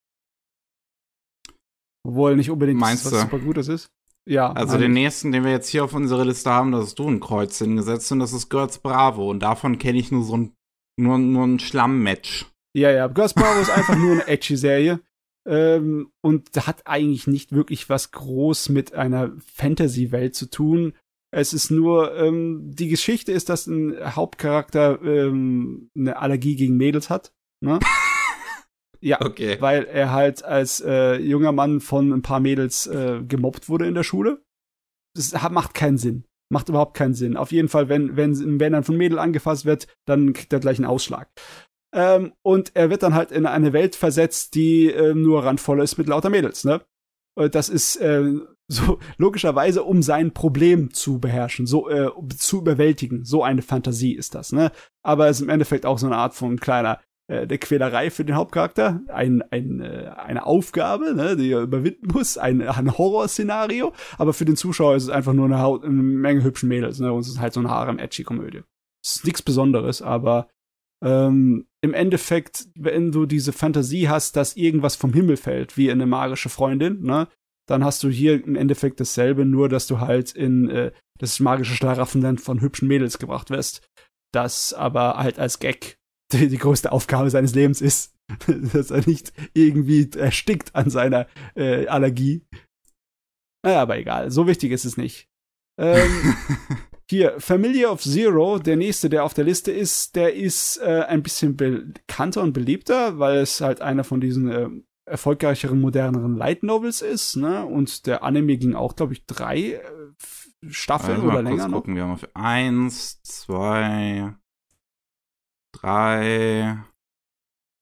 Obwohl nicht unbedingt Meinst was du? super Gutes ist. Ja. Also den nächsten, den wir jetzt hier auf unsere Liste haben, da hast du ein Kreuz hingesetzt und das ist Girls Bravo und davon kenne ich nur so ein nur, nur ein Schlamm-Match. Ja, ja. Girls Bravo ist einfach nur eine edgy Serie. Ähm, und hat eigentlich nicht wirklich was groß mit einer Fantasy-Welt zu tun. Es ist nur, ähm, die Geschichte ist, dass ein Hauptcharakter ähm, eine Allergie gegen Mädels hat. Ne? *laughs* ja, Okay. weil er halt als äh, junger Mann von ein paar Mädels äh, gemobbt wurde in der Schule. Das macht keinen Sinn. Macht überhaupt keinen Sinn. Auf jeden Fall, wenn, wenn, wenn er von Mädel angefasst wird, dann kriegt er gleich einen Ausschlag. Ähm, und er wird dann halt in eine Welt versetzt, die ähm, nur randvoll ist mit lauter Mädels, ne? Das ist äh, so logischerweise, um sein Problem zu beherrschen, so äh, zu überwältigen. So eine Fantasie ist das, ne? Aber es ist im Endeffekt auch so eine Art von kleiner äh, der Quälerei für den Hauptcharakter, ein, ein, äh, eine Aufgabe, ne, die er überwinden muss, ein, ein Horrorszenario, aber für den Zuschauer ist es einfach nur eine, Haut, eine Menge hübschen Mädels, ne, und es ist halt so eine Harem-Edgy-Komödie. Es ist nichts Besonderes, aber ähm, im Endeffekt, wenn du diese Fantasie hast, dass irgendwas vom Himmel fällt, wie eine magische Freundin, ne, dann hast du hier im Endeffekt dasselbe, nur dass du halt in äh, das magische Schlaraffenland von hübschen Mädels gebracht wirst, das aber halt als Gag *laughs* die, die größte Aufgabe seines Lebens ist, *laughs* dass er nicht irgendwie erstickt an seiner äh, Allergie. Naja, aber egal, so wichtig ist es nicht. Ähm, *laughs* hier, Familia of Zero, der nächste, der auf der Liste ist, der ist äh, ein bisschen bekannter und beliebter, weil es halt einer von diesen äh, erfolgreicheren, moderneren Light Novels ist, ne? Und der Anime ging auch, glaube ich, drei äh, Staffeln Also oder mal kurz länger noch. gucken. Wir haben auf eins, zwei, drei,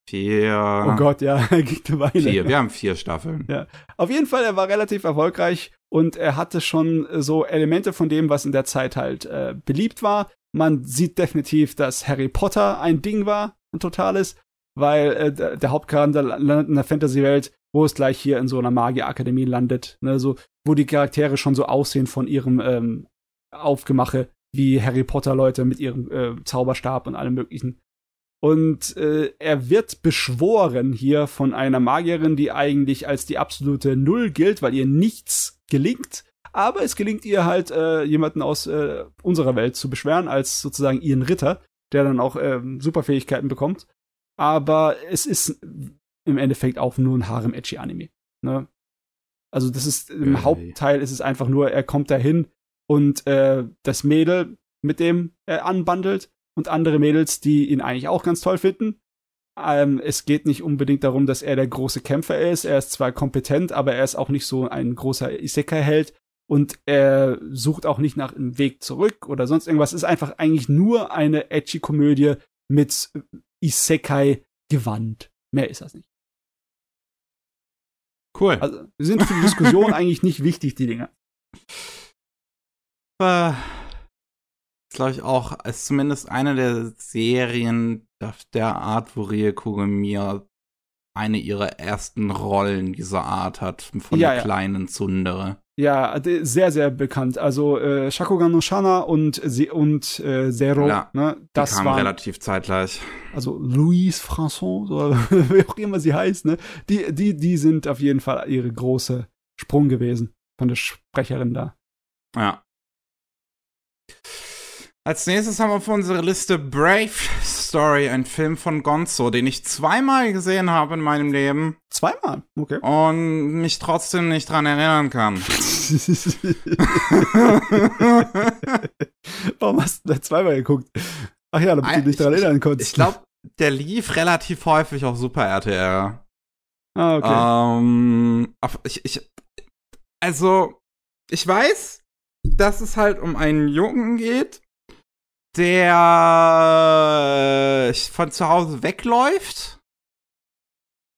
vier, Oh Gott, ja, *laughs* ging eine Weile. vier. Wir haben vier Staffeln. Ja. Auf jeden Fall, er war relativ erfolgreich und er hatte schon so Elemente von dem, was in der Zeit halt äh, beliebt war. Man sieht definitiv, dass Harry Potter ein Ding war, ein totales, weil äh, der, Hauptcharakter landet in der Fantasy-Welt, wo es gleich hier in so einer Magierakademie landet, ne, so, wo die Charaktere schon so aussehen von ihrem ähm, Aufgemache, wie Harry Potter-Leute mit ihrem äh, Zauberstab und allem möglichen. Und äh, er wird beschworen hier von einer Magierin, die eigentlich als die absolute Null gilt, weil ihr nichts gelingt. Aber es gelingt ihr halt, äh, jemanden aus äh, unserer Welt zu beschweren, als sozusagen ihren Ritter, der dann auch ähm, Superfähigkeiten bekommt. Aber es ist im Endeffekt auch nur ein Harem-Edgy-Anime. Ne? Also das ist im Okay. Hauptteil ist es einfach nur, er kommt dahin und äh, das Mädel, mit dem er anbandelt, und andere Mädels, die ihn eigentlich auch ganz toll finden. Ähm, es geht nicht unbedingt darum, dass er der große Kämpfer ist. Er ist zwar kompetent, aber er ist auch nicht so ein großer Isekai-Held. Und er sucht auch nicht nach einem Weg zurück oder sonst irgendwas. Es ist einfach eigentlich nur eine edgy Komödie mit Isekai-Gewand. Mehr ist das nicht. Cool. Also sind für die Diskussion *laughs* eigentlich nicht wichtig, die Dinge. Äh, ist, glaube ich, auch, ist zumindest eine der Serien auf der Art, wo Rie Kugemiya eine ihrer ersten Rollen dieser Art hat, von Ja, der ja. kleinen Zundere. Ja, sehr, sehr bekannt. Also äh, Shakugan no Shana und, und äh, Zero, Ja, ne? Die Das kamen war relativ zeitgleich. also Louise François oder *laughs* wie auch immer sie heißt, ne? Die, die, die sind auf jeden Fall ihre große Sprung gewesen. von der Sprecherin da. Ja. Als nächstes haben wir auf unserer Liste Brave Story, ein Film von Gonzo, den ich zweimal gesehen habe in meinem Leben. Zweimal? Okay. Und mich trotzdem nicht dran erinnern kann. *laughs* Warum hast du da zweimal geguckt? Ach ja, damit du dich daran erinnern konntest. Ich glaube, der lief relativ häufig auf Super RTL. Ah, okay. Ähm, ich, ich, also, ich weiß, dass es halt um einen Jungen geht, der äh, von zu Hause wegläuft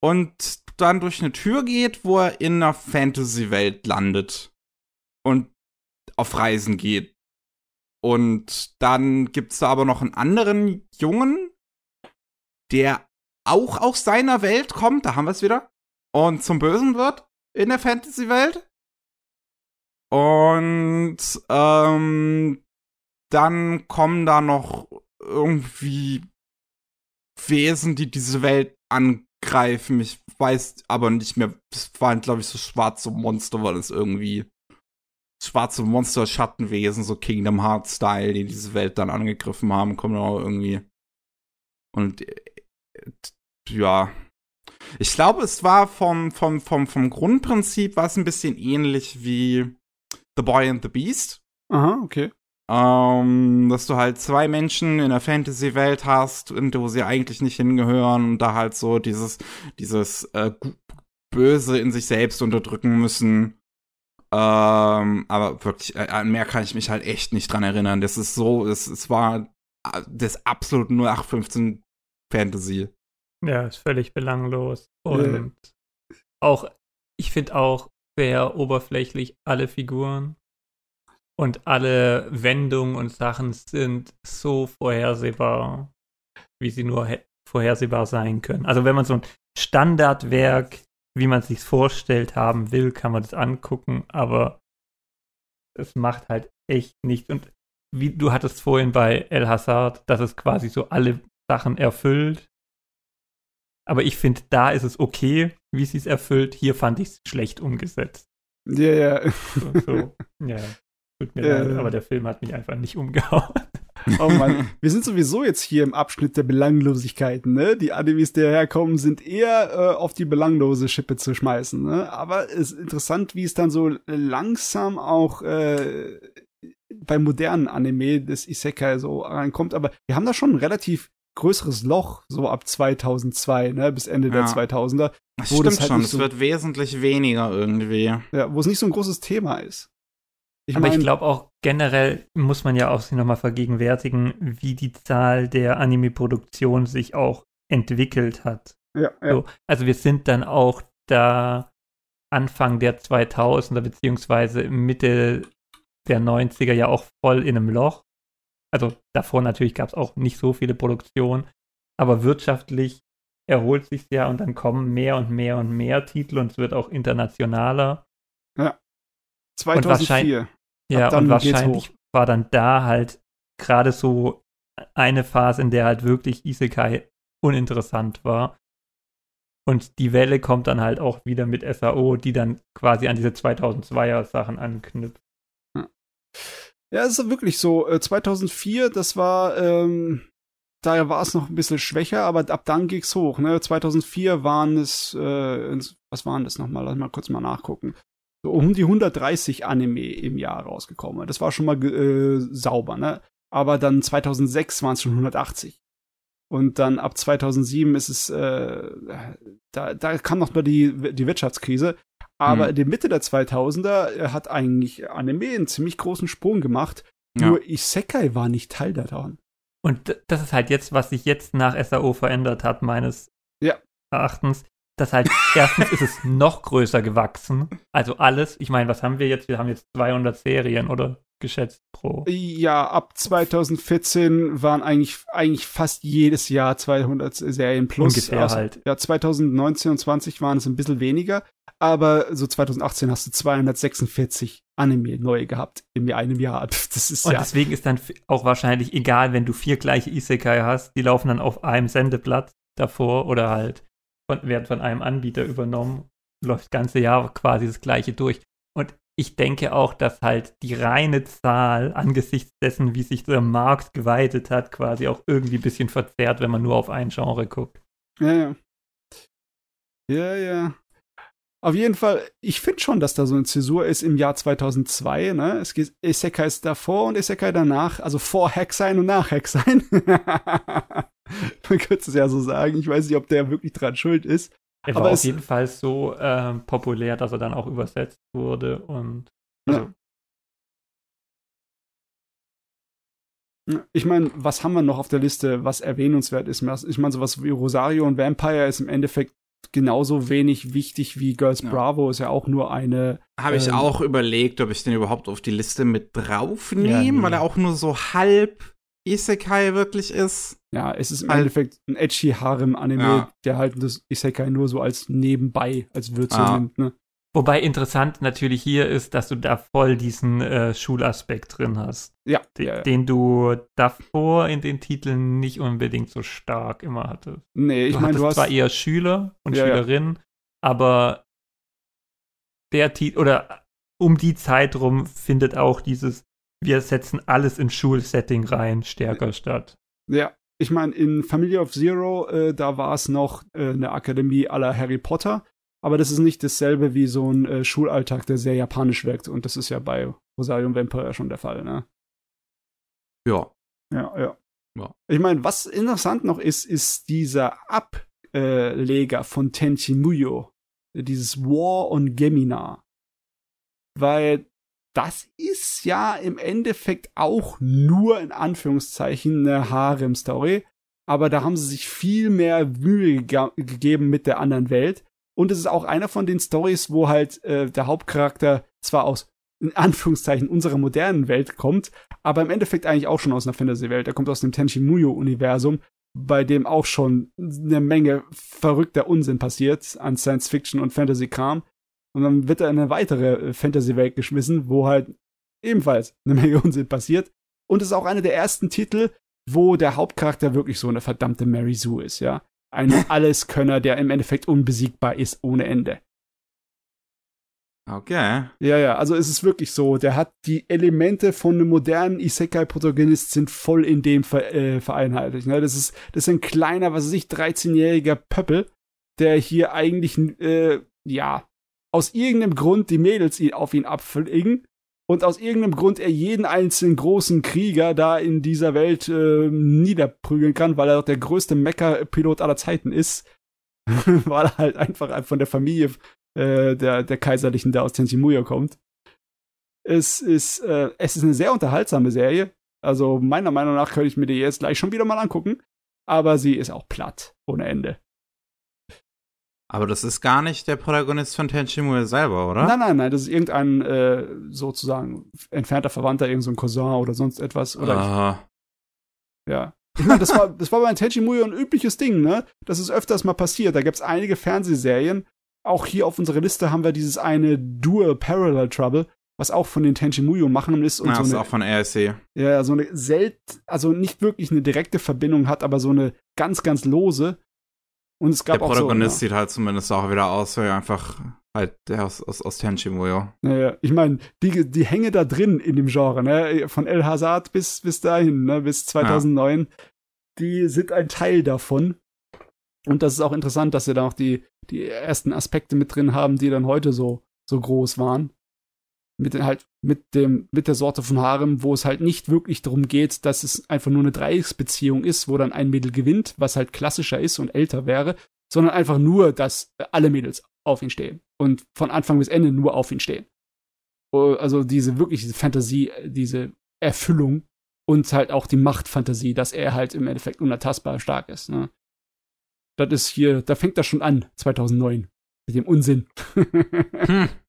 und dann durch eine Tür geht, wo er in einer Fantasy-Welt landet und auf Reisen geht. Und dann gibt's da aber noch einen anderen Jungen, der auch aus seiner Welt kommt, da haben wir es wieder, und zum Bösen wird in der Fantasy-Welt. Und ähm, dann kommen da noch irgendwie Wesen, die diese Welt angreifen. Ich weiß aber nicht mehr. Das waren, glaube ich, so schwarze Monster, weil es irgendwie schwarze Monster, Schattenwesen, so Kingdom Hearts Style, die diese Welt dann angegriffen haben, kommen auch irgendwie. Und äh, ja. Ich glaube, es war vom, vom, vom, vom Grundprinzip war es ein bisschen ähnlich wie The Boy and the Beast. Aha, okay. Ähm, dass du halt zwei Menschen in der Fantasy-Welt hast, wo sie eigentlich nicht hingehören und da halt so dieses, dieses äh, Böse in sich selbst unterdrücken müssen. Ähm, aber wirklich, äh, an mehr kann ich mich halt echt nicht dran erinnern. Das ist so, es, es war äh, das absolut 0815 Fantasy. Ja, ist völlig belanglos. Und ja. auch, ich finde auch sehr oberflächlich alle Figuren. Und alle Wendungen und Sachen sind so vorhersehbar, wie sie nur vorhersehbar sein können. Also wenn man so ein Standardwerk, wie man es sich vorstellt haben will, kann man das angucken, aber es macht halt echt nichts. Und wie du hattest vorhin bei El Hazard, dass es quasi so alle Sachen erfüllt. Aber ich finde, da ist es okay, wie sie es erfüllt. Hier fand ich es schlecht umgesetzt. Ja, ja. So, so. ja. Tut mir äh, leid, aber der Film hat mich einfach nicht umgehauen. *laughs* Oh Mann, wir sind sowieso jetzt hier im Abschnitt der Belanglosigkeiten, ne? Die Animes, die herkommen, sind eher äh, auf die belanglose Schippe zu schmeißen, ne? Aber es ist interessant, wie es dann so langsam auch äh, bei modernen Anime des Isekai so reinkommt. Aber wir haben da schon ein relativ größeres Loch, so ab 2002, ne? Bis Ende ja. der 2000er. Das stimmt das halt schon, es so, wird wesentlich weniger irgendwie. Ja, wo es nicht so ein großes Thema ist. Ich Aber mein, ich glaube auch generell muss man ja auch sich nochmal vergegenwärtigen, wie die Zahl der Anime-Produktion sich auch entwickelt hat. Ja, ja. So, also wir sind dann auch da Anfang der 2000er beziehungsweise Mitte der 90er ja auch voll in einem Loch. Also davor natürlich gab es auch nicht so viele Produktionen, aber wirtschaftlich erholt sich ja und dann kommen mehr und mehr und mehr Titel und es wird auch internationaler. Ja. 2004. Ja, und wahrscheinlich war dann da halt gerade so eine Phase, in der halt wirklich Isekai uninteressant war. Und die Welle kommt dann halt auch wieder mit SAO, die dann quasi an diese 2002er Sachen anknüpft. Ja, es ist wirklich so. 2004, äh, das war, ähm, da war es noch ein bisschen schwächer, aber ab dann ging es hoch. Ne? 2004 waren es, äh, was waren das nochmal? Lass mal kurz mal nachgucken so um die 130 Anime im Jahr rausgekommen. Das war schon mal äh, sauber, ne? Aber dann 2006 waren es schon 180. Und dann ab 2007 ist es, äh, da, da kam noch mal die, die Wirtschaftskrise. Aber mhm. in der Mitte der 2000er äh, hat eigentlich Anime einen ziemlich großen Sprung gemacht. Ja. Nur Isekai war nicht Teil davon. Und das ist halt jetzt, was sich jetzt nach SAO verändert hat, meines ja. Erachtens dass halt erstens ist es noch größer gewachsen. Also alles. Ich meine, was haben wir jetzt? Wir haben jetzt 200 Serien oder geschätzt pro. Ja, ab 2014 waren eigentlich, eigentlich fast jedes Jahr 200 Serien plus. Ungefähr also, halt. Ja, 2019 und 20 waren es ein bisschen weniger. Aber so 2018 hast du 246 Anime neue gehabt in einem Jahr. *laughs* Das ist und ja. deswegen ist dann auch wahrscheinlich egal, wenn du vier gleiche Isekai hast, die laufen dann auf einem Sendeplatz davor oder halt von, werden von einem Anbieter übernommen, läuft das ganze Jahr quasi das gleiche durch. Und ich denke auch, dass halt die reine Zahl angesichts dessen, wie sich der Markt geweitet hat, quasi auch irgendwie ein bisschen verzerrt, wenn man nur auf ein Genre guckt. Ja, ja. Ja, ja. Auf jeden Fall, ich finde schon, dass da so eine Zäsur ist im Jahr 2002. Ne? Es geht Isekai ist davor und Isekai danach, also vor Hack sein und nach Hack sein. *laughs* *laughs* Man könnte es ja so sagen. Ich weiß nicht, ob der wirklich dran schuld ist. Er war auf jeden Fall so äh, populär, dass er dann auch übersetzt wurde und also, ja. Ich meine, was haben wir noch auf der Liste, was erwähnenswert ist? Ich meine, sowas wie Rosario und Vampire ist im Endeffekt genauso wenig wichtig wie Girls ja. Bravo, ist ja auch nur eine. Habe ich ähm, auch überlegt, ob ich den überhaupt auf die Liste mit draufnehme, ja, nee. weil er auch nur so halb Isekai wirklich ist. Ja, es ist im halt, Endeffekt ein edgy Harem-Anime, ja. der halt das Isekai nur so als nebenbei, als Würze ah. nimmt, ne? Wobei interessant natürlich hier ist, dass du da voll diesen äh, Schulaspekt drin hast. Ja, den, ja, ja. Den du davor in den Titeln nicht unbedingt so stark immer hattest. Nee, ich meine, du hast zwar eher Schüler und ja, Schülerinnen, aber der Titel oder um die Zeit rum findet auch dieses wir setzen alles in Schulsetting rein stärker statt. Ja, ich meine, in Family of Zero, äh, da war es noch äh, eine Akademie aller Harry Potter aber das ist nicht dasselbe wie so ein äh, Schulalltag, der sehr japanisch wirkt. Und das ist ja bei Rosario Vampire schon der Fall, ne? Ja. Ja, ja. ja. Ich meine, was interessant noch ist, ist dieser Ableger von Tenchi Muyo. Dieses War on Gemina. Weil das ist ja im Endeffekt auch nur in Anführungszeichen eine Harem-Story. Aber da haben sie sich viel mehr Mühe ge gegeben mit der anderen Welt. Und es ist auch einer von den Stories, wo halt äh, der Hauptcharakter zwar aus in Anführungszeichen unserer modernen Welt kommt, aber im Endeffekt eigentlich auch schon aus einer Fantasy-Welt. Er kommt aus dem Tenchi Muyo-Universum, bei dem auch schon eine Menge verrückter Unsinn passiert an Science-Fiction und Fantasy-Kram. Und dann wird er in eine weitere äh, Fantasy-Welt geschmissen, wo halt ebenfalls eine *laughs* Menge Unsinn passiert. Und es ist auch einer der ersten Titel, wo der Hauptcharakter wirklich so eine verdammte Mary Sue ist, ja ein *laughs* Alleskönner, der im Endeffekt unbesiegbar ist ohne Ende. Okay. Ja, ja, also es ist wirklich so, der hat die Elemente von einem modernen Isekai-Protagonist sind voll in dem ver äh, vereinheitlicht. Ne? Das, ist, das ist ein kleiner, was weiß ich, 13-jähriger Pöppel, der hier eigentlich, äh, ja, aus irgendeinem Grund die Mädels auf ihn abfliegen und aus irgendeinem Grund er jeden einzelnen großen Krieger da in dieser Welt äh, niederprügeln kann, weil er der größte Mecha-Pilot aller Zeiten ist, *laughs* weil er halt einfach von der Familie äh, der, der Kaiserlichen da aus Tenchimuya kommt. Es ist, äh, es ist eine sehr unterhaltsame Serie. Also meiner Meinung nach könnte ich mir die jetzt gleich schon wieder mal angucken. Aber sie ist auch platt, ohne Ende. Aber das ist gar nicht der Protagonist von Tenchimuyo selber, oder? Nein, nein, nein, das ist irgendein äh, sozusagen entfernter Verwandter, irgendein so Cousin oder sonst etwas. Oder Aha. Ich, ja. Ich meine, das war, das war bei Tenchimuyo ein übliches Ding, ne? Das ist öfters mal passiert. Da gibt's einige Fernsehserien. Auch hier auf unserer Liste haben wir dieses eine Dual Parallel Trouble, was auch von den Tenchimuyo machen ist. Und ja, so ist eine, auch von RSC. Ja, so eine selten, also nicht wirklich eine direkte Verbindung hat, aber so eine ganz, ganz lose. Und es gab der Protagonist so, ja. sieht halt zumindest auch wieder aus, wie einfach halt der aus, aus, aus Tenchimuyo. Naja, ich meine, die, die hänge da drin in dem Genre, ne? Von El Hazard bis, bis dahin, ne? Bis 2009. Ja. Die sind ein Teil davon. Und das ist auch interessant, dass sie da auch die, die ersten Aspekte mit drin haben, die dann heute so, so groß waren mit den halt mit dem mit der Sorte von Harem, wo es halt nicht wirklich darum geht, dass es einfach nur eine Dreiecksbeziehung ist, wo dann ein Mädel gewinnt, was halt klassischer ist und älter wäre, sondern einfach nur, dass alle Mädels auf ihn stehen und von Anfang bis Ende nur auf ihn stehen. Oh, also diese wirkliche Fantasie, diese Erfüllung und halt auch die Machtfantasie, dass er halt im Endeffekt unertastbar stark ist. Ne? Das ist hier, da fängt das schon an, 2009, mit dem Unsinn. hm. *laughs*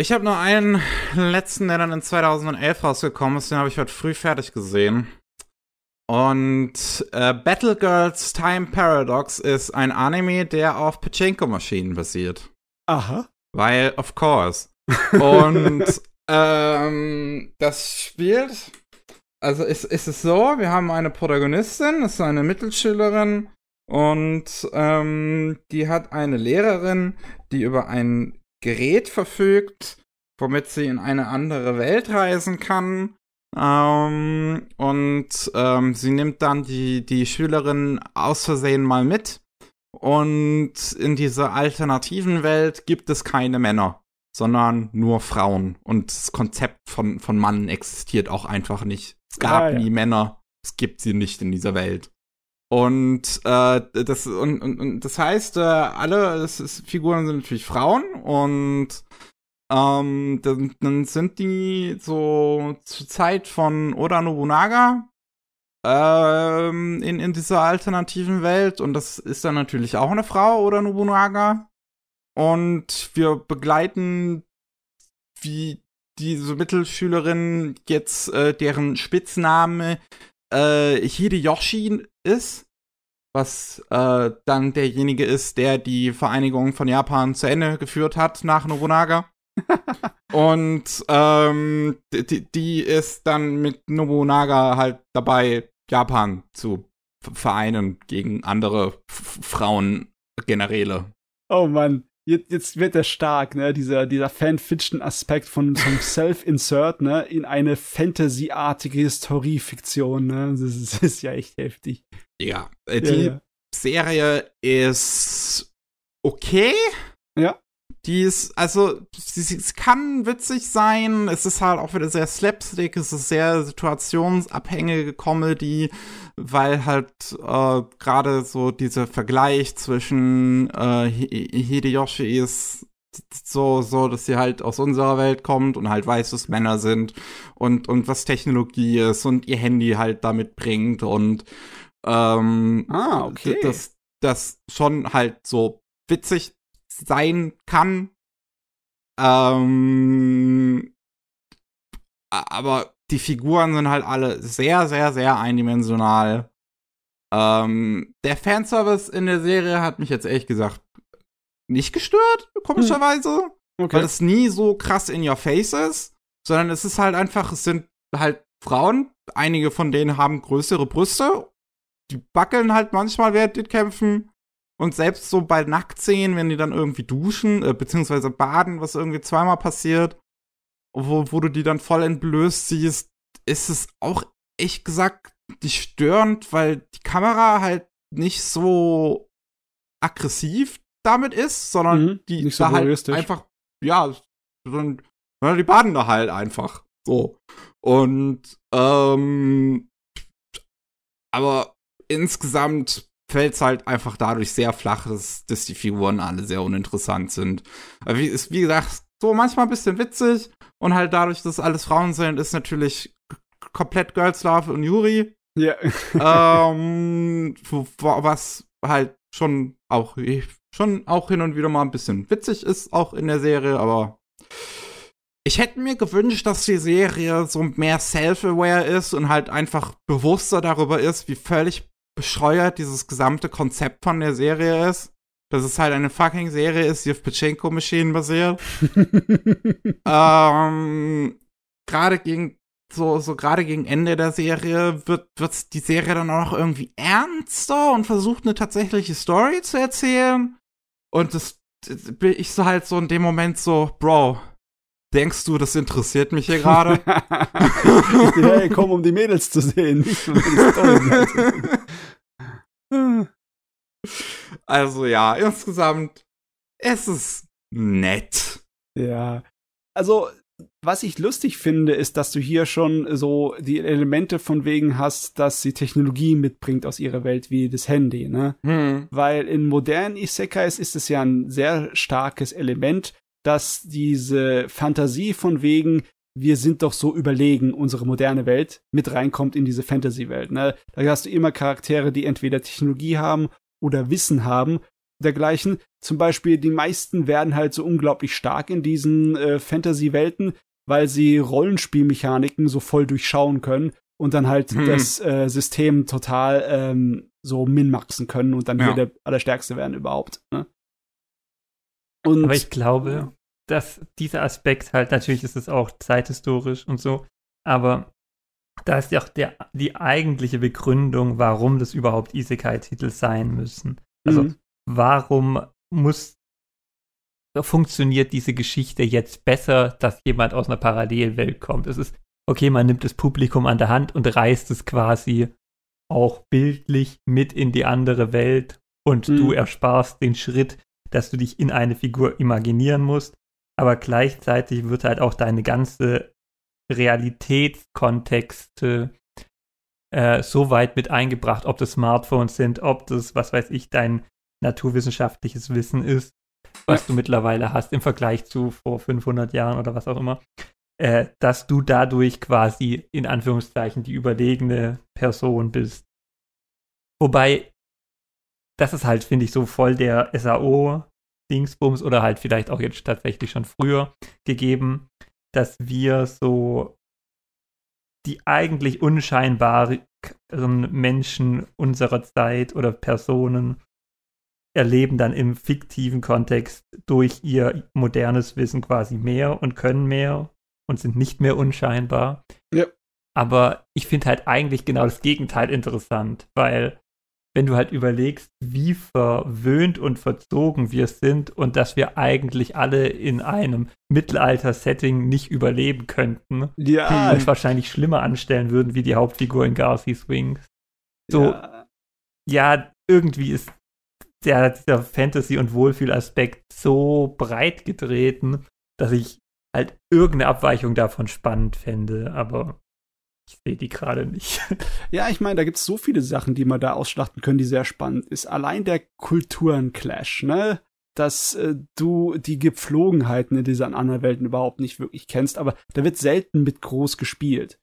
Ich habe nur einen letzten, der dann in 2011 rausgekommen ist, den habe ich heute früh fertig gesehen. Und äh, Girls Time Paradox ist ein Anime, der auf Pachinko-Maschinen basiert. Aha. Weil, of course. *laughs* Und ähm, das spielt. Also ist, ist es so, wir haben eine Protagonistin, das ist eine Mittelschülerin und ähm, die hat eine Lehrerin, die über einen Gerät verfügt, womit sie in eine andere Welt reisen kann. Ähm, und ähm, sie nimmt dann die, die Schülerin aus Versehen mal mit. Und in dieser alternativen Welt gibt es keine Männer, sondern nur Frauen. Und das Konzept von, von Mann existiert auch einfach nicht. Es gab Ah, ja. nie Männer, es gibt sie nicht in dieser Welt. Und äh, das und, und, und das heißt, äh, alle es ist, Figuren sind natürlich Frauen und ähm, dann, dann sind die so zur Zeit von Oda Nobunaga ähm, in, in dieser alternativen Welt und das ist dann natürlich auch eine Frau, Oda Nobunaga. Und wir begleiten, wie diese Mittelschülerin jetzt, äh, deren Spitzname äh, Hideyoshi ist, was äh, dann derjenige ist, der die Vereinigung von Japan zu Ende geführt hat nach Nobunaga. *laughs* Und ähm, die, die ist dann mit Nobunaga halt dabei, Japan zu vereinen gegen andere Frauengeneräle. Oh Mann, jetzt, jetzt wird er stark, ne? Dieser, dieser Fan-Fiction-Aspekt von zum *laughs* Self-Insert, ne? In eine Fantasy-artige Historiefiktion, ne? Das ist, das ist ja echt heftig. Ja, äh, die Ja, ja. Serie ist okay. Ja. Die ist, also, es kann witzig sein. Es ist halt auch wieder sehr slapstick. Es ist sehr situationsabhängige Comedy, weil halt äh, gerade so dieser Vergleich zwischen äh, Hi- Hideyoshi ist so, so, dass sie halt aus unserer Welt kommt und halt weiß, was Männer sind und, und was Technologie ist und ihr Handy halt damit bringt und ähm, Ah, okay. dass das schon halt so witzig sein kann. Ähm, aber die Figuren sind halt alle sehr, sehr, sehr eindimensional. Ähm, der Fanservice in der Serie hat mich jetzt ehrlich gesagt nicht gestört, komischerweise weil okay. es nie so krass in your face ist, sondern es ist halt einfach, es sind halt Frauen, einige von denen haben größere Brüste, die wackeln halt manchmal während den Kämpfen und selbst so bei Nacktszenen, wenn die dann irgendwie duschen, äh, beziehungsweise baden, was irgendwie zweimal passiert, wo, wo du die dann voll entblößt siehst, ist es auch echt gesagt nicht störend, weil die Kamera halt nicht so aggressiv damit ist, sondern Mhm, die nicht so da halt einfach, ja, so ein, ja, die baden da halt einfach. So. Und, ähm, aber insgesamt fällt's halt einfach dadurch sehr flach, dass, dass die Figuren alle sehr uninteressant sind. Aber wie, ist, wie gesagt, so manchmal ein bisschen witzig und halt dadurch, dass alles Frauen sind, ist natürlich komplett Girls Love und Yuri ja. ähm, *laughs* was halt schon auch schon auch hin und wieder mal ein bisschen witzig ist, auch in der Serie, aber ich hätte mir gewünscht, dass die Serie so mehr self-aware ist und halt einfach bewusster darüber ist, wie völlig bescheuert dieses gesamte Konzept von der Serie ist. Dass es halt eine fucking Serie ist, die auf Pachinko-Maschinen basiert *laughs* ähm, gerade gegen so so gerade gegen Ende der Serie wird wird die Serie dann auch noch irgendwie ernster und versucht eine tatsächliche Story zu erzählen und das das bin ich so halt so in dem Moment so Bro denkst du das interessiert mich hier gerade *laughs* ich bin hergekommen, um die Mädels zu sehen, nicht um die Story. *laughs* also ja insgesamt es ist nett Ja. Also, was ich lustig finde, ist, dass du hier schon so die Elemente von wegen hast, dass sie Technologie mitbringt aus ihrer Welt, wie das Handy, ne? hm. Weil in modernen Isekais ist es ja ein sehr starkes Element, dass diese Fantasie von wegen, wir sind doch so überlegen, unsere moderne Welt, mit reinkommt in diese Fantasy-Welt. Ne? Da hast du immer Charaktere, die entweder Technologie haben oder Wissen haben, dergleichen. Zum Beispiel, die meisten werden halt so unglaublich stark in diesen äh, Fantasy-Welten, weil sie Rollenspielmechaniken so voll durchschauen können und dann halt Hm. das äh, System total ähm, so minmaxen können und dann Ja. hier der Allerstärkste werden überhaupt. Ne? Und Aber ich glaube, dass dieser Aspekt halt, natürlich ist es auch zeithistorisch und so, aber da ist ja auch der, die eigentliche Begründung, warum das überhaupt Isekai-Titel sein müssen. Also, Mhm. warum muss funktioniert diese Geschichte jetzt besser, dass jemand aus einer Parallelwelt kommt. Es ist, okay, man nimmt das Publikum an der Hand und reißt es quasi auch bildlich mit in die andere Welt und mhm. du ersparst den Schritt, dass du dich in eine Figur imaginieren musst, aber gleichzeitig wird halt auch deine ganze Realitätskontexte äh, so weit mit eingebracht, ob das Smartphones sind, ob das, was weiß ich, dein naturwissenschaftliches Wissen ist, was du mittlerweile hast im Vergleich zu vor 500 Jahren oder was auch immer, äh, dass du dadurch quasi in Anführungszeichen die überlegene Person bist. Wobei, das ist halt, finde ich, so voll der SAO-Dingsbums oder halt vielleicht auch jetzt tatsächlich schon früher gegeben, dass wir so die eigentlich unscheinbaren Menschen unserer Zeit oder Personen erleben dann im fiktiven Kontext durch ihr modernes Wissen quasi mehr und können mehr und sind nicht mehr unscheinbar. Ja. Aber ich finde halt eigentlich genau das Gegenteil interessant, weil wenn du halt überlegst, wie verwöhnt und verzogen wir sind und dass wir eigentlich alle in einem Mittelalter-Setting nicht überleben könnten ja. und wahrscheinlich schlimmer anstellen würden wie die Hauptfigur in Garcy Swings. So, ja, ja irgendwie ist der, der Fantasy- und Wohlfühlaspekt so breit getreten, dass ich halt irgendeine Abweichung davon spannend fände, aber ich sehe die gerade nicht. *laughs* Ja, ich meine, da gibt es so viele Sachen, die man da ausschlachten können, die sehr spannend ist. Allein der Kulturenclash, ne? Dass äh, du die Gepflogenheiten in diesen anderen Welten überhaupt nicht wirklich kennst, aber da wird selten mit groß gespielt.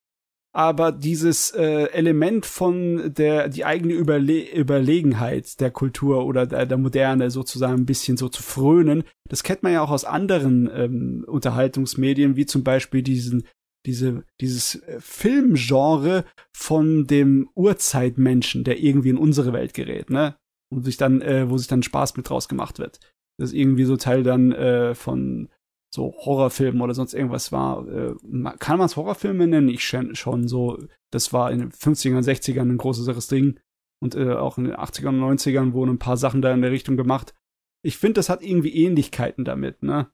Aber dieses äh, Element von der die eigene Überle Überlegenheit der Kultur oder der, der Moderne sozusagen ein bisschen so zu frönen, das kennt man ja auch aus anderen ähm, Unterhaltungsmedien, wie zum Beispiel diesen diese, dieses äh, Filmgenre von dem Urzeitmenschen, der irgendwie in unsere Welt gerät, ne? Und sich dann, äh, wo sich dann Spaß mit draus gemacht wird. Das ist irgendwie so Teil dann äh, von so Horrorfilmen oder sonst irgendwas war. Äh, kann man es Horrorfilme nennen? Ich schon so. Das war in den 50ern, 60ern ein größeres Ding. Und äh, auch in den 80ern und 90ern wurden ein paar Sachen da in der Richtung gemacht. Ich finde, das hat irgendwie Ähnlichkeiten damit, ne?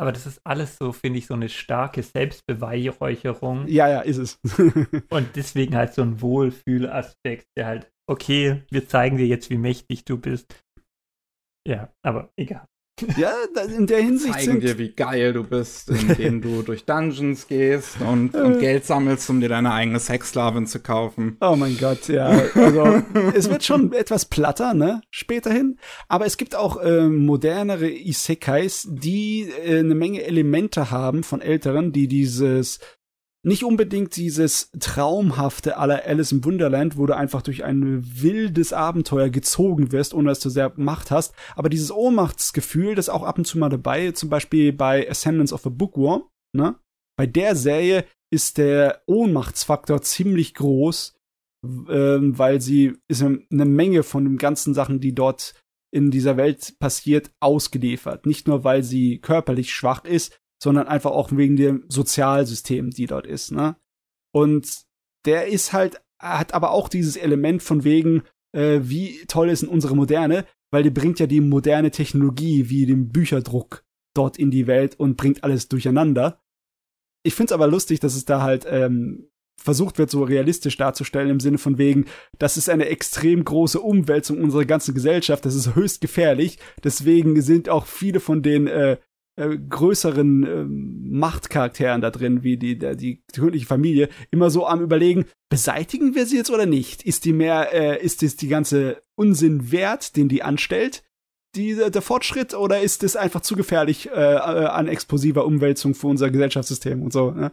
Aber das ist alles so, finde ich, so eine starke Selbstbeweihräucherung. Ja, ja, ist es. *laughs* und deswegen halt so ein Wohlfühlaspekt, der halt, okay, wir zeigen dir jetzt, wie mächtig du bist. Ja, aber egal. Ja, in der Hinsicht zeigen dir, wie geil du bist, indem du *laughs* durch Dungeons gehst und, und, Geld sammelst, um dir deine eigene Sexsklavin zu kaufen. Oh mein Gott, ja. Also, es wird schon etwas platter, ne? Späterhin. Aber es gibt auch äh, modernere Isekais, die äh, eine Menge Elemente haben von älteren, die dieses nicht unbedingt dieses traumhafte aller Alice im Wunderland, wo du einfach durch ein wildes Abenteuer gezogen wirst, ohne dass du sehr Macht hast, aber dieses Ohnmachtsgefühl, das auch ab und zu mal dabei, zum Beispiel bei Ascendance of a Bookworm, ne? Bei der Serie ist der Ohnmachtsfaktor ziemlich groß, ähm, weil sie ist eine Menge von den ganzen Sachen, die dort in dieser Welt passiert, ausgeliefert. Nicht nur, weil sie körperlich schwach ist, sondern einfach auch wegen dem Sozialsystem, die dort ist, ne? Und der ist halt, hat aber auch dieses Element von wegen, äh, wie toll ist denn unsere Moderne, weil die bringt ja die moderne Technologie wie den Bücherdruck dort in die Welt und bringt alles durcheinander. Ich find's aber lustig, dass es da halt ähm, versucht wird, so realistisch darzustellen, im Sinne von wegen, das ist eine extrem große Umwälzung unserer ganzen Gesellschaft, das ist höchst gefährlich. Deswegen sind auch viele von den äh, äh, größeren äh, Machtcharakteren da drin, wie die, der, die, königliche Familie, immer so am überlegen, beseitigen wir sie jetzt oder nicht? Ist die mehr, äh, ist es die ganze Unsinn wert, den die anstellt? Die, der Fortschritt oder ist es einfach zu gefährlich äh, äh, an explosiver Umwälzung für unser Gesellschaftssystem und so? Ne?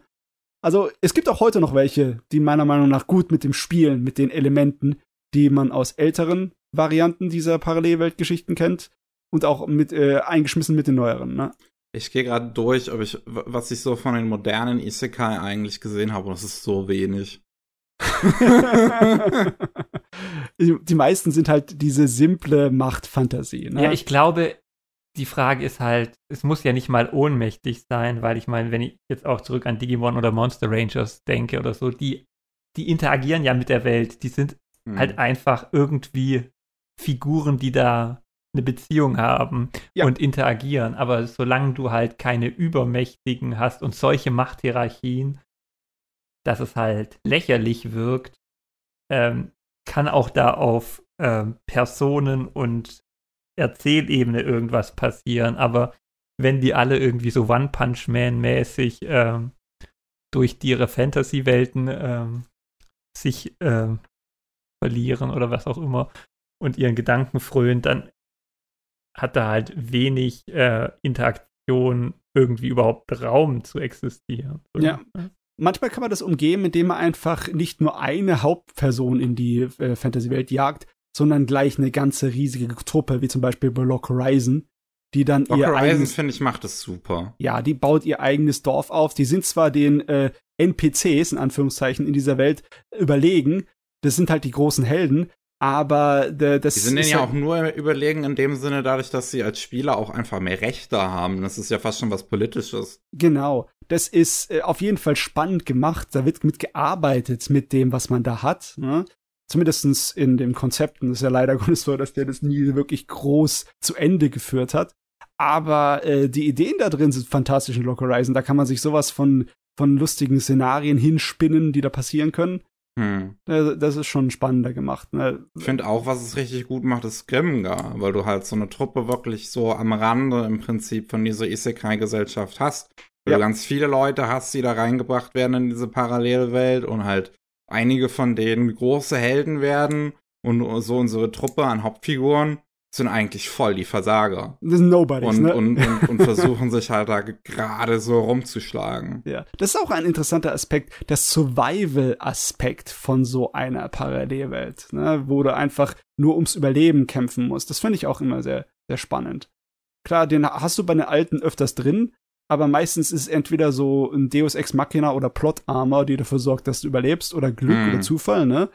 Also es gibt auch heute noch welche, die meiner Meinung nach gut mit dem Spielen, mit den Elementen, die man aus älteren Varianten dieser Parallelweltgeschichten kennt und auch mit äh, eingeschmissen mit den neueren. Ne? Ich gehe gerade durch, ob ich, was ich so von den modernen Isekai eigentlich gesehen habe, und das ist so wenig. *laughs* die meisten sind halt diese simple Machtfantasie. Ne? Ja, ich glaube, die Frage ist halt, es muss ja nicht mal ohnmächtig sein, weil ich meine, wenn ich jetzt auch zurück an Digimon oder Monster Rangers denke oder so, die, die interagieren ja mit der Welt. Die sind hm. halt einfach irgendwie Figuren, die da eine Beziehung haben Ja. und interagieren. Aber solange du halt keine Übermächtigen hast und solche Machthierarchien, dass es halt lächerlich wirkt, ähm, kann auch da auf ähm, Personen und Erzählebene irgendwas passieren. Aber wenn die alle irgendwie so One Punch Man mäßig ähm, durch ihre Fantasy-Welten ähm, sich ähm, verlieren oder was auch immer und ihren Gedanken frönen, dann hat da halt wenig äh, Interaktion irgendwie überhaupt Raum zu existieren. Ja. Manchmal kann man das umgehen, indem man einfach nicht nur eine Hauptperson in die äh, Fantasy-Welt jagt, sondern gleich eine ganze riesige Truppe, wie zum Beispiel bei Lock Horizon, die dann Doc ihr Horizon, eigenes, finde ich, macht es super. ja, die baut ihr eigenes Dorf auf. Die sind zwar den äh, NPCs, in Anführungszeichen, in dieser Welt überlegen. Das sind halt die großen Helden, aber äh, das Die sind denen ist ja halt- auch nur überlegen in dem Sinne dadurch, dass sie als Spieler auch einfach mehr Rechte haben. Das ist ja fast schon was Politisches. Genau. Das ist äh, auf jeden Fall spannend gemacht. Da wird mitgearbeitet mit dem, was man da hat. Ne? Zumindest in den Konzepten. Das ist ja leider *laughs* Gottes so, dass der das nie wirklich groß zu Ende geführt hat. Aber äh, die Ideen da drin sind fantastisch in Lock Horizon. Da kann man sich sowas von, von lustigen Szenarien hinspinnen, die da passieren können. Hm. Das ist schon spannender gemacht. Ne? Ich finde auch, was es richtig gut macht, ist Grimgar, weil du halt so eine Truppe wirklich so am Rande im Prinzip von dieser Isekai-Gesellschaft hast. Weil Ja. du ganz viele Leute hast, die da reingebracht werden in diese Parallelwelt und halt einige von denen große Helden werden und so unsere Truppe an Hauptfiguren sind eigentlich voll die Versager. Das sind Nobodies, Und, ne? und, und, und *laughs* versuchen sich halt da gerade so rumzuschlagen. Ja, das ist auch ein interessanter Aspekt, der Survival-Aspekt von so einer Parallelwelt, ne, wo du einfach nur ums Überleben kämpfen musst. Das finde ich auch immer sehr, sehr spannend. Klar, den hast du bei den alten öfters drin, aber meistens ist es entweder so ein Deus Ex Machina oder Plot Armor, die dafür sorgt, dass du überlebst, oder Glück Mhm. oder Zufall, ne?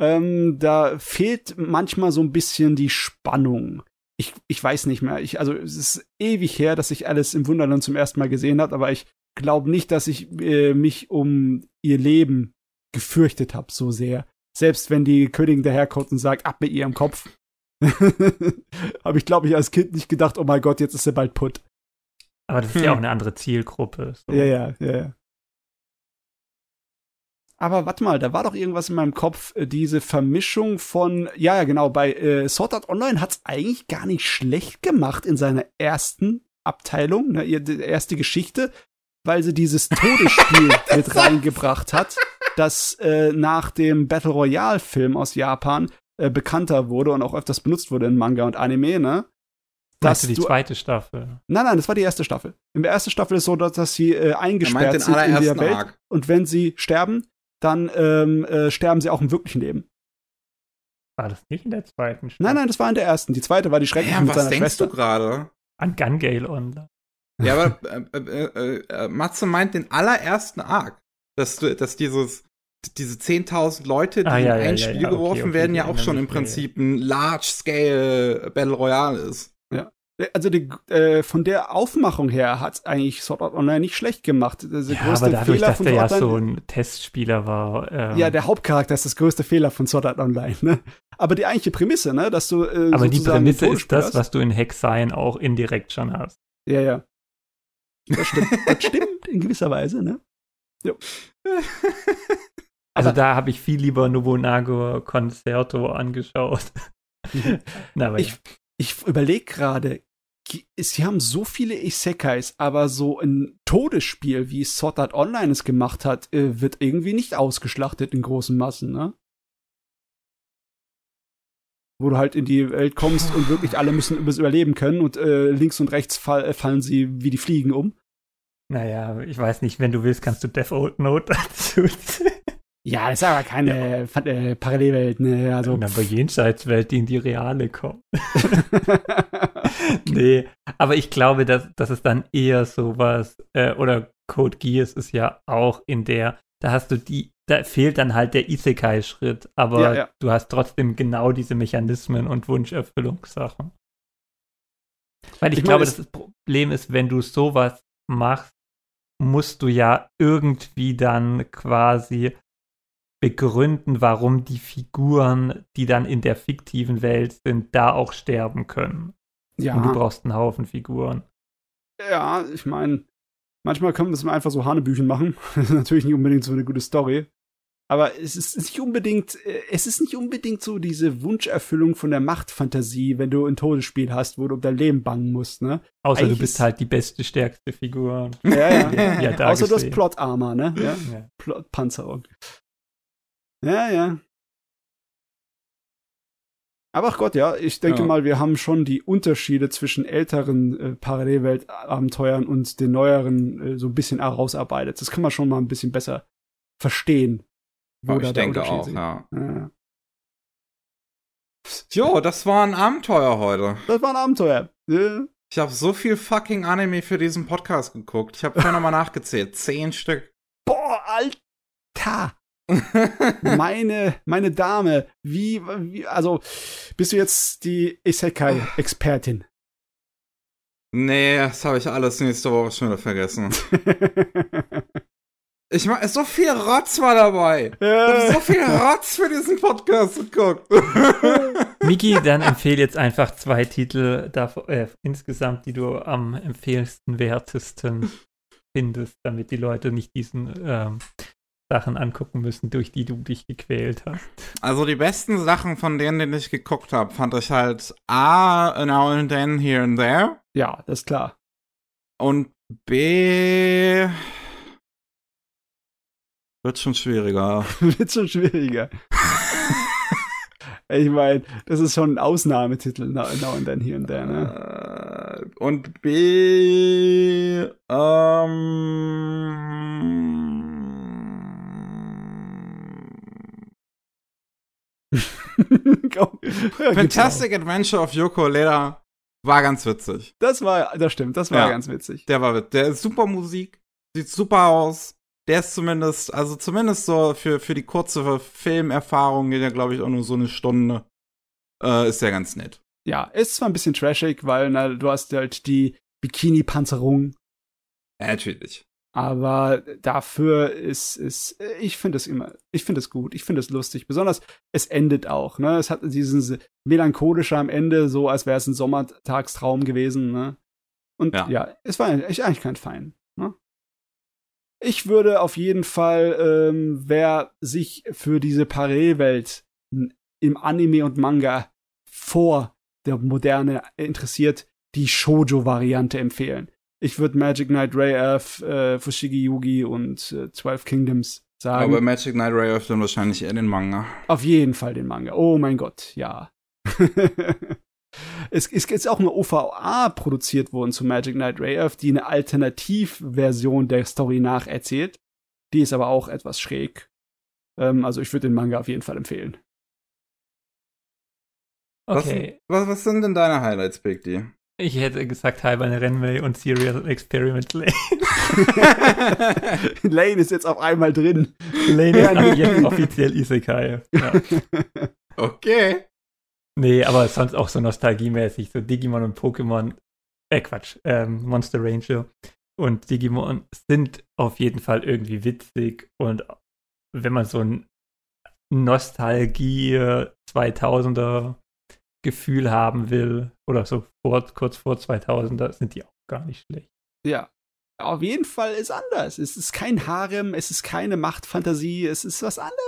Ähm, da fehlt manchmal so ein bisschen die Spannung. Ich, ich weiß nicht mehr. Ich, also es ist ewig her, dass ich alles im Wunderland zum ersten Mal gesehen habe, aber ich glaube nicht, dass ich äh, mich um ihr Leben gefürchtet habe so sehr. Selbst wenn die Königin daherkommt und sagt, ab mit ihrem Kopf. *laughs* habe ich, glaube ich, als Kind nicht gedacht, oh mein Gott, jetzt ist er bald putt. Aber das ist ja Hm. auch eine andere Zielgruppe. So. Ja, ja, ja, ja. Aber warte mal, da war doch irgendwas in meinem Kopf, äh, diese Vermischung von, ja, ja, genau, bei äh, Sword Art Online hat's eigentlich gar nicht schlecht gemacht in seiner ersten Abteilung, ne, ihr- die erste Geschichte, weil sie dieses *laughs* Todesspiel mit reingebracht hat, *laughs* das äh, nach dem Battle Royale Film aus Japan äh, bekannter wurde und auch öfters benutzt wurde in Manga und Anime, ne? Meinst du die du- zweite Staffel? Nein, nein, das war die erste Staffel. In der ersten Staffel ist so, dass, dass sie äh, Er eingesperrt sind in der Welt Arc. und wenn sie sterben, dann ähm, äh, sterben sie auch im wirklichen Leben. War das nicht in der zweiten Staffel? Nein, nein, das war in der ersten. Die zweite war die Schreckliche Damn, mit was seiner denkst Schwester. du gerade? An Gun Gale Online. Ja, aber *laughs* äh, äh, äh, äh, Matze meint den allerersten Arc, dass du, dass dieses diese 10.000 Leute, die Ah, ja, in ja, ein ja, Spiel ja, okay, geworfen okay, werden, ich ja auch schon im ja, ja. Prinzip ein Large-Scale Battle Royale ist. Also die, äh, von der Aufmachung her hat eigentlich Sword Art Online nicht schlecht gemacht. Der Ja, größte aber dadurch, Fehler dass von der ja so ein Testspieler war. Ähm, ja, der Hauptcharakter ist das größte Fehler von Sword Art Online. Ne? Aber die eigentliche Prämisse, ne, dass du äh, aber die Prämisse ist das, was du in Hexein auch indirekt schon hast. Ja, ja. Das stimmt. das *laughs* stimmt in gewisser Weise, ne? Also Aber- da habe ich viel lieber Nobunaga Concerto angeschaut. *laughs* *laughs* Na, aber Ich, ich überlege gerade, sie haben so viele Isekais, aber so ein Todesspiel, wie Sword Art Online es gemacht hat, äh, wird irgendwie nicht ausgeschlachtet in großen Massen, ne? Wo du halt in die Welt kommst und wirklich alle müssen übers Überleben können und äh, links und rechts fall, äh, fallen sie wie die Fliegen um. Naja, ich weiß nicht, wenn du willst, kannst du Death Old Note *laughs* dazu. Ja, das ist aber keine Fa- äh, Parallelwelt, ne? Also. Aber Jenseitswelt, die in die reale kommt. *laughs* nee, aber ich glaube, dass, dass es dann eher sowas, äh, oder Code Geass ist ja auch in der, da hast du die, da fehlt dann halt der Isekai-Schritt, aber Ja, ja. du hast trotzdem genau diese Mechanismen und Wunscherfüllungssachen. Weil ich, Ich glaube, es- das Problem ist, wenn du sowas machst, musst du ja irgendwie dann quasi begründen, warum die Figuren, die dann in der fiktiven Welt sind, da auch sterben können. Ja. Und du brauchst einen Haufen Figuren. Ja, ich meine, manchmal kann man das einfach so Hanebüchen machen. *laughs* Das ist natürlich nicht unbedingt so eine gute Story. Aber es ist nicht unbedingt, äh, es ist nicht unbedingt so diese Wunscherfüllung von der Machtfantasie, wenn du ein Todesspiel hast, wo du um dein Leben bangen musst, ne? Außer Eigentlich du bist ist- halt die beste, stärkste Figur. Ja, ja. *laughs* Ja, Außer du hast gesehen. Plot-Armor, ne? Ja. Ja. Plot-Panzerung. Ja, ja. Aber ach Gott, ja, ich denke Ja. mal, wir haben schon die Unterschiede zwischen älteren äh, Parallelweltabenteuern und den neueren äh, so ein bisschen herausarbeitet. Das kann man schon mal ein bisschen besser verstehen. wo ich denke auch, ja. Ja. Jo, das war ein Abenteuer heute. Das war ein Abenteuer. Ja. Ich habe so viel fucking Anime für diesen Podcast geguckt. Ich habe vorhin nochmal *laughs* nachgezählt. Zehn Stück. Boah, Alter! *laughs* meine, meine Dame, wie, wie, also, bist du jetzt die Isekai-Expertin? nee, das habe ich alles nächste Woche schon wieder vergessen. *laughs* Ich mach, so viel Rotz war dabei. Ich hab so viel Rotz für diesen Podcast geguckt. *laughs* Miki, dann empfehle jetzt einfach zwei Titel davon, äh, insgesamt, die du am empfehlsten wertesten findest, damit die Leute nicht diesen ähm, Sachen angucken müssen, durch die du dich gequält hast. Also die besten Sachen von denen, die ich geguckt habe, fand ich halt A, Now and Then, Here and There. ja, das ist klar. Und B. Wird schon schwieriger. *laughs* Wird schon schwieriger. ich meine, das ist schon ein Ausnahmetitel, Now, now and then, here and there, ne? Äh, Und B. Ähm. *laughs* Fantastic Adventure of Yoko Leda war ganz witzig. Das war, das stimmt, das war Ja. ganz witzig. Der war wit- der ist super Musik, sieht super aus. Der ist zumindest, also zumindest so für, für die kurze Filmerfahrung geht der, glaube ich, auch nur so eine Stunde. Äh, ist der ganz nett. Ja, ist zwar ein bisschen trashig, weil na, du hast halt die Bikini-Panzerung, Ja, natürlich. Aber dafür ist ist ich finde es immer, ich finde es gut, ich finde es lustig, besonders es endet auch, ne? Es hat diesen melancholischer am Ende, so als wäre es ein Sommertagstraum gewesen, ne? Und ja, Ja. es war eigentlich eigentlich kein Fein, ne? Ich würde auf jeden Fall, ähm, wer sich für diese Parallelwelt im Anime und Manga vor der Moderne interessiert, die Shoujo-Variante empfehlen. Ich würde Magic Knight Ray Earth, äh, Fushigi Yugi und äh, Twelve Kingdoms sagen. Aber Magic Knight Ray öffnet wahrscheinlich eher den Manga. Auf jeden Fall den Manga. Oh mein Gott, ja. *laughs* es, es ist auch eine OVA produziert worden zu Magic Knight Ray Earth, die eine Alternativversion der Story nacherzählt. Die ist aber auch etwas schräg. Ähm, also ich würde den Manga auf jeden Fall empfehlen. Okay, Was, was, was sind denn deine Highlights, Big D? Ich hätte gesagt Halberne Renway und Serial Experiment Lane. *laughs* Lane ist jetzt auf einmal drin. Lane ist ab jetzt offiziell Isekai. Ja. *laughs* okay. Nee, aber sonst auch so nostalgiemäßig, so Digimon und Pokémon, äh Quatsch, ähm, Monster Ranger und Digimon sind auf jeden Fall irgendwie witzig und wenn man so ein Nostalgie 2000er Gefühl haben will oder so vor, kurz vor 2000er, sind die auch gar nicht schlecht. Ja. Auf jeden Fall ist anders. Es ist kein Harem, es ist keine Machtfantasie, es ist was anderes.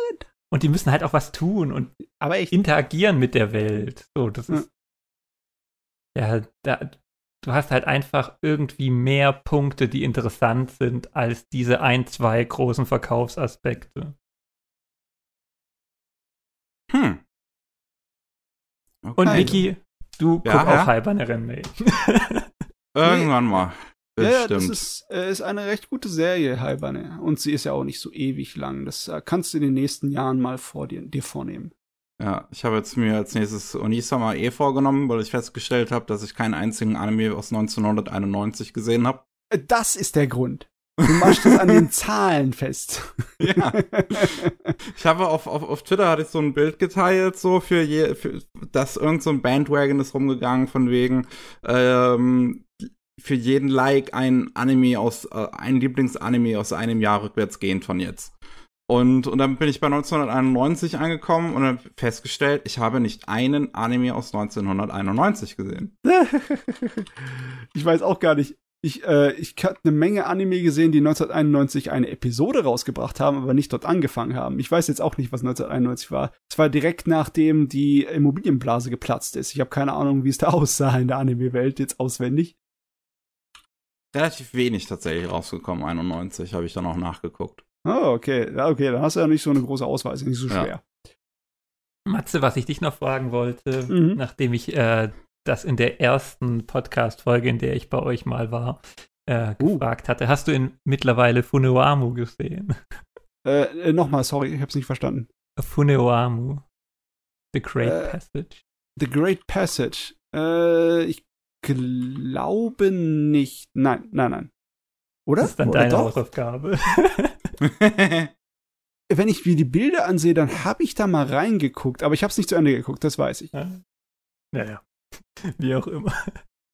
Und die müssen halt auch was tun und Aber echt. interagieren mit der Welt. So, das Ja. ist. Ja, da, du hast halt einfach irgendwie mehr Punkte, die interessant sind, als diese ein, zwei großen Verkaufsaspekte. Hm. Und Okay. Niki, du Ja, guck ja. auch Halberne Renmei. *laughs* Irgendwann mal. Ja, ja, das Bestimmt. ist, äh, ist eine recht gute Serie, Halberne. Und sie ist ja auch nicht so ewig lang. Das äh, kannst du in den nächsten Jahren mal vor dir, dir vornehmen. Ja, ich habe jetzt mir als nächstes Onisama eh vorgenommen, weil ich festgestellt habe, dass ich keinen einzigen Anime aus 1991 gesehen habe. Äh, Das ist der Grund. Du machst es an den Zahlen fest. *laughs* Ja. Ich habe auf, auf, auf Twitter hatte ich so ein Bild geteilt, so für je, für, dass irgend so ein Bandwagon ist rumgegangen, von wegen, ähm, für jeden Like ein Anime aus, äh, ein Lieblingsanime aus einem Jahr rückwärts gehend von jetzt. Und, und dann bin ich bei 1991 angekommen und habe festgestellt, ich habe nicht einen Anime aus 1991 gesehen. *laughs* ich weiß auch gar nicht. Ich, äh, ich habe eine Menge Anime gesehen, die 1991 eine Episode rausgebracht haben, aber nicht dort angefangen haben. Ich weiß jetzt auch nicht, was 1991 war. Es war direkt nachdem die Immobilienblase geplatzt ist. Ich habe keine Ahnung, wie es da *laughs* aussah in der Anime-Welt jetzt auswendig. Relativ wenig tatsächlich rausgekommen, 91 habe ich dann auch nachgeguckt. Oh, okay. Ja, okay, dann hast du ja nicht so eine große Auswahl, ist nicht so schwer. Ja. Matze, was ich dich noch fragen wollte, mhm. nachdem ich äh, das in der ersten Podcast-Folge, in der ich bei euch mal war, äh, uh. gefragt hatte. Hast du in mittlerweile Funewamu gesehen? Äh, äh, nochmal, sorry, ich hab's nicht verstanden. Funewamu. The Great äh, Passage. The Great Passage. Äh, ich glaube nicht. Nein, nein, nein. Oder? Das ist dann Oder deine doch? Hausaufgabe. *laughs* Wenn ich mir die Bilder ansehe, dann habe ich da mal reingeguckt, aber ich habe es nicht zu Ende geguckt, das weiß ich. Ja, ja. *laughs* Wie auch immer.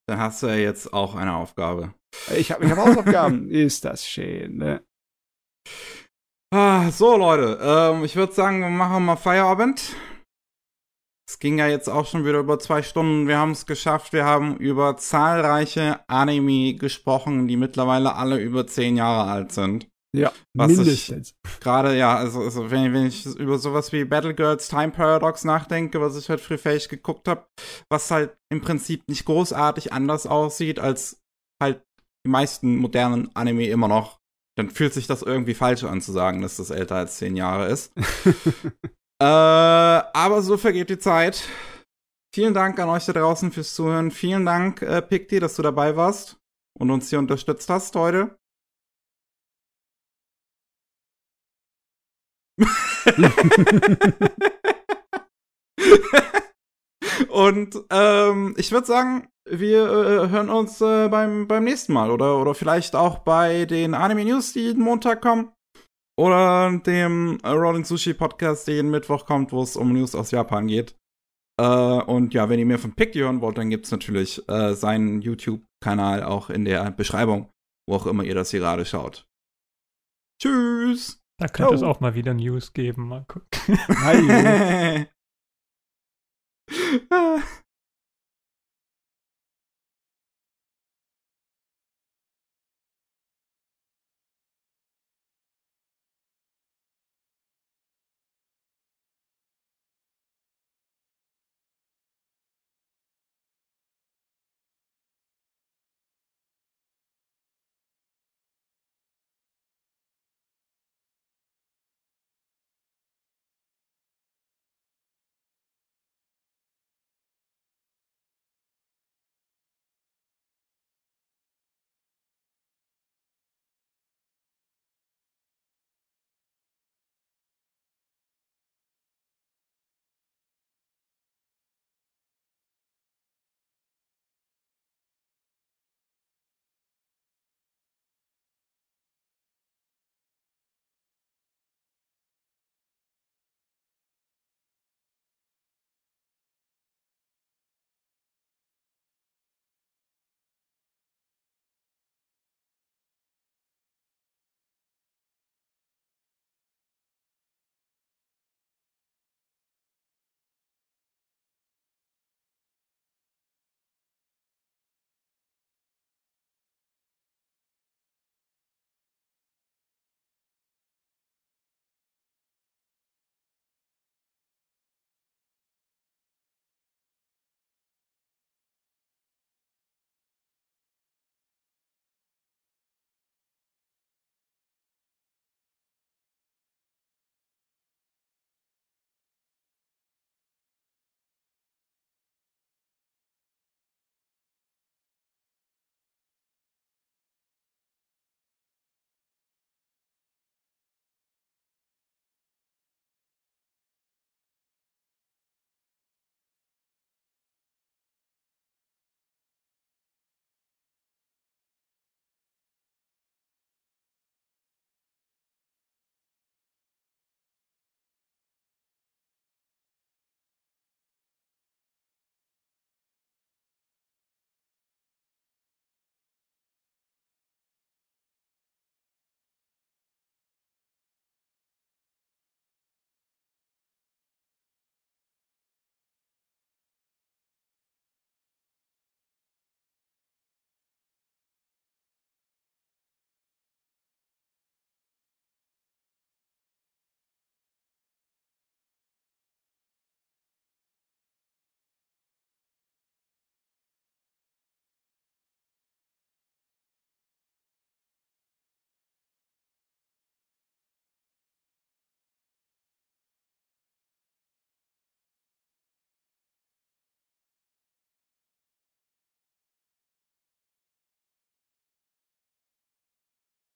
Dann hast du ja jetzt auch eine Aufgabe. Ich habe ich hab Hausaufgaben. *laughs* Ist das schön, ne? Ah, so, Leute. Ähm, ich würde sagen, wir machen mal Feierabend. Es ging ja jetzt auch schon wieder über zwei Stunden. Wir haben es geschafft. Wir haben über zahlreiche Anime gesprochen, die mittlerweile alle über zehn Jahre alt sind. Ja, Was mindestens. Gerade, ja, also, also wenn, wenn, ich über sowas wie Battlegirls Time Paradox nachdenke, was ich halt frühfähig geguckt habe, was halt im Prinzip nicht großartig anders aussieht als halt die meisten modernen Anime immer noch, dann fühlt sich das irgendwie falsch an zu sagen, dass das älter als zehn Jahre ist. *laughs* äh, aber so vergeht die Zeit. Vielen Dank an euch da draußen fürs Zuhören. Vielen Dank, äh, Pikti, dass du dabei warst und uns hier unterstützt hast heute. Und ähm, ich würde sagen, wir äh, hören uns äh, beim, beim nächsten Mal oder, oder vielleicht auch bei den Anime News, die jeden Montag kommen. Oder dem Rolling Sushi Podcast, der jeden Mittwoch kommt, wo es um News aus Japan geht. Äh, und ja, wenn ihr mehr von Picky hören wollt, dann gibt es natürlich äh, seinen YouTube-Kanal auch in der Beschreibung, wo auch immer ihr das hier gerade schaut. Tschüss! Da könnte oh. es auch mal wieder News geben. Mal gucken. *laughs* *laughs*